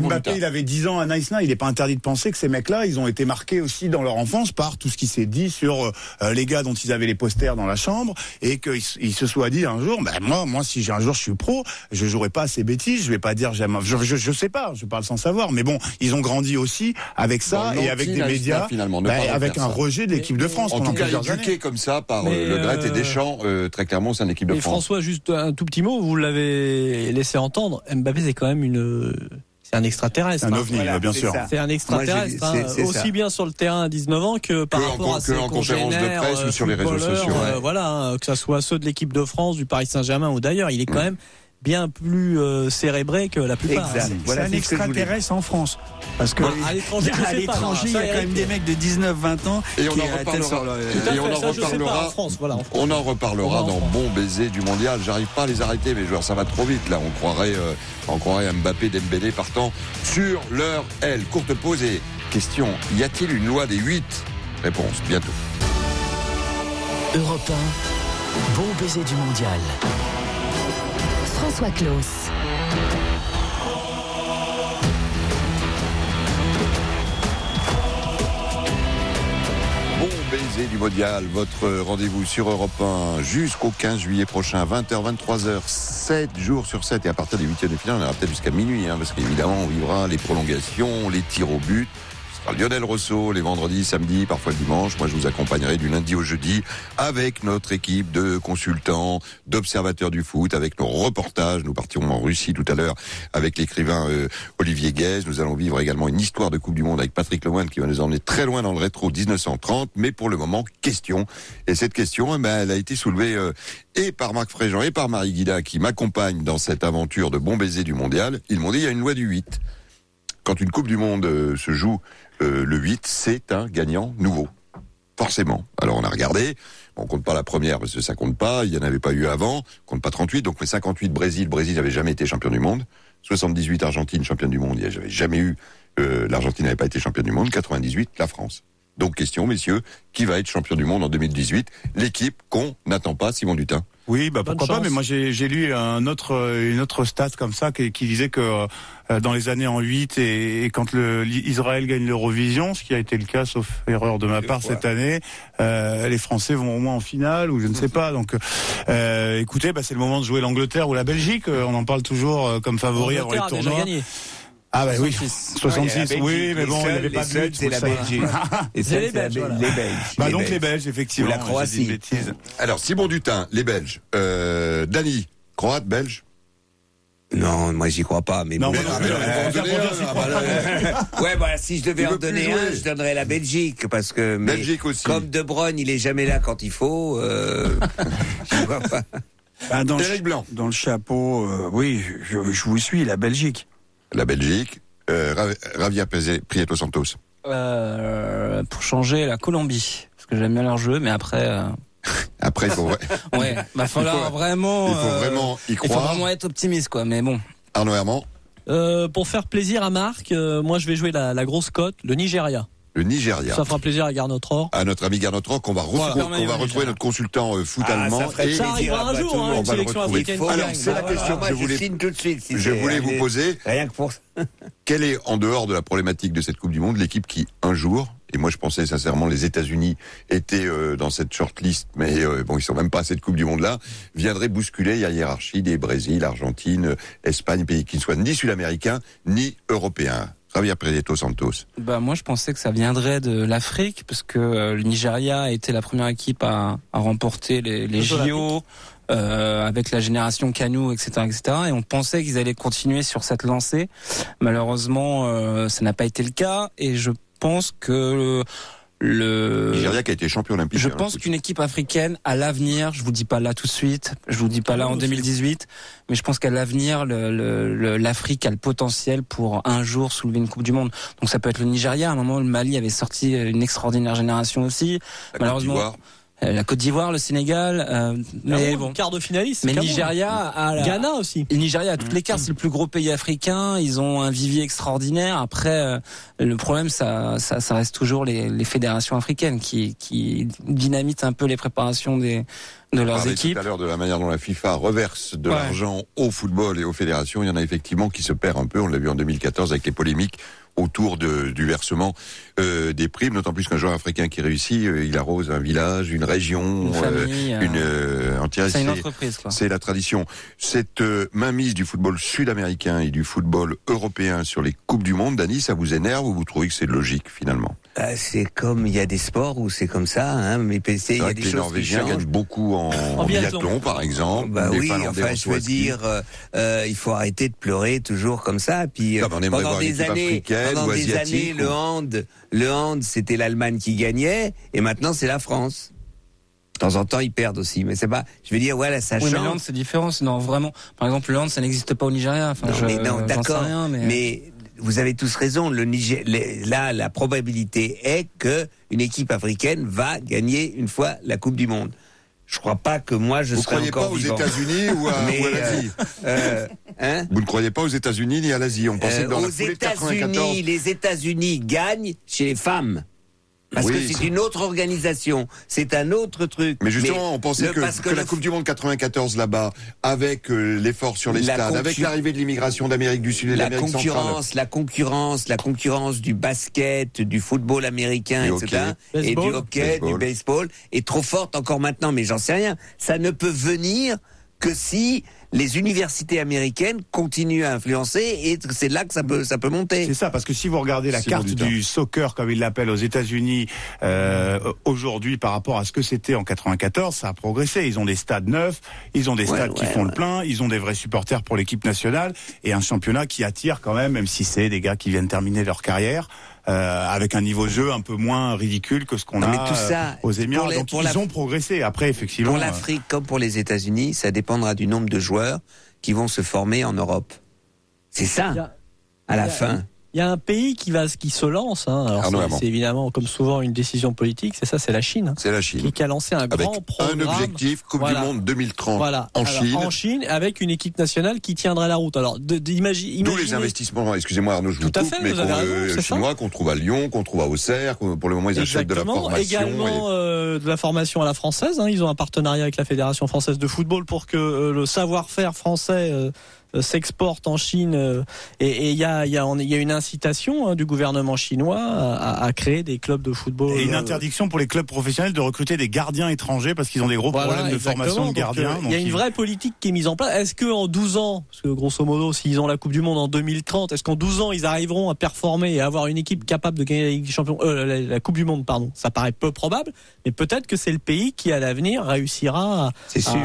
Mbappé, il avait 10 ans à Nice Il n'est pas interdit de penser que ces mecs-là, ils ont été marqués aussi dans leur enfance par tout ce qui s'est dit sur euh, les gars dont ils avaient les posters dans la chambre et qu'ils se soient dit un jour, ben moi, moi, si j'ai un jour je suis pro, je jouerai pas à ces bêtises. Je vais pas dire j'aime. Je, je, je sais pas. Je parle sans savoir. Mais bon, ils ont grandi aussi avec ça et avec des médias,
finalement, ne pas
avec un
ça.
rejet de l'équipe de France
En tout cas,
plusieurs années.
éduqué comme ça par
Mais,
euh, Le Gret et
euh,
Deschamps, euh, très clairement, c'est un équipe de
Et
France.
François, juste un tout petit mot, vous l'avez laissé entendre. Mbappé, c'est quand même une, c'est un extraterrestre.
Un
hein.
ovni,
Voilà,
bien
c'est
sûr.
C'est un extraterrestre,
Moi,
hein, aussi
ça.
bien sur le terrain à 19 ans que par
Que en
rapport
con-
à
que
ses
en conférence de presse ou
euh,
sur les réseaux sociaux,
euh,
ouais.
voilà, hein, que ça soit ceux de l'équipe de France, du Paris Saint-Germain ou d'ailleurs, il est quand même bien plus euh, cérébré que la plupart.
Exact.
hein.
Voilà,
c'est un extraterrestre en France. Parce que
Bon, à l'étranger,
à il y a quand même des mecs de 19-20 ans
Et on
qui
en reparlera.
le-
Et on en reparlera. On en dans. Bon baiser du mondial. J'arrive pas à les arrêter, mes joueurs. Ça va trop vite, là. On croirait, euh, on croirait Mbappé, Dembélé partant sur leur aile. Courte pause et question. Y a-t-il une loi des 8 Réponse, bientôt.
Europe 1, bon baiser du mondial.
François Claus.
Bon baiser du mondial, votre rendez-vous sur Europe 1 jusqu'au 15 juillet prochain, 20h, 23h, 7 jours sur 7. Et à partir des huitièmes de finale, on ira peut-être jusqu'à minuit, hein, parce qu'évidemment, on vivra les prolongations, les tirs au but. Lionel Rousseau les vendredis, samedis, parfois le dimanche. Moi, je vous accompagnerai du lundi au jeudi avec notre équipe de consultants, d'observateurs du foot, avec nos reportages. Nous partirons en Russie tout à l'heure avec l'écrivain euh, Olivier Guèze. Nous allons vivre également une histoire de Coupe du Monde avec Patrick Lemoine qui va nous emmener très loin dans le rétro 1930. Mais pour le moment, question. Et cette question, eh ben, elle a été soulevée euh, et par Marc Fréjean et par Marie Guida qui m'accompagnent dans cette aventure de bon baiser du mondial. Ils m'ont dit il y a une loi du 8. Quand une Coupe du Monde euh, se joue euh, le 8, c'est un gagnant nouveau. Forcément. Alors on a regardé, on compte pas la première parce que ça compte pas, il y en avait pas eu avant, on compte pas 38, donc les 58 Brésil, Brésil n'avait jamais été champion du monde, 78 Argentine championne du monde, il n'y jamais eu, euh, l'Argentine n'avait pas été championne du monde, 98 la France. Donc question messieurs, qui va être champion du monde en 2018 L'équipe qu'on n'attend pas, Simon Dutin.
Oui, bah
Bonne
pourquoi pas. Mais moi, j'ai j'ai lu un autre, une autre stat comme ça qui, qui disait que euh, dans les années en 8 et, et quand le, l'Israël gagne l'Eurovision, ce qui a été le cas, sauf erreur de ma part cette année, euh, les Français vont au moins en finale ou je ne sais pas. Donc, euh, écoutez, bah, c'est le moment de jouer l'Angleterre ou la Belgique. Euh, On en parle toujours euh, comme favori avant les
L'Angleterre a déjà
tournois. Ah bah oui,
66.
66, oui, mais bon, il n'y avait pas de but.
c'est la. Belgique. <laughs> Les
C'est les
c'est la
Belges,
les Belges.
Bah
Les
donc
Belges.
les Belges, effectivement.
Ou la Croatie.
Alors Simon Dutin, les Belges, euh, Dany, croate, belge
Non, moi j'y crois pas. Mais
Non,
bon.
non, ah, <laughs>
ouais, bah si je devais
Il
en donner un, je donnerais la Belgique parce que mais
Belgique aussi.
comme De Bruyne, il est jamais là quand il faut. Euh, <laughs> je vois pas.
Bah, dans, le,
Blanc.
dans le chapeau, euh, oui, je, je vous suis, la Belgique.
La Belgique, euh, Ra- Javier Pese- Prieto Santos.
Euh, pour changer la Colombie, parce que j'aime bien leur jeu, mais après, euh, <laughs>
Après, il faut, <laughs>
ouais, <laughs>
Il faut-
vraiment,
il faut
euh,
vraiment y
il faut
croire.
vraiment être optimiste, quoi. Mais bon.
Arnaud Herman,
Euh, pour faire plaisir à Marc, euh, moi je vais jouer la, la grosse cote, le Nigeria.
Le Nigeria.
Ça fera plaisir à Garnot Or.
À notre ami Garnot Rock, on va, on va retrouver notre consultant euh, foot
Ah,
allemand.
ça
et
Ça arrivera un jour, hein,
on va le retrouver. Alors, c'est la
Bah,
question que je
je
voulais-
signe tout de suite. si
je
c'est-
voulais vous poser. <laughs>
Rien que pour ça.
Quelle est, en dehors de la problématique de cette Coupe du Monde, l'équipe qui, un jour, et moi je pensais sincèrement les États-Unis étaient euh, dans cette shortlist, mais euh, bon, ils sont même pas à cette Coupe du Monde-là, viendrait bousculer la hiérarchie des Brésil, Argentine, Espagne, pays qui ne soient ni sud-américains ni européens. Javier Prieto Santos.
Bah moi je pensais que ça viendrait de l'Afrique parce que euh, le Nigeria a été la première équipe à, à remporter les, les JO euh, avec la génération Canu etc etc et on pensait qu'ils allaient continuer sur cette lancée. Malheureusement euh, ça n'a pas été le cas et je pense que le
Nigeria qui a été champion olympique.
je
hein,
pense qu'une équipe africaine, à l'avenir, je vous dis pas là tout de suite, je vous dis pas là en 2018, mais je pense qu'à l'avenir, le- le- le- l'Afrique a le potentiel pour un jour soulever une Coupe du Monde. Donc ça peut être le Nigeria. À un moment, le Mali avait sorti une extraordinaire génération aussi.
La
Malheureusement, la Côte d'Ivoire, le Sénégal, euh, mais bon.
quart de finaliste.
Mais. Nigeria a la-
Ghana aussi.
et Nigeria a toutes les cartes, c'est le plus gros pays africain, ils ont un vivier extraordinaire. Après, euh, le problème, ça, ça, ça reste toujours les, les fédérations africaines qui, qui dynamitent un peu les préparations des, de
On
leurs équipes.
tout à l'heure de la manière dont la FIFA reverse de
Ouais.
l'argent au football et aux fédérations. Il y en a effectivement qui se perd un peu. On l'a vu en 2014 avec les polémiques autour de, du versement euh, des primes, d'autant plus qu'un joueur africain qui réussit, euh, il arrose un village, une région,
Une famille, euh,
une euh, entière.
C'est une entreprise.
C'est la tradition. Cette mainmise du football sud-américain et du football européen sur les coupes du monde, Dani, ça vous énerve ou vous trouvez que c'est logique finalement?
Ah, c'est comme il y a des sports où c'est comme ça, hein, mais PC, il y a des
les
choses qui
Norvégiens
changent.
gagnent beaucoup en, en
biathlon.
biathlon, par exemple.
Bah
Les
oui, enfin
en
je veux dire, euh, euh, il faut arrêter de pleurer toujours comme ça. Puis euh,
Non,
pendant des années, pendant des années,
ou-
le hand, le hand, c'était l'Allemagne qui gagnait, et maintenant c'est la France. De temps en temps, ils perdent aussi, mais c'est pas. Je veux dire, voilà, ça
Oui, mais le
change.
hand, c'est différent. Non, vraiment. Par exemple, le hand, ça n'existe pas au Nigeria. Enfin,
Non,
je,
mais non, d'accord.
mais...
mais vous avez tous raison. Le Niger, les- là, la probabilité est que une équipe africaine va gagner une fois la Coupe du Monde. Je crois pas que moi je
Vous
serai
croyez
encore
pas aux. États-Unis ou à, <laughs> l'Asie
euh, hein
Vous ne croyez pas aux États-Unis ni à l'Asie On pensait
Euh,
que dans la
aux États-Unis,
94,
les États-Unis gagnent chez les femmes. Parce
Oui,
que c'est une autre organisation, c'est un autre truc.
Mais justement, on pensait que,
parce
que la Coupe du Monde 94 là-bas, avec euh, l'effort sur les
La
stades, avec l'arrivée de l'immigration d'Amérique du Sud et de
la
l'Amérique centrale,
concurrence, la concurrence, la concurrence du basket, du football américain,
Du
etc.
hockey.
Et du hockey,
Baseball.
du baseball est trop forte encore maintenant. Mais j'en sais rien. Ça ne peut venir que si les universités américaines continuent à influencer et c'est là que ça peut, ça peut monter.
C'est ça, parce que si vous regardez la carte du soccer, comme ils l'appellent aux États-Unis, euh, aujourd'hui par rapport à ce que c'était en 94, ça a progressé. Ils ont des stades neufs, ils ont des
Ouais,
stades qui
ouais,
font le plein, ils ont des vrais supporters pour l'équipe nationale et un championnat qui attire quand même, même si c'est des gars qui viennent terminer leur carrière. Euh, avec un niveau de jeu un peu moins ridicule que ce qu'on a
mais tout ça,
euh, aux Émirats.
pour les-
Donc
pour
ils
la-
ont progressé. Après, effectivement,
Pour
euh,
l'Afrique comme pour les États-Unis, ça dépendra du nombre de joueurs qui vont se former en Europe. C'est ça, à la fin.
Il y a un pays qui va, qui se lance. Hein. Alors
Arnaud
c'est- évidemment, comme souvent, une décision politique. C'est ça, c'est la Chine. hein,
c'est la Chine.
Qui, qui a lancé un
Avec
grand programme.
un objectif, Coupe
Voilà.
du Monde 2030
Voilà.
en
Alors,
Chine.
En Chine, avec une équipe nationale qui tiendrait la route. Alors, de- d'imagi-
D'où les investissements, excusez-moi Arnaud, je vous
Tout à fait,
mais
vous avez
qu'on,
raison,
euh,
ça.
chinois qu'on trouve à Lyon, qu'on trouve à Auxerre, pour le moment ils achètent de la formation.
Également
et-
euh, de la formation à la française. hein. Ils ont un partenariat avec la Fédération française de football pour que euh, le savoir-faire français euh, s'exporte en Chine. euh, et il y a, il y, a, on- il y a une incitation hein, du gouvernement chinois à, à créer des clubs de football.
Et une
euh,
interdiction pour les clubs professionnels de recruter des gardiens étrangers parce qu'ils ont des gros
Voilà,
problèmes de formation de gardiens.
euh, Il y a une vraie politique qui est mise en place. Est-ce que en 12 ans, parce que grosso modo, s'ils ont la Coupe du Monde en 2030, est-ce qu'en 12 ans ils arriveront à performer et avoir une équipe capable de gagner la, Ligue des Champions, euh, la, la Coupe du Monde, pardon Ça paraît peu probable, mais peut-être que c'est le pays qui à l'avenir réussira à,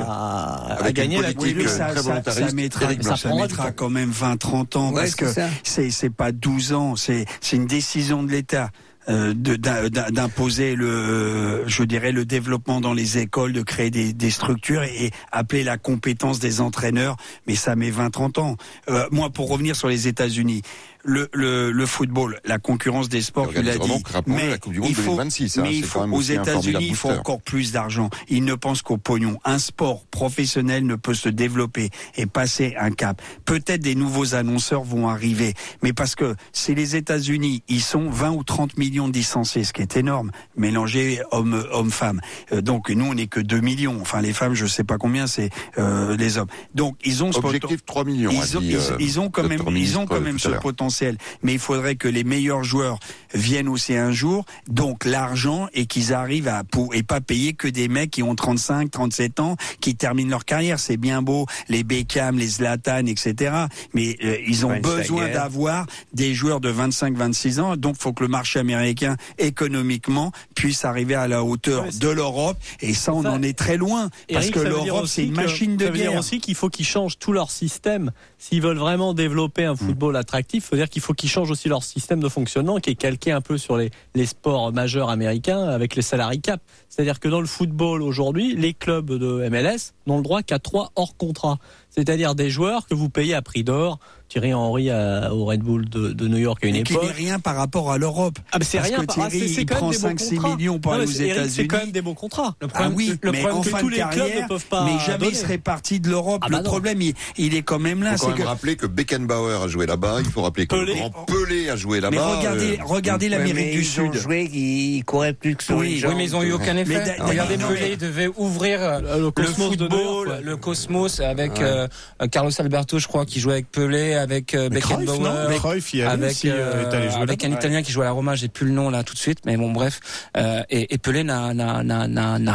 à- à gagner la Coupe du
euh,
Monde.
ça,
très
ça,
volontariste,
ça mettra,
Eric
ça
Blanc. Ça
mettra quand même 20-30 ans
Ouais,
parce que c'est c'est pas 12 ans, c'est c'est une décision de l'État. euh, d'imposer le je dirais le développement dans les écoles de créer des, des structures et, et appeler la compétence des entraîneurs mais ça met 20 30 ans Euh, moi pour revenir sur les États-Unis le, le, le football la concurrence des sports tu l'as dit mais
la Coupe du Monde
il faut,
2026, hein,
mais il faut aux États-Unis il faut encore plus d'argent. Ils ne pensent qu'au pognon. Un sport professionnel ne peut se développer et passer un cap. Peut-être des nouveaux annonceurs vont arriver mais parce que c'est les États-Unis ils sont 20 ou 30 millions de licenciés ce qui est énorme mélangé hommes hommes femmes. Euh, donc nous on n'est que 2 millions. Enfin les femmes je sais pas combien c'est euh, les hommes. Donc ils ont ce
Objectif 3 millions.
ils ont,
dit,
ils-
euh,
ils ont quand même, ils ont quand
euh,
même
tout
ce
à
mais il faudrait que les meilleurs joueurs viennent aussi un jour, donc l'argent et qu'ils arrivent à pour et pas payer que des mecs qui ont 35, 37 ans, qui terminent leur carrière. C'est bien beau, les Beckham, les Zlatan, etc. Mais euh, ils ont besoin d'avoir des joueurs de 25, 26 ans. Donc, faut que le marché américain économiquement puisse arriver à la hauteur de l'Europe. Et ça, on
Ça-
en est très loin parce
Eric,
que
dire
l'Europe c'est une
que-
machine de
ça veut dire
guerre.
aussi qu'il faut qu'ils changent tout leur système. S'ils veulent vraiment développer un football attractif, faut dire qu'il faut qu'ils changent aussi leur système de fonctionnement qui est calqué un peu sur les, les sports majeurs américains avec les salary cap. C'est-à-dire que dans le football aujourd'hui, les clubs de MLS n'ont le droit qu'à trois hors contrat. C'est-à-dire des joueurs que vous payez à prix d'or. Thierry Henry à- au Red Bull de, de New York à une
Et qui
époque.
n'est rien par rapport à l'europe.
Ah, mais c'est
Parce
rien.
que
par-
Thierry,
ah, c'est- c'est
il prend
des bons
5-6
contrats.
millions pour
Non,
aller aux
c'est- Eric, C'est
États-Unis.
quand même des bons contrats. Le
Ah
problème,
oui,
le
mais
problème
en
que
fin
tous
de
les clubs
carrière,
ne peuvent pas.
mais jamais
donner.
il serait parti de l'Europe.
Ah bah
le problème, il, il est quand même là.
Il faut
C'est
quand même
que
rappeler que Beckenbauer a joué là-bas. Il faut rappeler que
Pelé.
le grand Pelé a joué là-bas.
mais regardez,
euh,
regardez l'Amérique du
ils ont
Sud.
joué, ils couraient plus que sur
Oui,
mais ils ont eu aucun effet. Regardez, Pelé devait ouvrir euh,
Le York,
football, le Cosmos avec euh, Carlos Alberto, je crois, qui jouait avec Pelé, avec euh,
Cruyff,
Beckenbauer.
Cruyff, y
avec
aussi, euh,
avec un. Italien qui joue à la Roma, j'ai plus le nom là tout de suite, mais bon bref. Euh, et, et Pelé n'a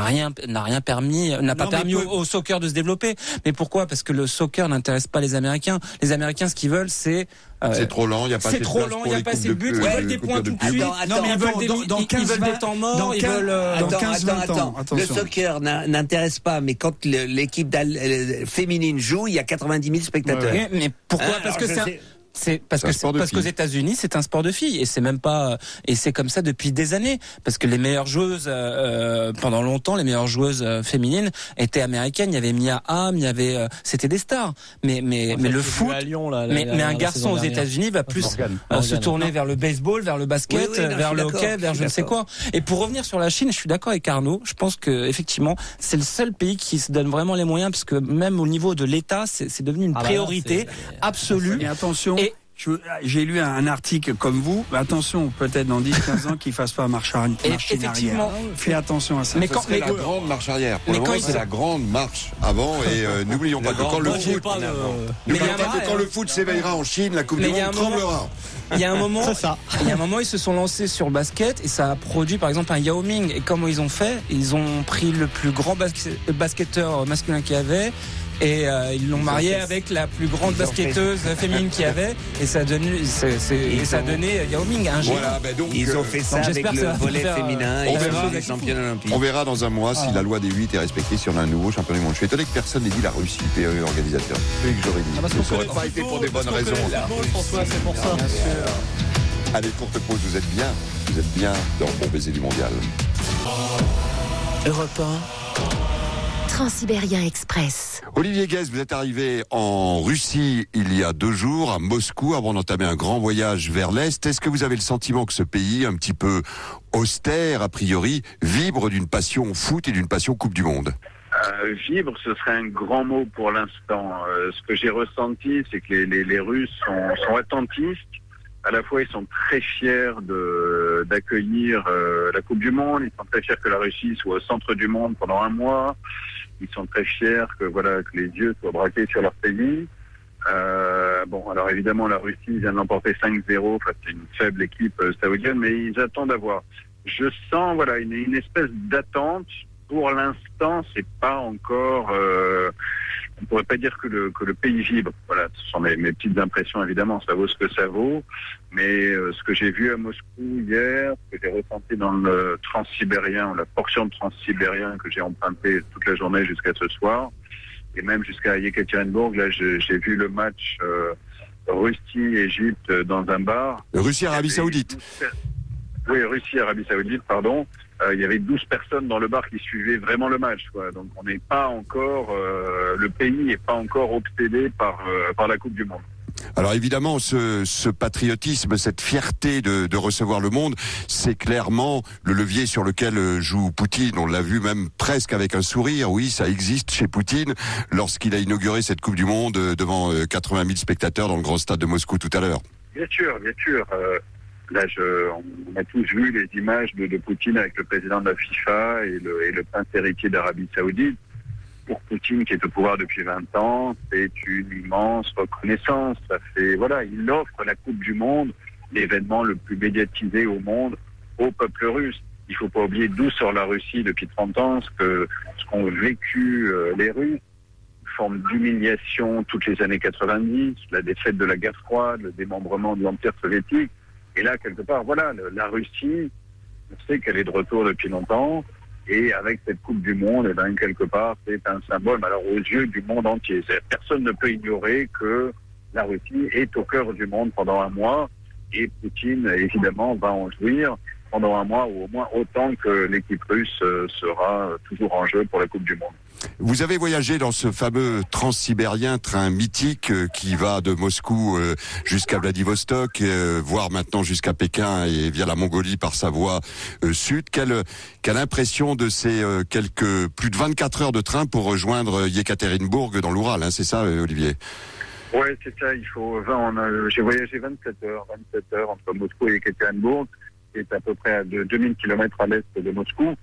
rien n'a rien permis, n'a pas
Non,
permis
Pe-
au, au soccer de se développer. Mais pourquoi? Parce que le soccer n'intéresse pas les Américains. Les Américains, ce qu'ils veuleux, c'est
C'est trop lent, il n'y a pas
c'est
assez de
trop lent, il n'y a pas assez de
de-
buts, ils
euh,
veulent des points tout de suite.
Attends, attends,
ils veulent des,
dans- dans
ils-
15,
ils veulent des
20,
temps morts,
dans
ils
15,
veulent. euh,
dans
Attends,
15,
attends,
20
attends. Le soccer n'intéresse pas, mais quand l'équipe euh, féminine joue, il y a 90 000 spectateurs.
Mais pourquoi?
Hein,
Parce que c'est c'est parce que parce qu'aux. États-Unis c'est un sport de filles et c'est même pas et c'est comme ça depuis des années. Parce que les meilleures joueuses euh, pendant longtemps les meilleures joueuses euh, féminines étaient américaines. Il y avait Mia Hamm il y avait euh, c'était des stars. Mais mais
En
mais le foot
à Lyon, là, la-
mais,
la-
mais un garçon aux. États-Unis va plus
Morgan.
euh, se
Morgan.
tourner vers le baseball vers le basket
Oui, oui, non, je
vers le hockey vers je ne sais quoi. Et pour revenir sur la Chine je suis d'accord avec Arnaud. Je pense que effectivement c'est le seul pays qui se donne vraiment les moyens parce que même au niveau de l'État c'est c'est devenu une
Ah bah là,
priorité absolue.
Et attention, j'ai lu un, un article comme vous. Mais attention, peut-être dans 10-15 ans qu'il fasse pas marche, marche en arrière.
effectivement.
Fais attention à ça.
Mais quand- mais-
la grande marche arrière. Pour
Mais
le moment, c'est la grande marche avant. Et euh, <laughs> n'oublions pas que quand le foot,
pas
pas quand le foot s'éveillera en Chine, la Coupe
Mais
du Monde tremblera.
Il y a un moment, il y a un moment, ils se sont lancés sur le basket et ça a produit par exemple un Yao Ming. Et comment ils ont fait? Ils ont pris le plus grand basketteur masculin qu'il y avait et euh, ils l'ont marié avec la plus grande basketteuse féminine qu'il y avait et ça a donné, et ça a
ont-
donné Yao Ming un.
Voilà, ben donc,
Ils
euh,
ont fait ça
donc
avec
j'espère que
le
ça va
volet
faire, euh,
féminin
on
et
verra.
les champions olympiques.
On verra dans un mois si la loi des 8 est respectée, si on a un nouveau champion du monde. Je suis étonné que personne n'ait dit la Russie, pays organisateur. C'est ce que j'aurais dit.
Ah, parce
ça pas
le
été pour des bonnes raisons.
le François, c'est pour ça.
Allez, courte pause, vous êtes bien. Vous êtes bien dans Bon Baiser du Mondial.
Europe
Transsibérien Express.
Olivier Guez, vous êtes arrivé en Russie il y a deux jours, à Moscou, avant d'entamer un grand voyage vers l'Est. Est-ce que vous avez le sentiment que ce pays, un petit peu austère a priori, vibre d'une passion foot et d'une passion Coupe du Monde?
Euh, vibre, ce serait un grand mot pour l'instant. Euh, ce que j'ai ressenti, c'est que les, les, les Russes sont, sont attentistes. À la fois, ils sont très fiers de d'accueillir euh, la Coupe du Monde. Ils sont très fiers que la Russie soit au centre du monde pendant un mois. Ils sont très fiers que voilà que les yeux soient braqués sur leur pays. Euh, bon, alors évidemment, la Russie vient de l'emporter 5-0 face à une faible équipe euh, saoudienne, mais ils attendent à voir. Je sens voilà une, une espèce d'attente. Pour l'instant, c'est pas encore. Euh, on pourrait pas dire que le que le pays vibre. Voilà, ce sont mes, mes petites impressions évidemment. Ça vaut ce que ça vaut. Mais euh, ce que j'ai vu à Moscou hier, ce que j'ai ressenti dans le transsibérien, la portion de transsibérien que j'ai emprunté toute la journée jusqu'à ce soir, et même jusqu'à Yekaterinbourg, là j'ai vu le match euh, Russie-Égypte dans un bar.
Russie-Arabie Saoudite.
Oui, Russie-Arabie Saoudite, pardon. Euh, il y avait 12 personnes dans le bar qui suivaient vraiment le match. Quoi. Donc on n'est pas encore, euh, le pays n'est pas encore obsédé par, euh, par la Coupe du Monde.
Alors évidemment, ce, ce patriotisme, cette fierté de, de recevoir le monde, c'est clairement le levier sur lequel joue Poutine. On l'a vu même presque avec un sourire. Oui, ça existe chez Poutine lorsqu'il a inauguré cette Coupe du Monde devant euh, 80 000 spectateurs dans le grand stade de Moscou tout à l'heure.
Bien sûr, bien sûr. Là, je, on a tous vu les images de, de Poutine avec le président de la FIFA et le, et le prince héritier d'Arabie Saoudite. Pour Poutine, qui est au pouvoir depuis 20 ans, c'est une immense reconnaissance. Ça fait, voilà, il offre la Coupe du Monde, l'événement le plus médiatisé au monde, au peuple russe. Il faut pas oublier d'où sort la Russie depuis 30 ans, ce que ce qu'ont vécu euh, les Russes forme d'humiliation toutes les années 90, la défaite de la guerre froide, le démembrement de l'Empire soviétique. Et là, quelque part, voilà, la Russie, on sait qu'elle est de retour depuis longtemps. Et avec cette Coupe du Monde, eh ben, quelque part, c'est un symbole, alors aux yeux du monde entier. Personne ne peut ignorer que la Russie est au cœur du monde pendant un mois. Et Poutine, évidemment, va en jouir pendant un mois, ou au moins autant que l'équipe russe euh, sera euh, toujours en jeu pour la Coupe du Monde.
Vous avez voyagé dans ce fameux transsibérien train mythique euh, qui va de Moscou jusqu'à Vladivostok, voire maintenant jusqu'à Pékin et via la Mongolie par sa voie sud. Quelle, quelle impression de ces quelques plus de 24 heures de train pour rejoindre Yekaterinbourg dans l'Oural, hein, c'est ça, Olivier?
Ouais, c'est ça. Il faut. 20, on a- j'ai voyagé 27 heures, 27 heures entre Moscou et Ekaterinbourg, qui est à peu près à de- 2000 km à l'est de Moscou.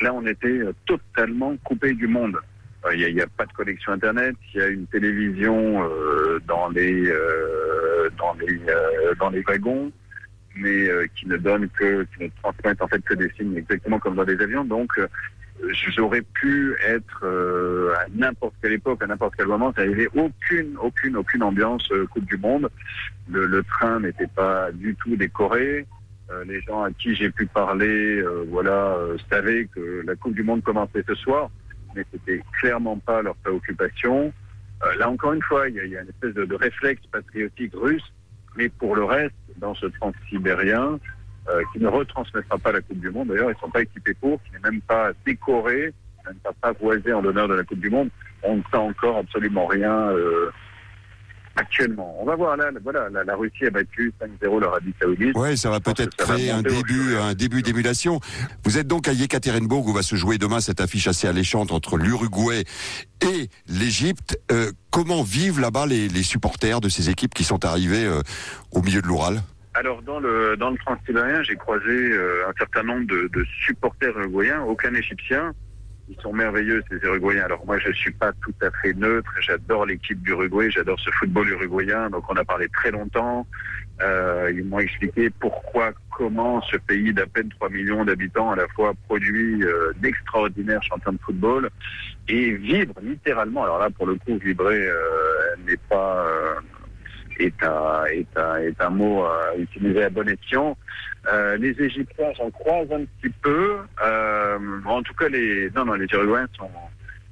Là, on était euh, totalement coupé du monde. Euh, Il n'y a, pas de connexion Internet. Il y a une télévision euh, dans les dans les dans les wagons, mais qui ne donne que qui ne transmettent en fait que des signes exactement comme dans des avions. Donc j'aurais pu être à n'importe quelle époque, à n'importe quel moment, ça n'avait aucune, aucune, aucune ambiance Coupe du Monde. Le train n'était pas du tout décoré. Euh, les gens à qui j'ai pu parler, euh, voilà, euh, savaient que la Coupe du Monde commençait ce soir, mais c'était clairement pas leur préoccupation. Là encore une fois, il y a, y a une espèce de, réflexe patriotique russe, mais pour le reste, dans ce transsibérien, euh, qui ne retransmettra pas la Coupe du Monde. D'ailleurs, ils ne sont pas équipés pour, qui n'est même pas décoré, même pas pavoisé en l'honneur de la Coupe du Monde. On ne sait encore absolument rien euh, actuellement. On va voir là, voilà, la, la Russie a battu 5-0 l'Arabie Saoudite.
Ouais, ça va peut-être
va
créer un début, un début d'émulation. Vous êtes donc à Yekaterinbourg où va se jouer demain cette affiche assez alléchante entre l'Uruguay et l'Égypte. Euh, comment vivent là-bas les, les supporters de ces équipes qui sont arrivés euh, au milieu de l'Oural?
Alors dans le dans le Transsibérien, j'ai croisé euh, un certain nombre de, de supporters uruguayens, aucun égyptien. Ils sont merveilleux ces Uruguayens. Alors moi je suis pas tout à fait neutre. J'adore l'équipe d'Uruguay, j'adore ce football uruguayen. Donc on a parlé très longtemps. Euh, ils m'ont expliqué pourquoi, comment ce pays d'à peine 3 millions d'habitants à la fois produit euh, d'extraordinaires champions de football et vibre littéralement. Alors là pour le coup vibrer euh, n'est pas euh, est un, mot à utiliser à bon escient. Euh, les Égyptiens, j'en croise un petit peu. Euh, en tout cas, les, non, non, les Uruguayens sont,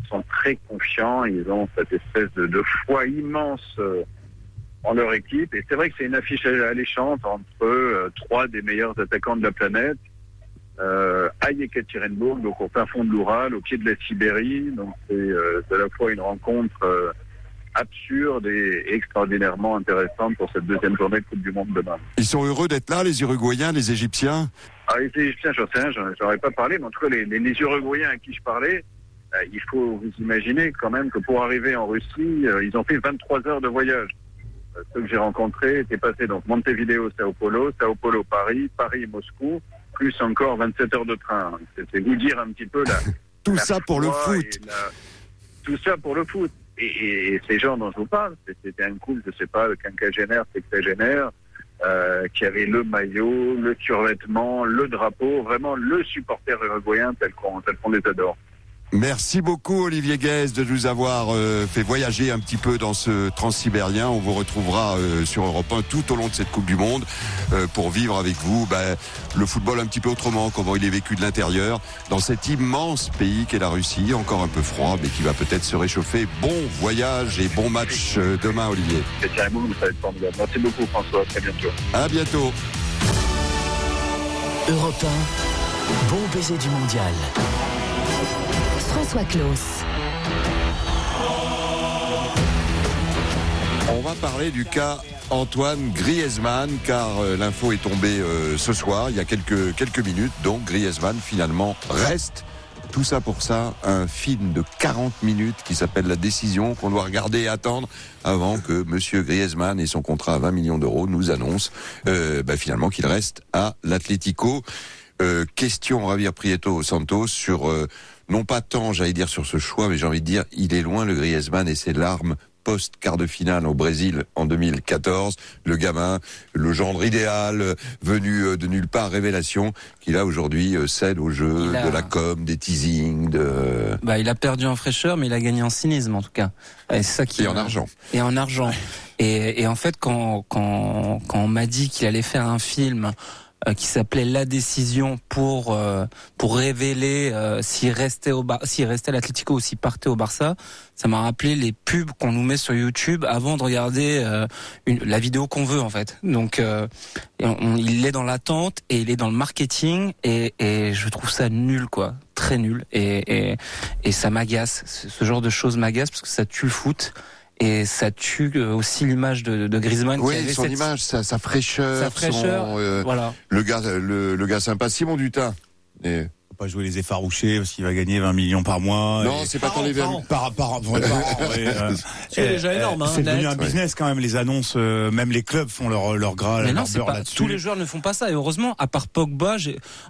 sont très confiants. Ils ont cette espèce de, de foi immense euh, en leur équipe. Et c'est vrai que c'est une affiche alléchante entre euh, trois des meilleurs attaquants de la planète. Euh, à Yekaterinbourg, donc au fin fond de l'Oural, au pied de la Sibérie. Donc c'est euh, à la fois une rencontre euh, absurde et extraordinairement intéressante pour cette deuxième journée de Coupe du Monde demain.
Ils sont heureux d'être là, les Uruguayens, les Égyptiens
Ah, les Égyptiens, j'en sais rien, j'en aurais pas parlé, mais en tout cas, les, les, les Uruguayens à qui je parlais, euh, il faut vous imaginer quand même que pour arriver en Russie, euh, ils ont fait 23 heures de voyage. Euh, ceux que j'ai rencontrés étaient passés donc Montevideo, Sao Paulo, Sao Paulo, Paris, Paris, Moscou, plus encore 27 heures de train. C'est vous dire un petit peu la.
Tout
la
ça pour le foot.
la- Tout ça pour le foot. Et, ces gens dont je vous parle, c'était un couple, je sais pas, quinquagénaire, sexagénaire, euh, qui avait le maillot, le survêtement, le drapeau, vraiment le supporter uruguayen tel qu'on tel qu'on les adore.
Merci beaucoup Olivier Guez de nous avoir euh, fait voyager un petit peu dans ce transsibérien. On vous retrouvera euh, sur Europe 1 tout au long de cette Coupe du Monde euh, pour vivre avec vous ben, le football un petit peu autrement, comment il est vécu de l'intérieur dans cet immense pays qu'est la Russie, encore un peu froid mais qui va peut-être se réchauffer. Bon voyage et bon match euh, demain Olivier.
Merci beaucoup François, à très bientôt.
À bientôt.
Europe 1, bon baiser du mondial.
François Claus.
On va parler du cas Antoine Griezmann, car euh, l'info est tombée euh, ce soir, il y a quelques, minutes. Donc Griezmann finalement reste. Tout ça pour ça, un film de 40 minutes qui s'appelle La décision qu'on doit regarder et attendre avant que Monsieur Griezmann et son contrat à 20 millions d'euros nous annoncent euh, bah, finalement qu'il reste à l'Atlético. Question Javier Prieto Santos sur non pas tant, j'allais dire sur ce choix, mais j'ai envie de dire, il est loin le Griezmann et ses larmes post quart de finale au Brésil en 2014. Le gamin, le gendre idéal, venu euh, de nulle part, révélation, qui là aujourd'hui euh, cède au jeu
a-
de la com, des teasings, de
Bah, il a perdu en fraîcheur, mais il a gagné en cynisme en tout cas. Et, ça qui
et en argent.
Et en argent. Et, et en fait, quand quand quand on m'a dit qu'il allait faire un film qui s'appelait La décision pour euh, pour révéler euh, s'il restait au s'il restait à l'Atlético ou s'il partait au Barça, ça m'a rappelé les pubs qu'on nous met sur YouTube avant de regarder euh, une, la vidéo qu'on veut en fait. Donc euh, on- il est dans l'attente et il est dans le marketing et, et je trouve ça nul quoi, très nul et et, et ça m'agace. Ce ce genre de choses m'agace parce que ça tue le foot. Et ça tue euh, aussi l'image de, de Griezmann. qui avait
son
cette-
image, sa, sa fraîcheur,
Sa fraîcheur,
son, euh,
voilà.
le gars, le, le gars sympa, Simon Dutin. Et...
Pas jouer les effarouchés parce qu'il va gagner 20 millions par mois.
Non,
Et-
c'est pas tant les
Par par, par, par- par an, ouais, euh, <laughs>
C'est déjà
euh,
énorme, hein,
C'est devenu un business quand même. Les annonces, euh, même les clubs font leur leur gras,
Mais
leur
non, pas
là-dessus.
tous les joueurs ne font pas ça. Et heureusement, à part Pogba,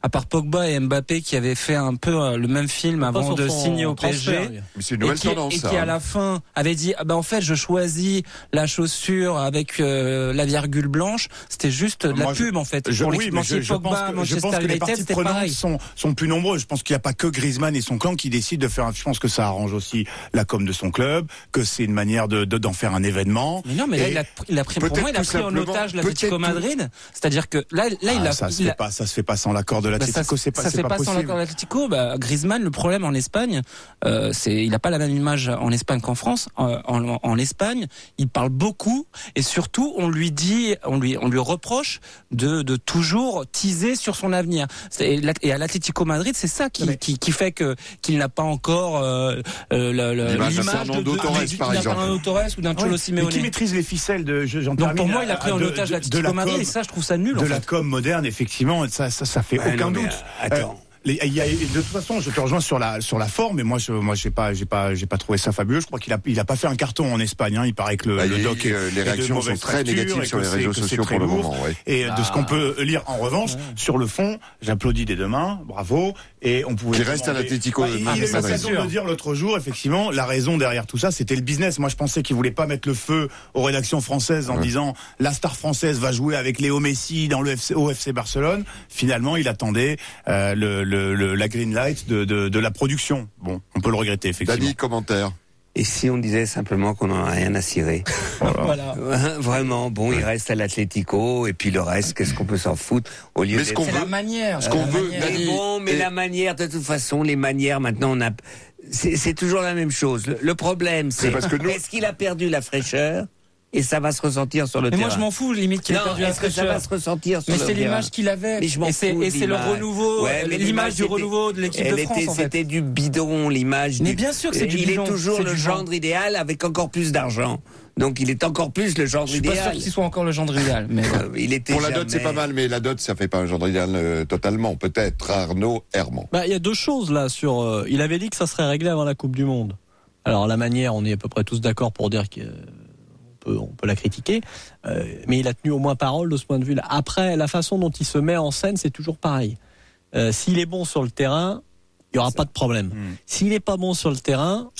à part Pogba et Mbappé qui avaient fait un peu euh, le même film avant de signer au PSG.
c'est une
Et
nouvelle
qui,
tendance,
et qui à
hein.
la fin avait dit ah ben en fait je choisis la chaussure avec euh, la virgule blanche c'était juste de la
Moi,
pub en fait
Je,
pour
oui, mais je, je pense que, je pense que les parties prenantes sont, sont plus nombreuses. Je pense qu'il n'y a pas que Griezmann et son clan qui décident de faire. un- Je pense que ça arrange aussi la com de son club, que c'est une manière de de- d'en faire un événement.
mais non mais là il a, il a pris pour
peut-être
moi il a
tout
pris en otage l'Atlético Madrid c'est-à-dire que là là il
ah,
a
ça se
il
fait
a-
pas, ça se fait pas sans l'accord de
Bah,
l'Atlético.
ça,
c'est pas,
ça se fait
pas
pas sans l'accord de l'Atlético. Bah, Griezmann, le problème en Espagne, euh, c'est il n'a pas la même image en Espagne qu'en France. En, en, en Espagne, il parle beaucoup et surtout on lui dit, on lui on lui reproche de, de toujours teaser sur son avenir. Et à l'Atlético Madrid Madrid, c'est ça qui, qui, qui fait que qu'il n'a pas encore euh, euh, le- le-
L'image d'un Torres,
ou d'un Cholo Simeone.
mais qui maîtrise les ficelles de je- j'en
Donc pour moi, il a pris en otage
de-
l'Atlético
de la
Madrid
com-
et ça, je trouve ça nul. en
de la com moderne, effectivement, ça, ça, ça fait aucun
non, mais,
doute.
euh, attends.
Euh, les- y a- de toute façon, je te rejoins sur la sur la forme, et moi, je, moi, j'ai pas, j'ai pas, j'ai pas trouvé ça fabuleux. Je crois qu'il a, il a pas fait un carton en Espagne. hein. Il paraît que le,
Bah,
le doc,
euh,
est-
les
est de
réactions sont très négatives sur les réseaux sociaux pour le
lourd.
moment, ouais.
Et de ce qu'on peut lire en revanche sur le fond, j'applaudis des deux mains, bravo. Et on pouvait
Qui reste à l'Atlético
Bah,
de Madrid.
il a eu
Ah, mais
de dire l'autre jour. Effectivement, la raison derrière tout ça, c'était le business. Moi, je pensais qu'il voulait pas mettre le feu aux rédactions françaises en
Ouais.
disant la star française va jouer avec Léo Messi dans le FC, au FC Barcelone. Finalement, il attendait euh, le, le- le- la green light de, de, de la production. Bon, on peut le regretter effectivement.
Dani, commentaire.
Et si on disait simplement qu'on n'en a rien à cirer <laughs>
Voilà. <laughs>
Vraiment, bon, il reste à l'Atlético, et puis le reste, qu'est-ce qu'on peut s'en foutre au lieu
Mais ce qu'on veut,
la manière.
ce qu'on
la
veut,
Mais bon, mais
et-
la manière, de toute façon, les manières, maintenant, on a. C'est c'est toujours la même chose. Le, le problème, c'est.
C'est parce que nous-
Est-ce qu'il a perdu la fraîcheur Et ça va se ressentir sur le
Mais
terrain.
moi, je m'en fous, limite qu'il ait
Non,
perdu la
que ça va se ressentir sur
Mais
le
c'est l'image qu'il avait.
Mais je m'en
Et c'est
fous
et
de
c'est le renouveau,
Ouais, mais
l'image du renouveau de l'équipe de France.
était-
en fait.
C'était du bidon, l'image.
Mais
du-
bien sûr que c'est du
Il
bidon,
est toujours le gendre
genre.
idéal avec encore plus d'argent. Donc il est encore plus le gendre
Je suis pas sûr
idéal.
qu'il soit encore le gendre idéal. Mais
Euh, il était
Pour la dot, c'est pas mal, mais la dot, ça fait pas un genre idéal euh, totalement. Peut-être Arnaud Herman.
Bah, il y a deux choses là sur. euh, il avait dit que ça serait réglé avant la Coupe du Monde. Alors la manière, on est à peu près tous d'accord pour dire qu'on peut, on peut la critiquer, euh, mais il a tenu au moins parole de ce point de vue-là. Après, la façon dont il se met en scène, c'est toujours pareil. Euh, S'il est bon sur le terrain, il y aura pas de problème. S'il n'est pas bon sur le terrain,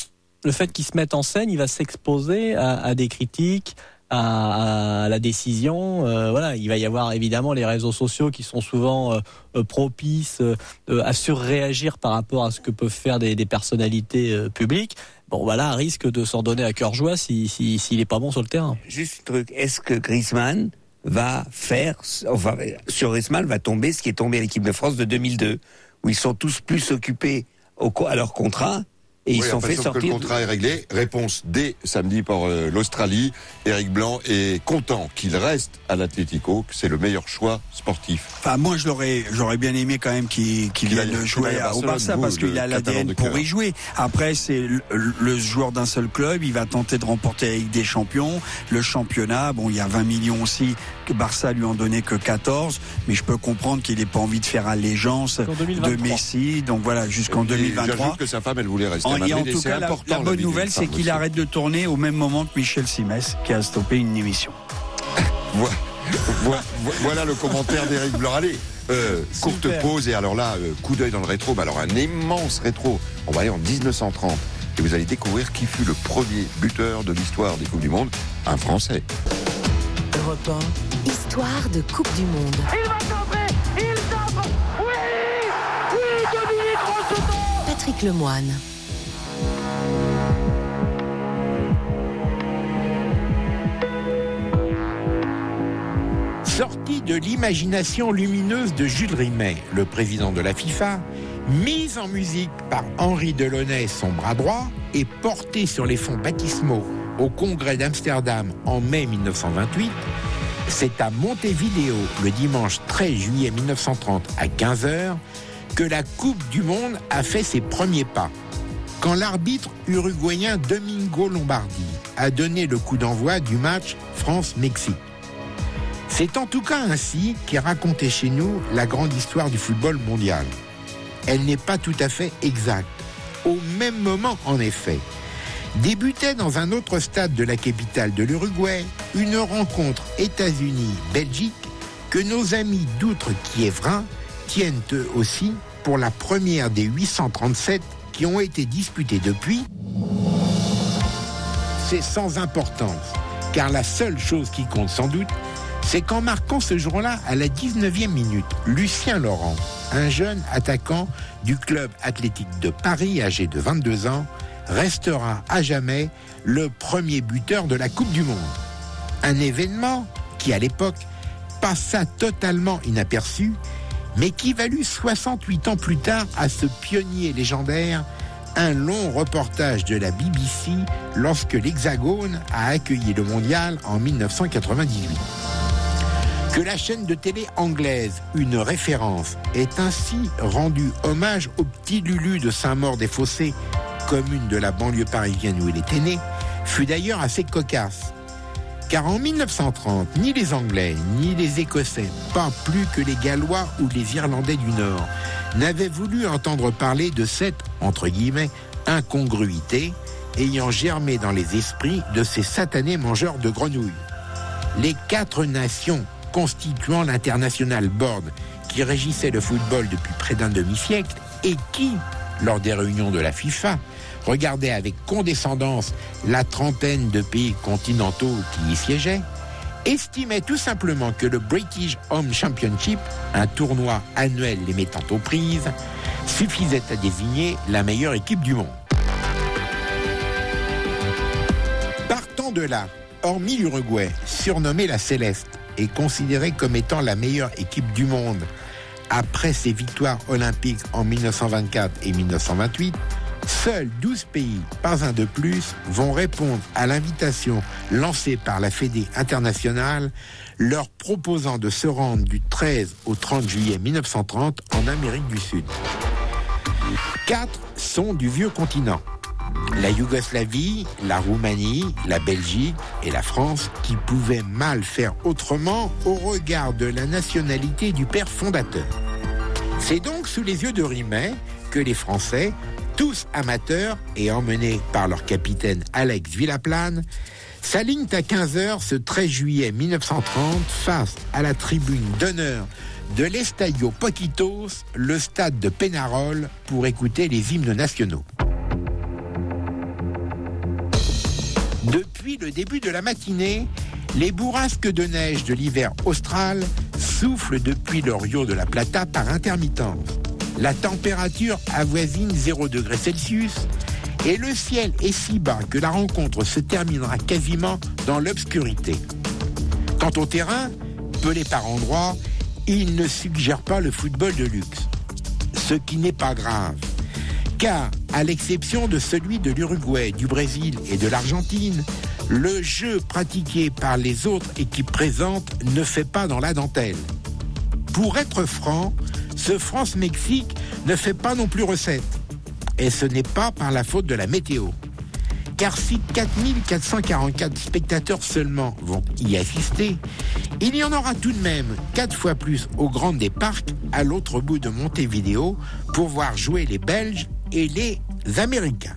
le fait qu'il se mette en scène, il va s'exposer à, à des critiques, à, à la décision. Euh, voilà, il va y avoir évidemment les réseaux sociaux qui sont souvent euh, propices euh, à surréagir par rapport à ce que peuvent faire des, des personnalités publiques. Bon, voilà, risque de s'en donner à cœur joie s'il si, s'il est pas bon sur le terrain.
Juste un truc, est-ce que Griezmann va faire, enfin, sur Griezmann va tomber ce qui est tombé à l'équipe de France de 2002, où ils sont tous plus occupés au, à leur contrat et ils
Oui,
sont
enfin,
fait
sauf que
sortir.
le contrat est réglé. Réponse dès samedi par euh, l'Australie. Éric Blanc est content qu'il reste à l'Atlético, que c'est le meilleur choix sportif.
Enfin, moi, je l'aurais, j'aurais bien aimé quand même qu'il qu'il
Qu'il
vienne jouer
à
au Barça
vous,
parce qu'il a l'ADN pour y jouer. Après, c'est le, le joueur d'un seul club. Il va tenter de remporter Ligue des Champions, le championnat. Bon, il y a 20 millions aussi Barça lui en donnait que 14. Mais je peux comprendre qu'il n'ait pas envie de faire allégeance de
2023.
Messi. Donc voilà, jusqu'en
Et
2023.
J'ajoute que sa femme, elle voulait rester
En,
à
et
Madrid.
en tout cas, la, bonne nouvelle, c'est qu'il arrête de tourner au même moment que Michel Simès, qui a stoppé une émission. <laughs>
Voi- voi- vo- Voilà le commentaire d'Éric Blanc. Allez, euh, courte pause et alors là, euh, coup d'œil dans le rétro. Mais alors un immense rétro. On va aller en 1930 et vous allez découvrir qui fut le premier buteur de l'histoire des Coupes du Monde, un Français.
Europe 1,
Histoire de Coupe du Monde.
Il va tenter Il tape Oui Oui, Dominique Rocheteau
Patrick Lemoine.
Sortie de l'imagination lumineuse de Jules Rimet, le président de la FIFA, mise en musique par Henri Delaunay, son bras droit, et portée sur les fonds baptismaux au congrès d'Amsterdam en mai 1928, c'est à Montevideo, le dimanche 13 juillet 1930 à 15h, que la Coupe du Monde a fait ses premiers pas. Quand l'arbitre uruguayen Domingo Lombardi a donné le coup d'envoi du match France-Mexique. C'est en tout cas ainsi qu'est racontée chez nous la grande histoire du football mondial. Elle n'est pas tout à fait exacte. Au même moment, en effet, débutait dans un autre stade de la capitale de l'Uruguay une rencontre États-Unis-Belgique que nos amis d'outre-Kiévrin tiennent eux aussi pour la première des 837 qui ont été disputées depuis. C'est sans importance, car la seule chose qui compte sans doute, c'est qu'en marquant ce jour-là, à la 19e minute, Lucien Laurent, un jeune attaquant du club athlétique de Paris, âgé de 22 ans, restera à jamais le premier buteur de la Coupe du Monde. Un événement qui, à l'époque, passa totalement inaperçu, mais qui valut 68 ans plus tard à ce pionnier légendaire un long reportage de la BBC lorsque l'Hexagone a accueilli le mondial en 1998. Que la chaîne de télé anglaise, une référence, ait ainsi rendu hommage au petit Lulu de Saint-Maur-des-Fossés, commune de la banlieue parisienne où il était né, fut d'ailleurs assez cocasse. Car en 1930, ni les Anglais, ni les Écossais, pas plus que les Gallois ou les Irlandais du Nord, n'avaient voulu entendre parler de cette, entre guillemets, incongruité ayant germé dans les esprits de ces satanés mangeurs de grenouilles. Les quatre nations constituant l'international board qui régissait le football depuis près d'un demi-siècle et qui, lors des réunions de la FIFA, regardait avec condescendance la trentaine de pays continentaux qui y siégeaient, estimait tout simplement que le British Home Championship, un tournoi annuel les mettant aux prises, suffisait à désigner la meilleure équipe du monde. Partant de là, hormis l'Uruguay, surnommé la Céleste, et considéré comme étant la meilleure équipe du monde après ses victoires olympiques en 1924 et 1928, seuls 12 pays, pas un de plus, vont répondre à l'invitation lancée par la Fédé internationale, leur proposant de se rendre du 13 au 30 juillet 1930 en Amérique du Sud. Quatre sont du vieux continent. La Yougoslavie, la Roumanie, la Belgique et la France qui pouvaient mal faire autrement au regard de la nationalité du père fondateur. C'est donc sous les yeux de Rimet que les Français, tous amateurs et emmenés par leur capitaine Alex Villaplane, s'alignent à 15h ce 13 juillet 1930 face à la tribune d'honneur de l'Estadio Poquitos, le stade de Pénarol, pour écouter les hymnes nationaux. Depuis le début de la matinée, les bourrasques de neige de l'hiver austral soufflent depuis le Rio de la Plata par intermittence. La température avoisine 0 degré Celsius et le ciel est si bas que la rencontre se terminera quasiment dans l'obscurité. Quant au terrain, pelé par endroits, il ne suggère pas le football de luxe. Ce qui n'est pas grave car, à l'exception de celui de l'Uruguay, du Brésil et de l'Argentine, le jeu pratiqué par les autres équipes présentes ne fait pas dans la dentelle. Pour être franc, ce France-Mexique ne fait pas non plus recette. Et ce n'est pas par la faute de la météo. Car si 4444 spectateurs seulement vont y assister, il y en aura tout de même 4 fois plus au Grand des Parcs, à l'autre bout de Montevideo, pour voir jouer les Belges et les Américains.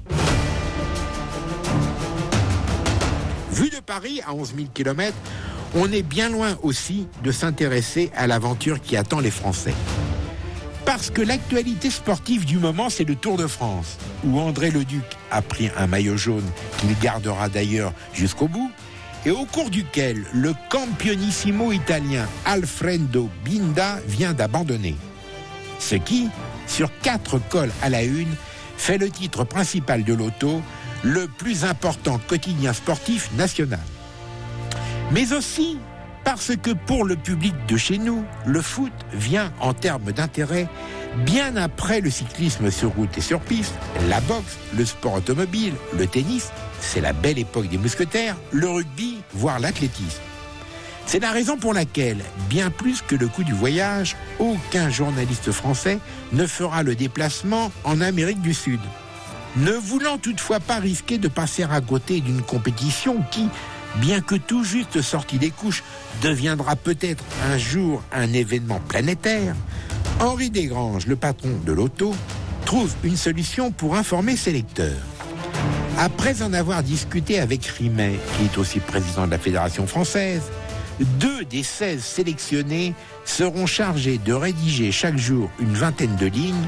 Vu de Paris à 11 000 km, on est bien loin aussi de s'intéresser à l'aventure qui attend les Français. Parce que l'actualité sportive du moment, c'est le Tour de France, où André Leduc a pris un maillot jaune qu'il gardera d'ailleurs jusqu'au bout, et au cours duquel le campionissimo italien Alfredo Binda vient d'abandonner. Ce qui, sur quatre cols à la une, fait le titre principal de l'auto, le plus important quotidien sportif national. Mais aussi parce que pour le public de chez nous, le foot vient en termes d'intérêt bien après le cyclisme sur route et sur piste, la boxe, le sport automobile, le tennis, c'est la belle époque des mousquetaires, le rugby, voire l'athlétisme. C'est la raison pour laquelle, bien plus que le coût du voyage, aucun journaliste français ne fera le déplacement en Amérique du Sud. Ne voulant toutefois pas risquer de passer à côté d'une compétition qui, bien que tout juste sortie des couches, deviendra peut-être un jour un événement planétaire, Henri Desgranges, le patron de l'auto, trouve une solution pour informer ses lecteurs. Après en avoir discuté avec Rimet, qui est aussi président de la Fédération française, deux des 16 sélectionnés seront chargés de rédiger chaque jour une vingtaine de lignes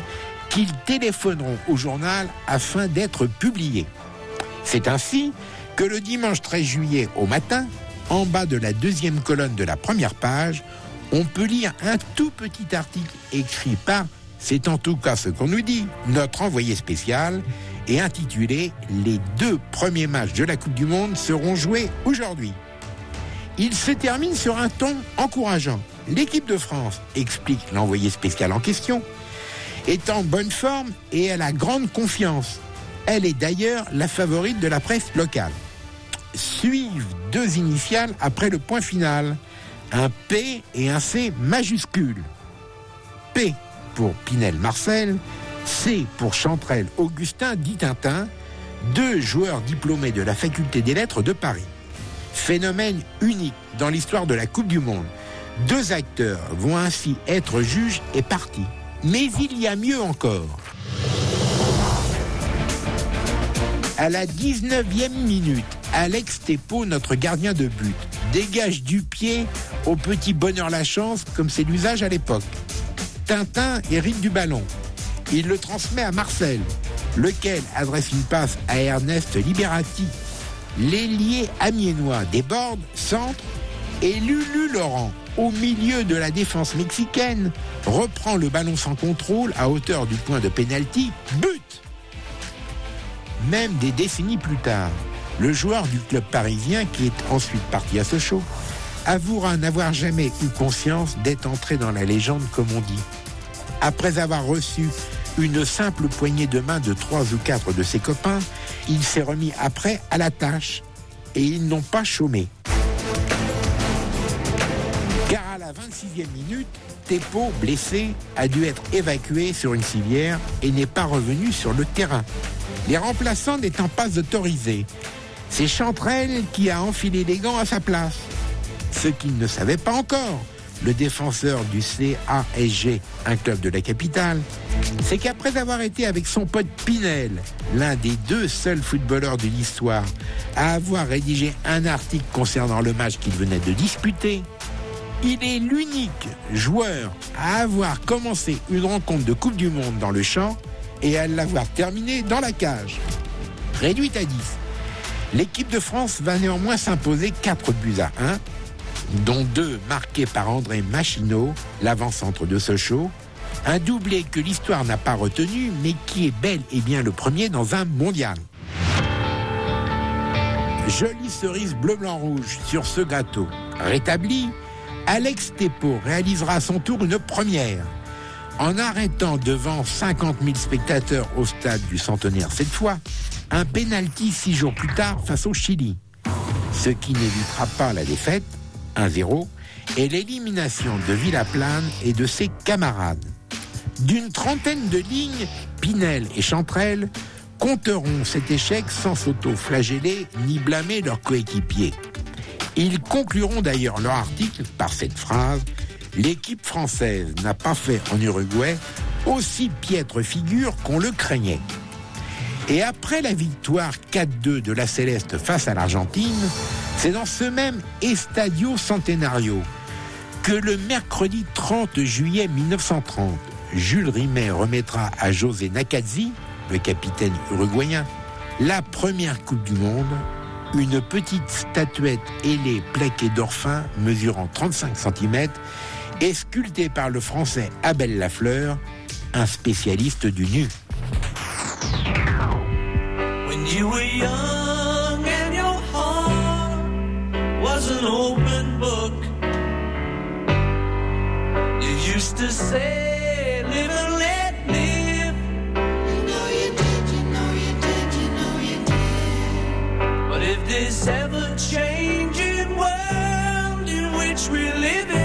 qu'ils téléphoneront au journal afin d'être publiées. C'est ainsi que le dimanche 13 juillet au matin, en bas de la deuxième colonne de la première page, on peut lire un tout petit article écrit par, c'est en tout cas ce qu'on nous dit, notre envoyé spécial, et intitulé Les deux premiers matchs de la Coupe du Monde seront joués aujourd'hui. Il se termine sur un ton encourageant. L'équipe de France, explique l'envoyé spécial en question, est en bonne forme et elle a grande confiance. Elle est d'ailleurs la favorite de la presse locale. Suivent deux initiales après le point final. un P et un C majuscules. P pour Pinel Marcel, C pour Chantrel Augustin dit Tintin, deux joueurs diplômés de la faculté des lettres de Paris. Phénomène unique dans l'histoire de la Coupe du Monde. Deux acteurs vont ainsi être juges et partis. Mais il y a mieux encore. À la 19e minute, Alex Tepo, notre gardien de but, dégage du pied au petit bonheur la chance, comme c'est l'usage à l'époque. Tintin hérite du ballon. Il le transmet à Marcel, lequel adresse une passe à Ernest Liberati. L'ailier amiénois déborde, centre, et Lulu Laurent, au milieu de la défense mexicaine, reprend le ballon sans contrôle à hauteur du point de pénalty, but Même des décennies plus tard, le joueur du club parisien, qui est ensuite parti à Sochaux, avouera n'avoir jamais eu conscience d'être entré dans la légende, comme on dit. Après avoir reçu une simple poignée de main de trois ou quatre de ses copains, il s'est remis après à la tâche et ils n'ont pas chômé. Car à la 26e minute, Tepo, blessé, a dû être évacué sur une civière et n'est pas revenu sur le terrain. Les remplaçants n'étant pas autorisés, c'est Chantrel qui a enfilé les gants à sa place. Ce qu'il ne savait pas encore, le défenseur du CASG, un club de la capitale, c'est qu'après avoir été avec son pote Pinel, l'un des deux seuls footballeurs de l'histoire à avoir rédigé un article concernant le match qu'il venait de disputer, il est l'unique joueur à avoir commencé une rencontre de Coupe du Monde dans le champ et à l'avoir terminée dans la cage. Réduite à 10. L'équipe de France va néanmoins s'imposer 4 buts à 1 dont deux marqués par André Machineau, l'avant-centre de Sochaux, un doublé que l'histoire n'a pas retenu, mais qui est bel et bien le premier dans un mondial. Jolie cerise bleu-blanc-rouge sur ce gâteau. Rétabli, Alex Tepo réalisera à son tour une première. En arrêtant devant 50 000 spectateurs au stade du centenaire cette fois, un pénalty six jours plus tard face au Chili. Ce qui n'évitera pas la défaite, 1-0 et l'élimination de Villaplane et de ses camarades. D'une trentaine de lignes, Pinel et Chantrel compteront cet échec sans s'auto-flageller ni blâmer leurs coéquipiers. Ils concluront d'ailleurs leur article par cette phrase L'équipe française n'a pas fait en Uruguay aussi piètre figure qu'on le craignait. Et après la victoire 4-2 de la Céleste face à l'Argentine, c'est dans ce même Estadio Centenario que le mercredi 30 juillet 1930, Jules Rimet remettra à José Nakazzi, le capitaine uruguayen, la première Coupe du Monde, une petite statuette ailée plaquée d'orphin mesurant 35 cm et sculptée par le français Abel Lafleur, un spécialiste du nu.
When you were young and your heart was an open book, you used to say, live and let live. You know you did, you know you did, you know you did. But if this ever changing world in which we live in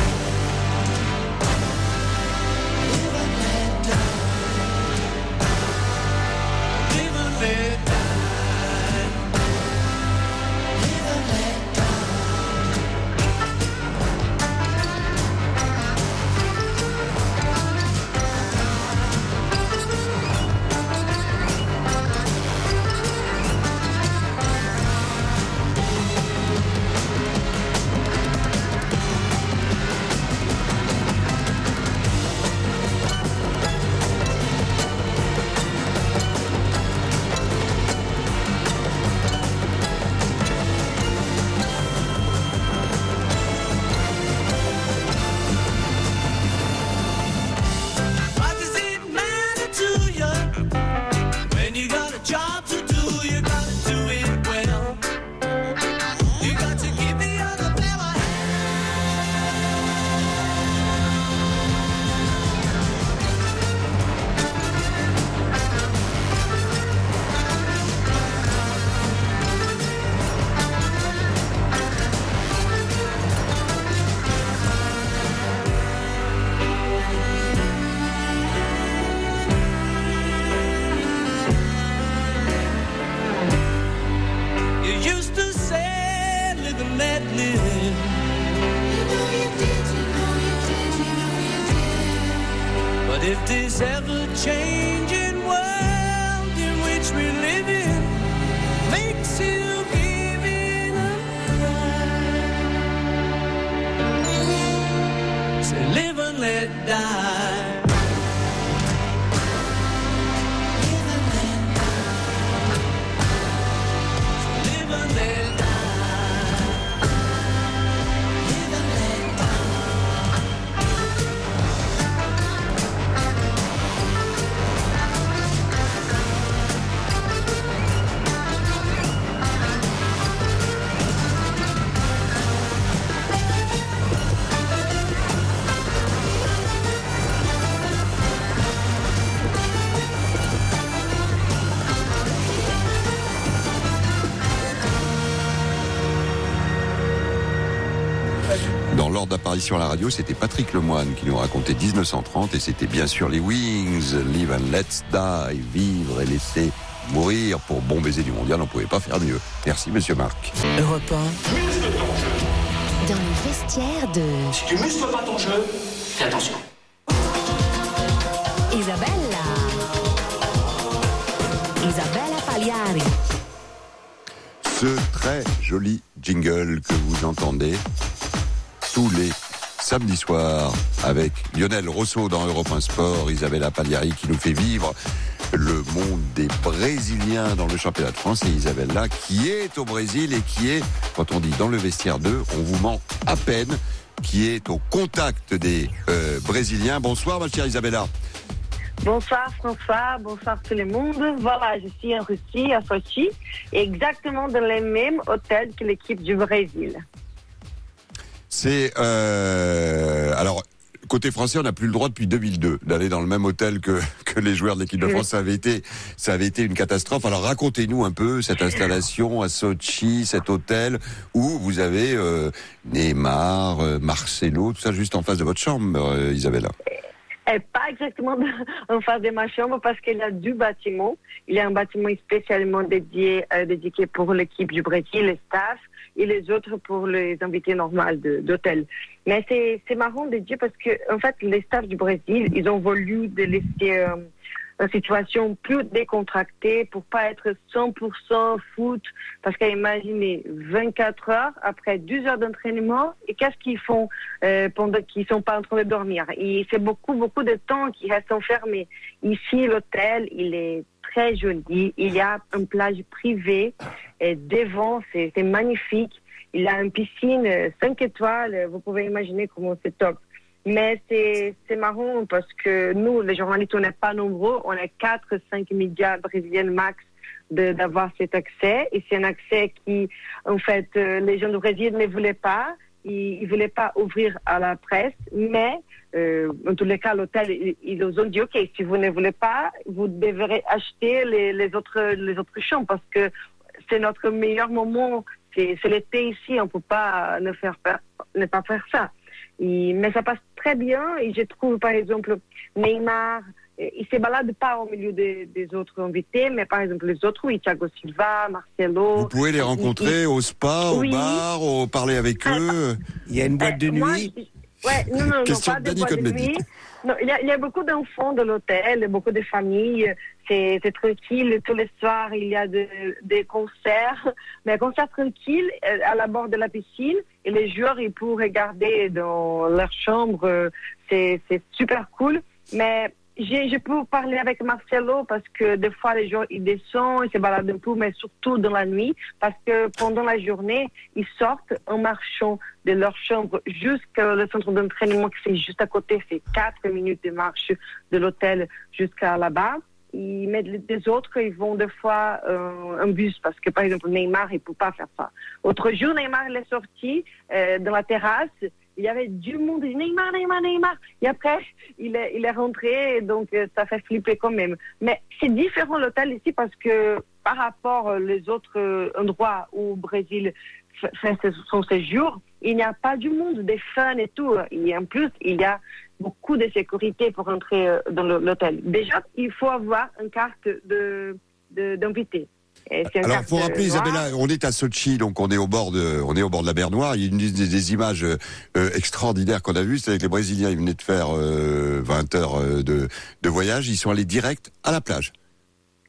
D'apparition à la radio, c'était Patrick Lemoine qui nous racontait 1930 et c'était bien sûr les Wings, Live and Let's Die, vivre et laisser mourir pour bon baiser du mondial, on pouvait pas faire mieux. Merci monsieur Marc.
Europe
Dans le vestiaire de
Si tu muscles pas ton jeu, fais attention.
Samedis soirs avec Lionel Rousseau dans Europe 1 Sport, Isabella Pagliari qui nous fait vivre le monde des Brésiliens dans le championnat de France et Isabella qui est au Brésil et qui est, quand on dit dans le vestiaire 2, on vous ment à peine, qui est au contact des euh, Brésiliens. Bonsoir ma chère Isabella.
Bonsoir François, bonsoir tout le monde. Voilà, je suis en Russie, à Sochi, exactement dans le même hôtel que l'équipe du Brésil.
C'est euh, alors côté français, on n'a plus le droit depuis 2002 d'aller dans le même hôtel que <laughs> que les joueurs de l'équipe de France. Ça avait été ça avait été une catastrophe. Alors racontez-nous un peu cette installation à Sochi, cet hôtel où vous avez euh, Neymar, euh, Marcelo, tout ça juste en face de votre chambre, euh, Isabella.
Et pas exactement en face de ma chambre parce qu'il y a deux bâtiments. Il y a un bâtiment spécialement dédié, dédié pour l'équipe du Brésil, le staff, et les autres pour les invités normaux d'hôtel. Mais c'est marrant de dire parce que en fait, les staffs du Brésil, ils ont voulu de laisser euh, une situation plus décontractée pour pas être 100% foot. Parce qu'imaginez 24 heures après 12 heures d'entraînement et qu'est-ce qu'ils font euh, pendant qu'ils sont pas en train de dormir? Et c'est beaucoup, beaucoup de temps qu'ils restent enfermés. Ici, l'hôtel, il est très joli. Il y a une plage privée et devant, c'est magnifique. Il y a une piscine 5 étoiles. Vous pouvez imaginer comment c'est top. Mais c'est marrant parce que nous, les journalistes, on n'est pas nombreux. On est 4-5 médias brésiliens max d'avoir cet accès. Et c'est un accès qui, en fait, euh, les gens du Brésil ne voulaient pas. Ils ne voulaient pas ouvrir à la presse. Mais, euh, en tous les cas, l'hôtel, ils, ils nous ont dit, OK, si vous ne voulez pas, vous devrez acheter les, les, autres, les autres chambres parce que c'est notre meilleur moment. C'est l'été ici, on ne peut pas ne, faire, pas- ne pas faire ça. Et- mais ça passe très bien et je trouve par exemple Neymar, euh, il se balade pas au milieu des, des autres invités, mais par exemple les autres, oui, Thiago Silva, Marcelo.
Vous pouvez les rencontrer au spa,
Oui.
au bar, au parler avec eux.
Il y a une boîte de
Euh, moi,
nuit.
Ouais, non, non, non, pas
de
boîte de nuit. Non, il y, a, il y a beaucoup d'enfants de l'hôtel, beaucoup de familles. C'est tranquille. Tous les soirs, il y a de- des concerts. Mais un concert tranquille euh, à la bord de la piscine. Et les joueurs, ils peuvent regarder dans leur chambre. euh, C'est super cool. Mais je peux parler avec Marcelo parce que des fois, les gens, ils descendent, ils se baladent un peu, mais surtout dans la nuit. Parce que pendant la journée, ils sortent en marchant de leur chambre jusqu'à le centre d'entraînement qui c'est juste à côté. C'est quatre minutes de marche de l'hôtel jusqu'à là-bas. Ils mettent des autres, ils vont des fois euh, en bus parce que par exemple Neymar, il peut pas faire ça. Autre jour, Neymar il est sorti euh, dans la terrasse. Il y avait du monde, Neymar, Neymar, Neymar. Et après, il est, il est rentré, donc euh, ça fait flipper quand même. Mais c'est différent l'hôtel ici parce que par rapport aux les autres euh, endroits où Brésil fait son séjour, il n'y a pas du monde, des fans et tout. Et en plus, il y a beaucoup de sécurité pour entrer euh, dans l'hôtel. Déjà, il faut avoir une carte d'invité.
Alors, faut rappeler. Isabella, on est à Sochi, donc on est au bord de, on est au bord de la mer Noire. Il y a une des, des images euh, euh, extraordinaires qu'on a vues, c'est avec les Brésiliens. Ils venaient de faire euh, 20 heures euh, de, de voyage. Ils sont allés direct à la plage.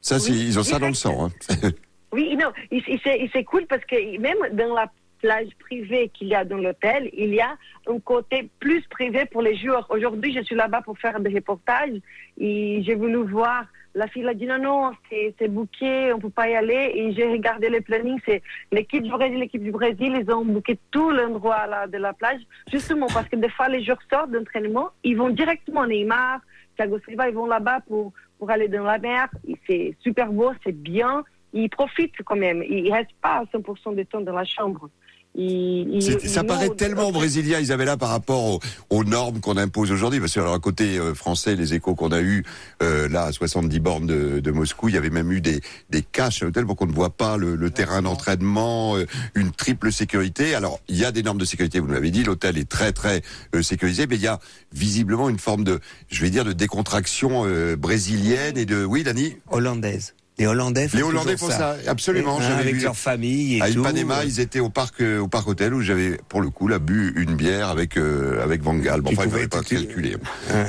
Ça, c'est, ils ont ça dans le sang. Hein. <laughs>
Oui, non, c'est cool parce que même dans la plage privée qu'il y a dans l'hôtel, il y a un côté plus privé pour les joueurs. Aujourd'hui, je suis là-bas pour faire des reportages et j'ai voulu voir. La fille a dit non, non, c'est booké, on peut pas y aller. Et j'ai regardé le planning, c'est l'équipe du Brésil, l'équipe du Brésil, ils ont booké tout l'endroit de la plage, justement parce que des fois les joueurs sortent d'entraînement, ils vont directement Neymar, Thiago Silva, ils vont là-bas pour, pour aller dans la mer. C'est super beau, c'est bien. Ils profitent quand même. Ils restent pas à 100% du temps dans la chambre. Ils- ils-
C'est- ça
ils
paraît tellement brésilien, Isabella, par rapport aux, aux normes qu'on impose aujourd'hui. Parce que alors, à côté euh, français, les échos qu'on a eus euh, là à 70 bornes de, de Moscou, il y avait même eu des, des caches à l'hôtel pour qu'on ne voit pas le, le terrain d'entraînement, euh, une triple sécurité. Alors, il y a des normes de sécurité, vous l'avez dit, l'hôtel est très très euh, sécurisé, mais il y a visiblement une forme de, je vais dire, de décontraction euh, brésilienne et de, oui, Dani?
Hollandaise. Les Hollandais font
Les Hollandais font ça, absolument.
Hein,
j'avais
avec
vu.
leur famille et
à
tout.
Ipanema, ils étaient au parc euh, au parc hôtel où j'avais pour le coup là bu une bière avec euh, avec Van Gaal. Bon, enfin, il
pouvais
n'avait pas calculé.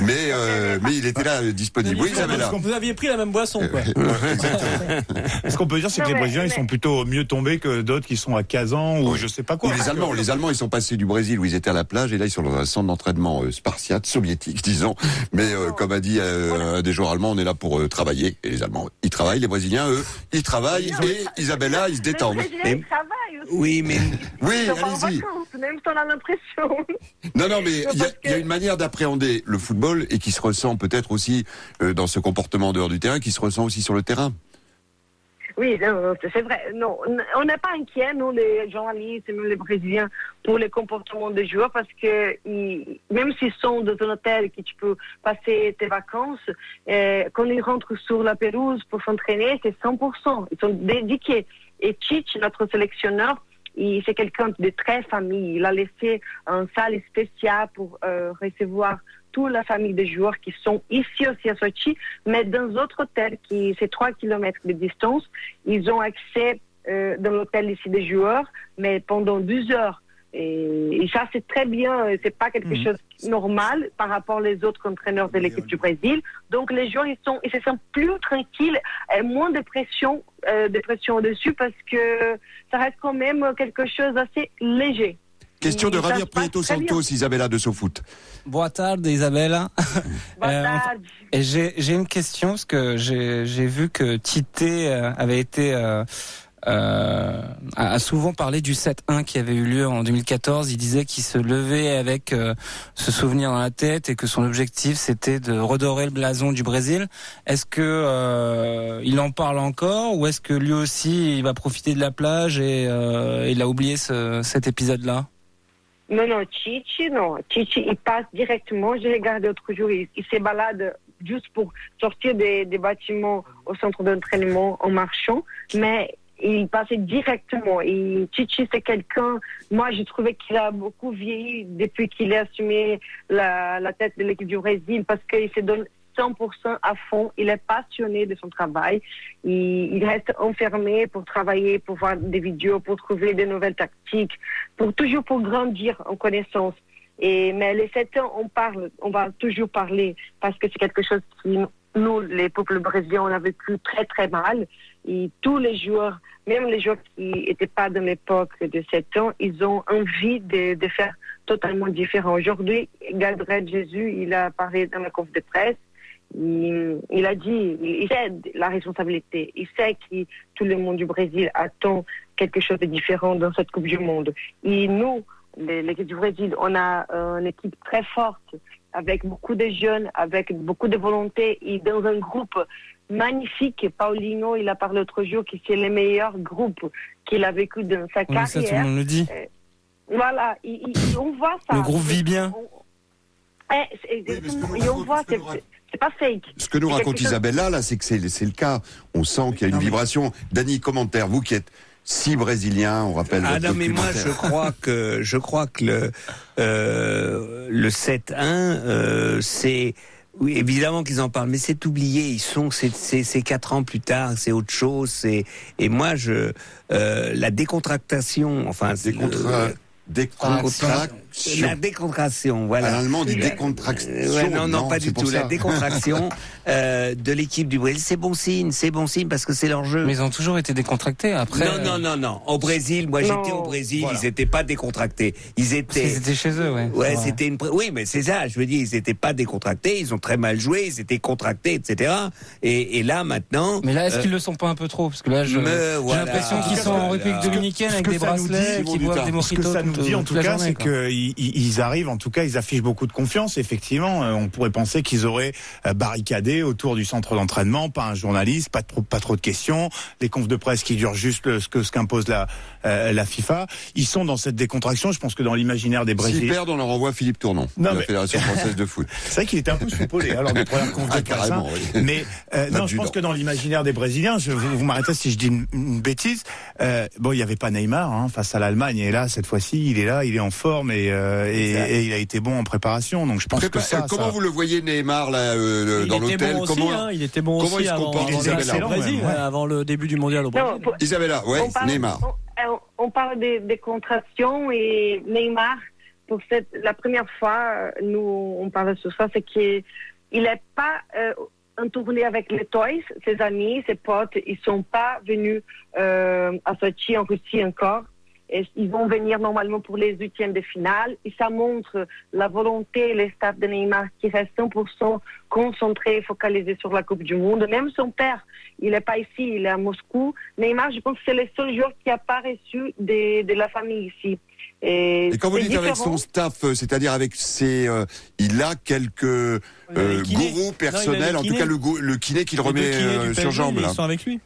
Mais euh, mais il était là euh, disponible. Oui, Isabella.
Vous aviez pris la même boisson, quoi. <laughs>
Ce qu'on peut dire, c'est que les Brésiliens, ils sont plutôt mieux tombés que d'autres qui sont à Kazan ou je sais pas quoi.
Les Allemands, les Allemands, ils sont passés du Brésil où ils étaient à la plage et là ils sont dans un centre d'entraînement spartiate, soviétique, disons. Mais comme a dit un des joueurs allemands, on est là pour travailler. Et les Allemands, ils travaillent. Les Brésiliens, eux, ils travaillent. Et Isabella, ils se
Les
détendent.
Ils travaillent aussi.
Oui, mais
Oui, allez-y.
même si on a l'impression.
Non, non, mais il y, a- y une manière d'appréhender le football et qui se ressent peut-être aussi euh, dans ce comportement en dehors du terrain, qui se ressent aussi sur le terrain.
Oui, c'est vrai. Non, on n'est pas inquiet, nous, les journalistes, même les Brésiliens, pour le comportement des joueurs, parce que ils- même s'ils sont dans un hôtel que tu peux passer tes vacances, euh, quand ils rentrent sur la pelouse pour s'entraîner, c'est 100%. Ils sont dédiés. Et Tite, notre sélectionneur, c'est quelqu'un de très famille. Il a laissé une salle spéciale pour euh, recevoir toute la famille des joueurs qui sont ici aussi à Sochi, mais dans d'autres hôtels qui c'est 3 kilomètres de distance, ils ont accès euh, dans l'hôtel ici des joueurs, mais pendant 12 heures. Et, et ça, c'est très bien. euh, C'est pas quelque chose de normal par rapport aux autres entraîneurs de l'équipe du Brésil. Donc, les joueurs, ils, sont, ils se sentent plus tranquilles, et moins de pression, euh, de pression dessus parce que ça reste quand même quelque chose d'assez léger.
Question de
passe
Prieto. Santos, Isabella de SoFoot.
Boa tarde, Isabella. <laughs> Euh, j'ai une question parce que j'ai vu que Tite euh, avait été euh, euh, a a souvent parlé du 7-1 qui avait eu lieu en 2014. Il disait qu'il se levait avec euh, ce souvenir dans la tête et que son objectif c'était de redorer le blason du Brésil. Est-ce que euh, il en parle encore ou est-ce que lui aussi il va profiter de la plage et euh, il a oublié ce, cet épisode-là?
Non, non, Titi, non. Titi, il passe directement. J'ai regardé l'autre jour, il, il se balade juste pour sortir des, bâtiments au centre d'entraînement en marchant, mais il passait directement. Et Titi, c'est quelqu'un, moi, j'ai trouvé qu'il a beaucoup vieilli depuis qu'il a assumé la, la tête de l'équipe du Brésil parce qu'il se donne 100% à fond. Il est passionné de son travail. Il, reste enfermé pour travailler, pour voir des vidéos, pour trouver de nouvelles tactiques, pour toujours pour grandir en connaissance. Et, mais les sept ans, on parle, on va toujours parler parce que c'est quelque chose qui, nous, les peuples brésiliens, on a vécu très très mal. Et tous les joueurs, même les joueurs qui n'étaient pas de l'époque de 7 ans, ils ont envie de, faire totalement différent. Aujourd'hui, Gabriel Jésus, il a parlé dans la conf de presse. Il, il a dit, il, il sait la responsabilité. Il sait que tout le monde du Brésil attend quelque chose de différent dans cette Coupe du Monde. Et nous, les- l'équipe du Brésil, on a euh, une équipe très forte, avec beaucoup de jeunes, avec beaucoup de volonté et dans un groupe magnifique. Paulinho, il a parlé l'autre jour que c'est le meilleur groupe qu'il a vécu dans sa
Oui, ça, tout le
carrière.
monde le dit.
Euh, Voilà, et- et- on voit ça.
Le groupe vit bien.
Eh. Et on voit, c'est c'est pas fake.
Ce que nous raconte
quelque chose-
Isabella, là, c'est que c'est le cas. On sent qu'il y a une vibration. Dany, commentaire, vous qui êtes si brésilien, on rappelle
Ah
votre
non mais moi je crois <laughs> que je crois que le euh, le 7-1 euh, c'est Oui, évidemment qu'ils en parlent, mais c'est oublié. Ils sont, c'est, quatre ans plus tard, c'est autre chose. C'est et moi, je euh, la décontractation, enfin, c'est
Décontra-
le-
décontraction.
La décontraction, voilà.
À l'allemand, on dit
Euh,
décontraction.
ouais, non, non,
Non,
pas du tout. La décontraction <laughs> euh, de l'équipe du Brésil, c'est bon signe, c'est bon signe parce que c'est leur jeu.
Mais ils ont toujours été décontractés. Après,
non, non, non, non. Au Brésil, moi j'étais au Brésil,
Voilà.
ils n'étaient pas décontractés. Ils étaient.
Ils étaient chez eux, ouais.
Ouais, c'était une. Oui, mais c'est ça. Je veux dire, ils n'étaient pas décontractés. Ils ont très mal joué. Ils étaient contractés, etc. Et, et là maintenant.
Mais là, est-ce
euh,
qu'ils le sont pas un peu trop? Parce que là, je-
me
j'ai
voilà.
l'impression qu'ils sont en République
Ce que-
dominicaine
ce
avec des bracelets, qui boivent des
Ce
mojitos
que ça nous dit en tout cas, c'est qu'ils ils arrivent, en tout cas, ils affichent beaucoup de confiance. Effectivement, Euh, on pourrait penser qu'ils auraient euh, barricadé autour du centre d'entraînement, pas un journaliste, pas trop, pas trop de questions, des confs de presse qui durent juste ce que ce qu'impose la euh, la FIFA. Ils sont dans cette décontraction. Je pense que dans l'imaginaire des
S'ils
Brésiliens.
perdent, on leur envoie Philippe Tournon,
Non,
de la Fédération française de foot.
C'est vrai qu'il était un peu soupolé alors des premières <laughs>
Ah, carrément,
hein.
oui.
Mais euh, non, je pense que dans l'imaginaire des Brésiliens, je, vous, vous m'arrêtez si je dis une, une bêtise. euh, bon, il n'y avait pas Neymar hein, face à l'Allemagne et là cette fois-ci, il est là, il est en forme et, euh, et, et il a été bon en préparation. Donc je pense
Prépa-
que ça,
euh, comment
ça-
vous le voyez Neymar là euh,
Il
dans
était
l'hôtel?
bon aussi,
Comment
hein, il était bon
comment
aussi
il se
avant,
comporte?
Avant
Isabella
le Brésil,
ouais,
avant le début du mondial au Brésil.
Non, pour-
Isabella, ouais,
on parle,
Neymar.
On, parle des, contractions et Neymar, pour la première fois, euh, nous, on parle sur ça, c'est qu'il n'est pas euh, en tournée avec les Toys, ses amis, ses potes, ils sont pas venus euh, à Sochi, en Russie encore. Et ils vont venir normalement pour les huitièmes de finale. Et ça montre la volonté, les staffs de Neymar qui restent 100% concentrés, focalisés sur la Coupe du Monde. Même son père, il n'est pas ici, il est à Moscou. Neymar, je pense que c'est le seul joueur qui n'a pas reçu de, de la famille ici. Et,
Et quand vous dites avec son staff, euh, c'est-à-dire avec ses, euh, il a quelques euh, gourous personnels,
a
en tout cas le, kiné qu'il remet euh, sur jambe là.
Ils sont avec lui.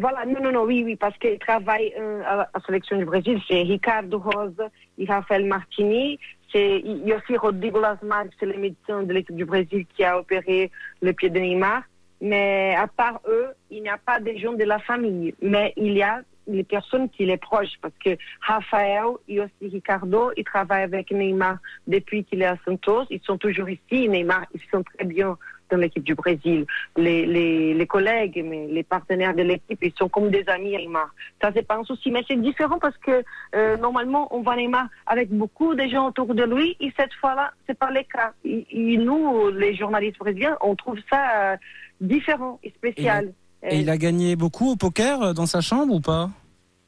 Voilà, non, non, non, oui, oui, parce qu'il travaille euh, à la sélection du Brésil, c'est Ricardo Rosa et Rafael Martini. Il y a aussi Rodrigo Lasmar, c'est le médecin de l'équipe du Brésil qui a opéré le pied de Neymar. Mais à part eux, il n'y a pas des gens de la famille. Mais il y a les personnes qui les proches, parce que Rafael et aussi Ricardo, ils travaillent avec Neymar depuis qu'il est à Santos. Ils sont toujours ici. Neymar, ils sont très bien dans l'équipe du Brésil. Les, les, collègues, mais les partenaires de l'équipe, ils sont comme des amis à Neymar. Ça, c'est pas un souci. Mais c'est différent parce que euh, normalement, on voit Neymar avec beaucoup de gens autour de lui. Et cette fois-là, c'est pas le cas. Et, et nous, les journalistes brésiliens, on trouve ça euh, différent et spécial.
Et il a gagné beaucoup au poker euh, dans sa chambre ou pas?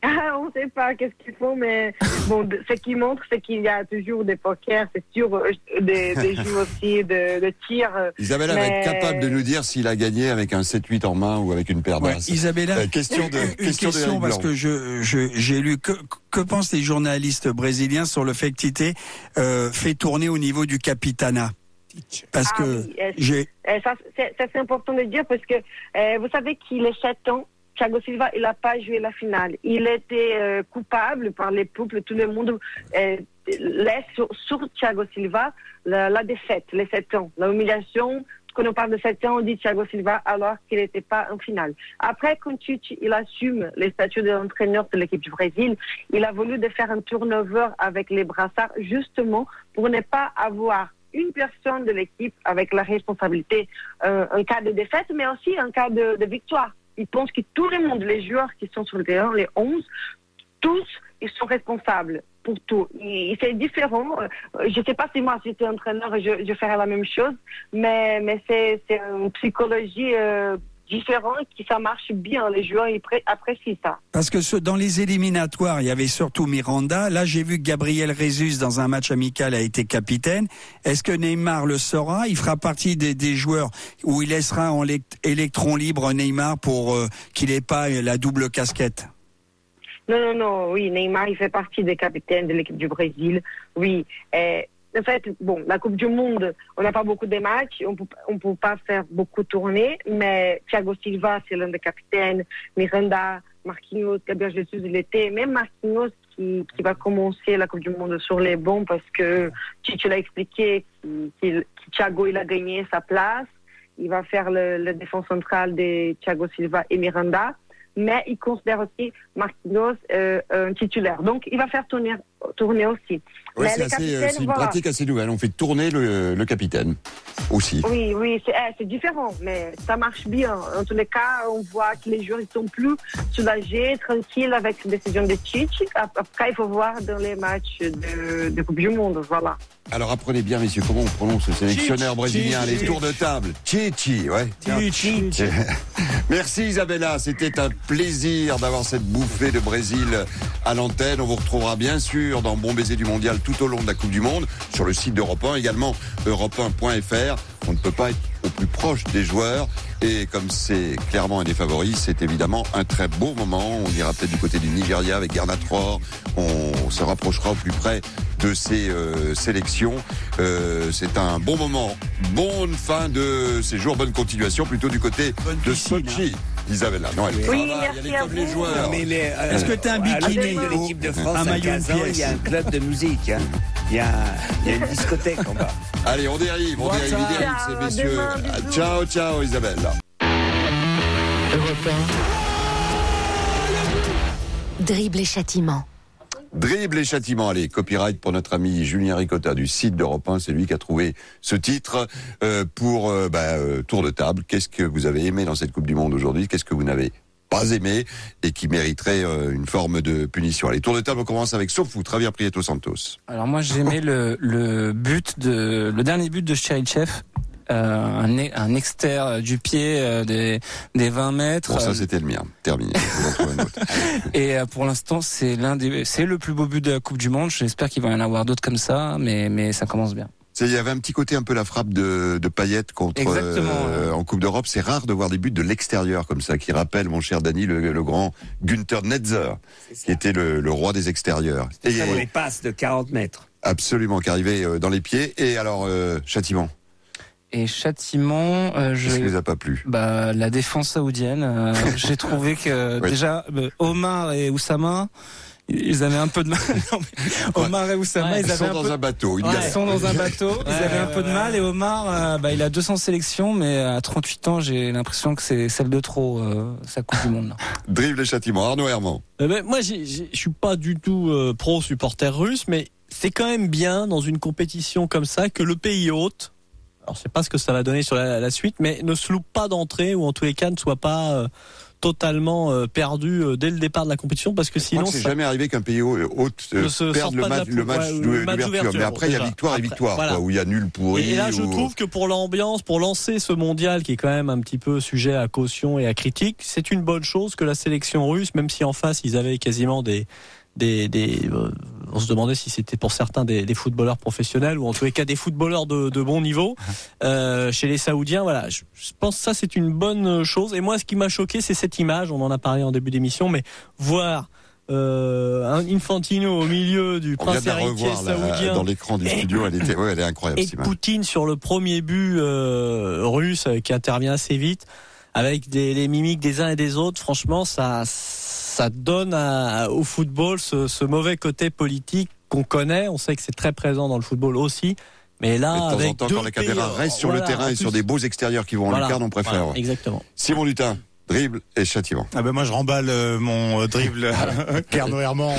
Ah, on ne sait pas qu'est-ce qu'ils font, mais bon, ce qui montre, c'est qu'il y a toujours des pokers, c'est sûr, euh, des, des jeux <laughs> aussi de, de tir. euh,
Isabella va être capable de nous dire s'il a gagné avec un 7-8 en main ou avec une paire
Ouais,
d'as.
Isabella,
Euh, question de
une
question,
parce que je je- j'ai lu que que pensent les journalistes brésiliens sur le fait que Tite euh, fait tourner au niveau du capitana parce
Ah
que
oui,
j'ai
euh, ça, c'est important de dire parce que euh, vous savez qu'il est 7 ans. Thiago Silva, il n'a pas joué la finale. Il était euh, coupable par les peuples, tout le monde euh, laisse sur, sur Thiago Silva la, défaite, les 7 ans, la humiliation. Quand on parle de 7 ans, on dit Thiago Silva alors qu'il n'était pas en finale. Après, quand Tite, il assume les statuts de l'entraîneur de l'équipe du Brésil, il a voulu faire un turnover avec les brassards justement pour ne pas avoir une personne de l'équipe avec la responsabilité euh, en cas de défaite, mais aussi en cas de victoire. Il pense que tout le monde, les joueurs qui sont sur le terrain, les 11, tous, ils sont responsables pour tout. C'est différent. Euh, Je ne sais pas si moi, si j'étais entraîneur, je, je ferais la même chose, mais, mais c'est c'est une psychologie euh, différente qui ça marche bien. Les joueurs ils pré- apprécient ça.
Parce que ce- dans les éliminatoires, il y avait surtout Miranda. Là, j'ai vu que Gabriel Jesus, dans un match amical, a été capitaine. Est-ce que Neymar le sera? Il fera partie des, des joueurs où il laissera en lect- électron libre Neymar pour euh, qu'il n'ait pas la double casquette?
Non, non, non, oui, Neymar, il fait partie des capitaines de l'équipe du Brésil. Oui. Euh, en fait, bon, la Coupe du Monde, on n'a pas beaucoup de matchs, on on peut pas faire beaucoup tourner, mais Thiago Silva, c'est l'un des capitaines, Miranda, Marquinhos, Gabriel Jesus, il était, même Marquinhos qui, qui va commencer la Coupe du Monde sur les bons parce que tu, tu l'as expliqué, Thiago, il a gagné sa place, il va faire le, le défense centrale de Thiago Silva et Miranda mais il considère aussi Marquinhos euh, un titulaire. Donc, il va faire tourner tourner aussi.
C'est assez, euh, c'est une
voilà.
pratique assez nouvelle. On fait tourner le, le capitaine aussi.
Oui, oui, c'est eh, c'est différent, mais ça marche bien. En tous les cas, on voit que les joueurs ils sont plus soulagés, tranquilles avec la décision de Tite. Ap- Après, il faut voir dans les matchs de, de Coupe du Monde, voilà.
Alors apprenez bien, messieurs, comment on prononce le sélectionneur
Chichi.
brésilien, les
Chichi.
tours de table? Chichi, ouais.
Chichi. <laughs>
Merci Isabella, c'était un plaisir d'avoir cette bouffée de Brésil à l'antenne. On vous retrouvera bien sûr dans Bon Baiser du Mondial tout au long de la Coupe du Monde, sur le site d'Europe 1, également europe1.fr. On ne peut pas être au plus proche des joueurs. Et comme c'est clairement un des favoris, c'est évidemment un très beau moment. On ira peut-être du côté du Nigeria avec Garnat Rohr. On se rapprochera au plus près de ces euh, sélections. Euh, c'est un bon moment. Bonne fin de séjour, bonne continuation plutôt du côté de Sochi. Isabella, non, elle
Oui,
travaille, elle
merci
est
à
comme les
vous.
joueurs.
Non, mais les, euh,
Est-ce que t'as un
à la
bikini
de l'équipe de France
un maillot, une
15 ans, il y a un club de musique. hein. Il y, a, il y a une discothèque en bas.
Allez, on dérive, on dérive, on dérive, ces messieurs. Ciao, ciao, Isabelle.
Dribble et châtiment.
Dribble et châtiment. Allez, copyright pour notre ami Julien Ricotta du site d'Europe 1. C'est lui qui a trouvé ce titre euh, pour euh, bah, euh, tour de table. Qu'est-ce que vous avez aimé dans cette Coupe du Monde aujourd'hui? Qu'est-ce que vous n'avez pas aimé et qui mériterait une forme de punition? Allez, tour de table, on commence avec Sofou, Javier Prieto Santos.
Alors moi j'ai aimé le, le but de le dernier but de. Euh, un, e- un exter euh, du pied euh, des, des 20 mètres.
Bon, ça
Euh,
c'était le mien. Terminé. <laughs>
Et euh, pour l'instant, c'est l'un des, c'est le plus beau but de la Coupe du Monde. J'espère qu'il va y en avoir d'autres comme ça, mais mais ça commence bien.
Il y avait un petit côté un peu la frappe de, de Payet contre
Exactement,
euh, en Coupe d'Europe. C'est rare de voir des buts de l'extérieur comme ça, qui rappellent mon cher Dany le, le grand Günther Netzer, qui était le, le roi des extérieurs. Et
Pour les passes de 40 mètres.
absolument, qui arrivait euh, dans les pieds. Et alors euh, châtiment?
Et châtiment, euh, je.
Qu'est-ce qui vous a pas plu?
Bah la défense saoudienne. euh, <laughs> J'ai trouvé que
Ouais.
déjà euh, Omar et Oussama. Ils avaient un peu de mal. <laughs> Non, mais Omar et Oussama,
Ouais.
ils
Ils
avaient
sont
un
dans
peu...
un bateau, ils
Ouais.
galèrent.
Ils sont dans un <laughs> bateau. Ils
Ouais,
avaient un
ouais,
peu de mal. Et Omar, euh, bah, il a 200 sélections, mais à 38 ans, j'ai l'impression que c'est celle de trop, euh, sa Coupe du Monde. Là.
Dribble et châtiment. Arnaud Herman.
Eh ben, moi, je suis pas du tout euh, pro supporter russe, mais c'est quand même bien dans une compétition comme ça que le pays hôte. Alors, je sais pas ce que ça va donner sur la, la suite, mais ne se loupe pas d'entrée ou en tous les cas ne soit pas euh, totalement euh, perdu euh, dès le départ de la compétition, parce que
Je
sinon,
c'est
ça-
jamais arrivé qu'un pays hôte perde le match,
poule.
le match
Ouais,
de-
le match
d'ouverture.
d'ouverture,
Mais après, il y a victoire et victoire,
voilà.
quoi, où il y a nul pourri.
Et, là, je
ou-
trouve que pour l'ambiance, pour lancer ce mondial qui est quand même un petit peu sujet à caution et à critique, c'est une bonne chose que la sélection russe, même si en face ils avaient quasiment des des, des euh, on se demandait si c'était pour certains des, des footballeurs professionnels ou en tous les cas des footballeurs de, de bon niveau euh, chez les Saoudiens. Voilà, je, je pense que ça c'est une bonne chose. Et moi, ce qui m'a choqué, c'est cette image. On en a parlé en début d'émission, mais voir euh, un Infantino au milieu du
On
prince héritier
là,
saoudien
dans l'écran du studio. Elle était, ouais, elle est incroyable.
et. Poutine sur le premier but euh, russe euh, qui intervient assez vite avec des, les mimiques des uns et des autres franchement ça ça donne à- au football ce, ce mauvais côté politique qu'on connaît. On sait que c'est très présent dans le football aussi. Mais là
Mais de temps
avec
en temps, quand la caméra
pays,
reste sur
voilà,
le terrain et sur des beaux extérieurs qui vont en
Voilà,
lucarne, on préfère.
voilà, exactement.
Simon Lutin, dribble et châtiment.
Ah ben moi je remballe euh, mon euh, dribble <laughs> qu'Arnaud Herman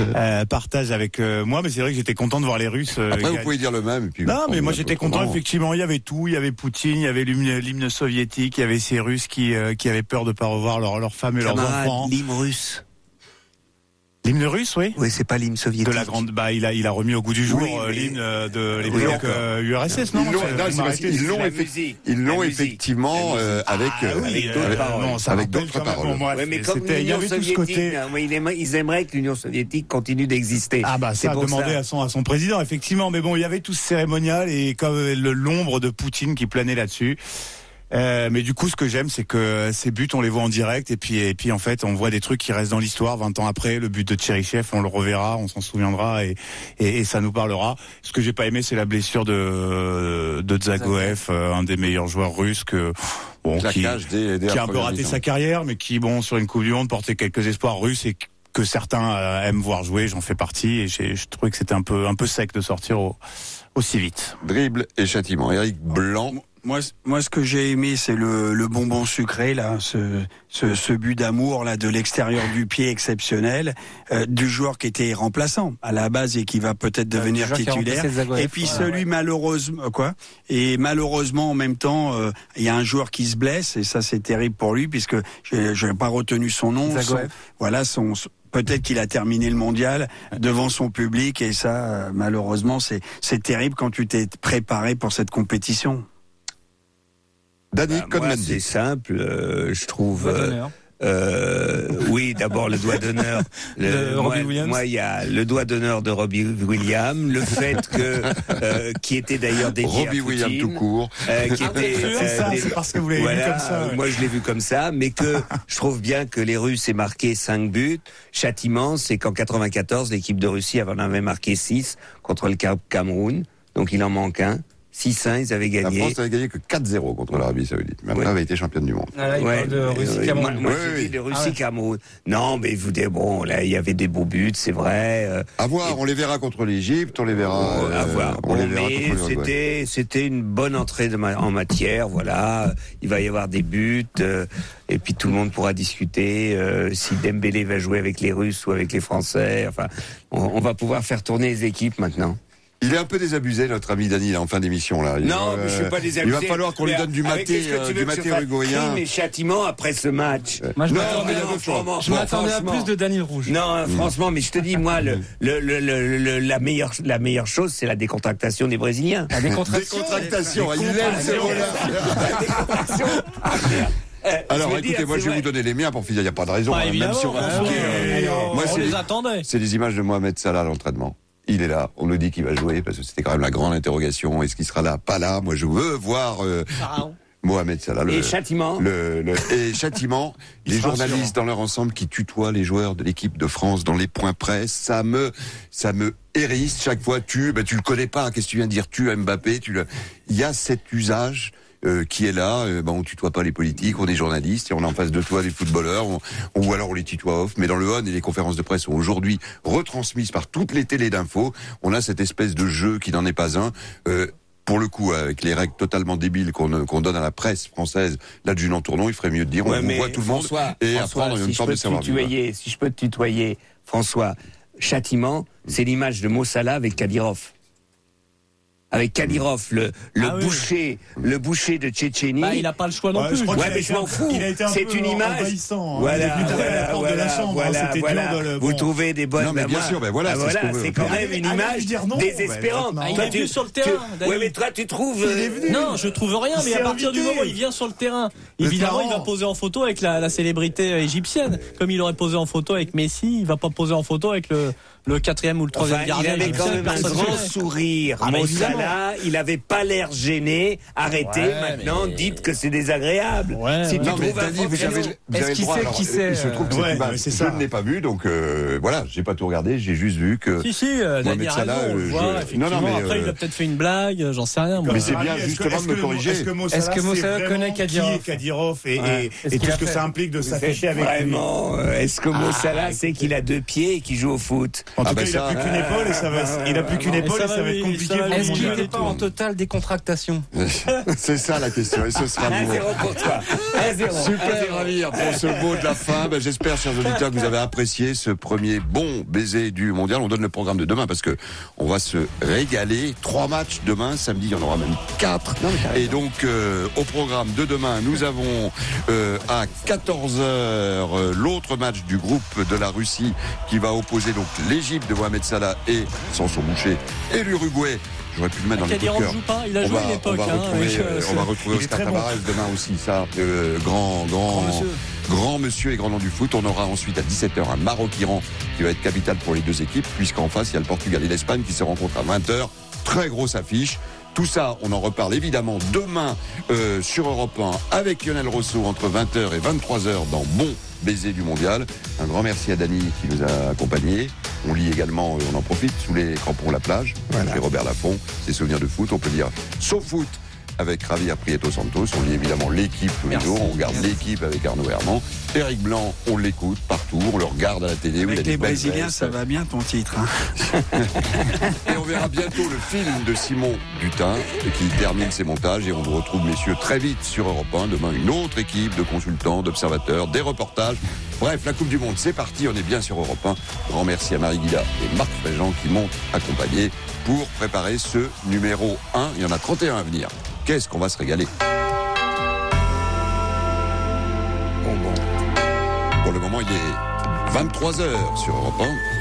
euh, partage avec euh, moi, mais c'est vrai que j'étais content de voir les Russes. euh,
Après, vous pouvez dire le même. et puis
Non, mais moi j'étais content. Effectivement, il y avait tout. Il y avait Poutine, il y avait l'hymne l'hymne soviétique, il y avait ces Russes qui euh, qui avaient peur de pas revoir leurs leurs femmes et leurs enfants.
l'hymne russe.
L'hymne russe, oui.
Oui, c'est pas l'hymne soviétique.
De la grande, bah il a il a remis au goût du jour
Oui,
euh, l'hymne euh, de l'époque
d'accord.
euh, URSS, non
Ils l'ont,
C'est-
non,
musique.
ils l'ont effectivement euh, avec
Ah
euh,
oui,
avec,
euh, non,
d'autres paroles.
Ouais, mais comme
c'était- il y
l'Union
avait tout ce
soviétique,
côté.
hein, ils aimeraient- ils aimeraient que l'Union soviétique continue d'exister.
Ah bah
C'est
ça a
pour
demandé
ça.
à son à son président effectivement mais bon il y avait tout ce cérémonial et comme le l'ombre de Poutine qui planait là-dessus. Euh, mais du coup, ce que j'aime, c'est que ces buts, on les voit en direct, et puis, et puis en fait, on voit des trucs qui restent dans l'histoire. 20 ans après, le but de Tcherichev, on le reverra, on s'en souviendra, et, et, et ça nous parlera. Ce que j'ai pas aimé, c'est la blessure de de Zagoev, euh, un des meilleurs joueurs russes que bon, qui, qui a un peu raté
mi-temps.
sa carrière, mais qui, bon, sur une Coupe du Monde, portait quelques espoirs russes et que certains euh, aiment voir jouer. J'en fais partie, et je trouvais que c'était un peu un peu sec de sortir au, aussi vite.
Dribble et châtiment. Eric Blanc.
Moi, moi, ce que j'ai aimé, c'est le, le bonbon sucré, là, ce, ce, ce but d'amour là de l'extérieur du pied exceptionnel, euh, du joueur qui était remplaçant à la base et qui va peut-être devenir
qui a
titulaire. Et puis
Ouais,
celui malheureusement quoi. Et malheureusement en même temps, euh, il y a un joueur qui se blesse et ça c'est terrible pour lui puisque je n'ai pas retenu son nom. Son- voilà son. son- Peut-être qu'il a terminé le mondial devant son public et ça, euh, malheureusement, c'est c'est terrible quand tu t'es préparé pour cette compétition.
Danny
Bah, c'est simple, euh, je trouve. Euh, euh, oui, d'abord le doigt d'honneur. <laughs>
Robbie Williams.
Moi, il y a le doigt d'honneur de Robbie Williams, le fait que euh, qui était d'ailleurs dédié
Robbie
à
Williams tout court.
euh, qui
Ah,
était,
c'est
euh,
ça,
des-
c'est parce que vous l'avez
voilà,
vu comme ça. ouais.
Moi, je l'ai vu comme ça, mais que je trouve bien que les Russes aient marqué 5 buts. Châtiment, c'est qu'en 94, l'équipe de Russie en avait marqué 6 contre le Cap- Cameroun, donc il en manque un. 6-1, ils avaient
La
gagné.
France n'avait gagné que 4-0 contre l'Arabie Saoudite. Mais après,
Ouais.
avait été championne du monde.
Ah, là, il
Ouais,
parle de
euh,
Russie
ouais,
Cameroun.
Moi, moi,
Oui, oui.
de Russie
Ah ouais.
Cameroun. Non, mais vous dites, bon, là, il y avait des beaux buts, c'est vrai. euh,
À voir, on les verra contre l'Égypte, on les verra.
Bon, à
euh,
voir.
On
Bon,
les verra
mais c'était c'était une bonne entrée de ma- en matière. Voilà, il va y avoir des buts euh, et puis tout le monde pourra discuter euh, si Dembélé va jouer avec les Russes ou avec les Français. Enfin, on, on va pouvoir faire tourner les équipes maintenant.
Il est un peu désabusé, notre ami Dany, là, en fin d'émission. là. Il
non,
va,
mais je suis pas
euh,
désabusé.
Il va falloir qu'on lui donne du maté, euh, du maté uruguayen.
Crime et châtiment après ce match.
Moi, je
Non,
m'attendais- à plus de Daniel Rouge.
Non, hein, franchement, mais je te dis, moi, le, le, le, le- le- la meilleure, la meilleure chose, c'est la décontractation des Brésiliens.
La décontraction.
Décontractation, il aime ces mots-là. Alors,
Je veux dire,
écoutez, moi, je vais
vrai.
vous donner les miens pour finir. Il n'y a pas de raison,
Pas
hein, même si on va
bah
euh, Moi,
on
c'est
les attendait.
C'est des images de Mohamed Salah à l'entraînement. Il est là, on nous dit qu'il va jouer parce que c'était quand même la grande interrogation. Est-ce qu'il sera là? Pas là. Moi, je veux voir euh, Mohamed Salah. Le,
Et châtiment.
le, le- et châtiment, <laughs> les journalistes dans leur ensemble qui tutoient les joueurs de l'équipe de France dans les points presse, ça me, ça me hérisse chaque fois. Tu, ben tu le connais pas. Qu'est-ce que tu viens de dire? Tu Mbappé, tu le. Il y a cet usage. Euh, qui est là, euh, ben on tutoie pas les politiques, on est journalistes et on est en face de toi des footballeurs, on, on- ou alors on les tutoie off. Mais dans le on et les conférences de presse sont aujourd'hui retransmises par toutes les télés d'infos. On a cette espèce de jeu qui n'en est pas un. Euh, pour le coup, avec les règles totalement débiles qu'on qu'on donne à la presse française, l'adjudant Tournon, il ferait mieux de dire
Ouais,
on voit tout le monde
François,
et
François,
apprendre une
si je
forme de savoir
tutoyer, si je peux te tutoyer, François, châtiment, c'est l'image de Mossala avec Kadyrov. Avec Kadyrov, le, le
Ah oui.
boucher, le boucher de Tchétchénie.
Bah, il n'a pas le choix non
Ouais,
plus.
je crois
Ouais, mais je m'en
un-
fous. C'est une image.
hein.
Voilà, voilà,
chambre, hein.
voilà,
C'était
voilà.
dur de le-
Vous
bon.
trouvez des bonnes.
Non, mais
bah,
bien
moi-
sûr, ben voilà,
ah,
c'est ce
quand
Mais
même une
allez
image
non,
désespérante.
Ah, il
Toi,
est venu sur le
tu-
terrain,
Ouais,
Dani.
mais toi, tu trouves.
Non, je trouve rien, mais à partir du moment où il vient sur le terrain, évidemment, il va poser en photo avec la, célébrité égyptienne. Comme il aurait posé en photo avec Messi, il va pas poser en photo avec le, le quatrième ou le troisième
Enfin, il
gardien
avait quand même un grand sourire.
Ah, mais
Mo
évidemment.
Salah, il avait pas l'air gêné. Arrêtez
Ouais,
maintenant,
mais-
dites que c'est désagréable.
Ouais,
si
ouais.
tu
Non,
trouves un
vous avez, vous avez droit.
sait qui c'est,
Il se trouve que
euh, ouais,
je ne l'ai pas vue, donc euh, voilà, j'ai pas tout regardé, j'ai juste vu que.
Si, si, euh,
Mohamed Salah, euh, je-. Non, non, mais,
Après, il
euh,
a peut-être fait une blague, j'en sais rien. moi.
Mais c'est bien
Est-ce que-
justement de me corriger.
Est-ce que Mo
Est-ce
Salah
que Mo
sait
Salah
vraiment
connaît
qui Kadyrov et, tout ce que ça implique de s'afficher avec lui
Vraiment, euh, est-ce que Mo
Ah,
Salah sait qu'il a deux pieds et qu'il joue au foot?
En tout
Ah,
cas,
bah
il a plus qu'une épaule et ça va, <laughs> il a plus qu'une
Et
épaule
ça
et ça
va
va être compliqué
Est-ce qu'il n'était pas en totale décontractation <laughs>
C'est ça la question, et ce sera mot.
1-0 pour toi. 1-0. <laughs>
Super, Ravir, pour ce mot de la fin. Ben, J'espère, chers auditeurs, que vous avez apprécié ce premier bon baiser du mondial. On donne le programme de demain parce que on va se régaler. Trois matchs demain, samedi, il y en aura même quatre. Et donc, euh, au programme de demain, nous avons euh, à 14 heures euh, l'autre match du groupe de la Russie qui va opposer donc l'Égypte de Mohamed Salah et Sanson Boucher et l'Uruguay. J'aurais pu le mettre dans les coups de
Kadyrov
cœur.
joue pas, il a
On
joué
va-
à l'époque.
On va
hein,
retrouver, euh, on va retrouver Oscar
bon.
Demain aussi, ça. euh, grand, grand,
monsieur.
grand monsieur et grand nom du foot. On aura ensuite à 17h un Maroc-Iran qui va être capital pour les deux équipes, puisqu'en face, il y a le Portugal et l'Espagne qui se rencontrent à 20h. Très grosse affiche. Tout ça, on en reparle évidemment demain euh, sur Europe 1 avec Lionel Rousseau entre 20h et 23h dans Bon Baiser du Mondial. Un grand merci à Dany qui nous a accompagnés. On lit également, euh, on en profite, sous les crampons La Plage,
Voilà.
chez Robert Laffont, ses souvenirs de foot. On peut lire Sauf foot avec Javier Prieto Santos. On lit évidemment l'équipe tous les jours. On regarde l'équipe avec Arnaud Herman. Eric Blanc, on l'écoute partout. On le regarde à la télé. où il a
Avec les Brésiliens, ça va bien ton titre. hein. <laughs>
Et on verra bientôt le film de Simon Dutin qui termine ses montages et on vous retrouve messieurs très vite sur Europe 1. Demain une autre équipe de consultants, d'observateurs, des reportages. Bref, la Coupe du Monde, c'est parti, on est bien sur Europe 1. Grand merci à Marie Guida et Marc Fréjean qui m'ont accompagné pour préparer ce numéro 1. Il y en a 31 à venir. Qu'est-ce qu'on va se régaler Bon, bon. Pour le moment, il est 23h sur Europe 1.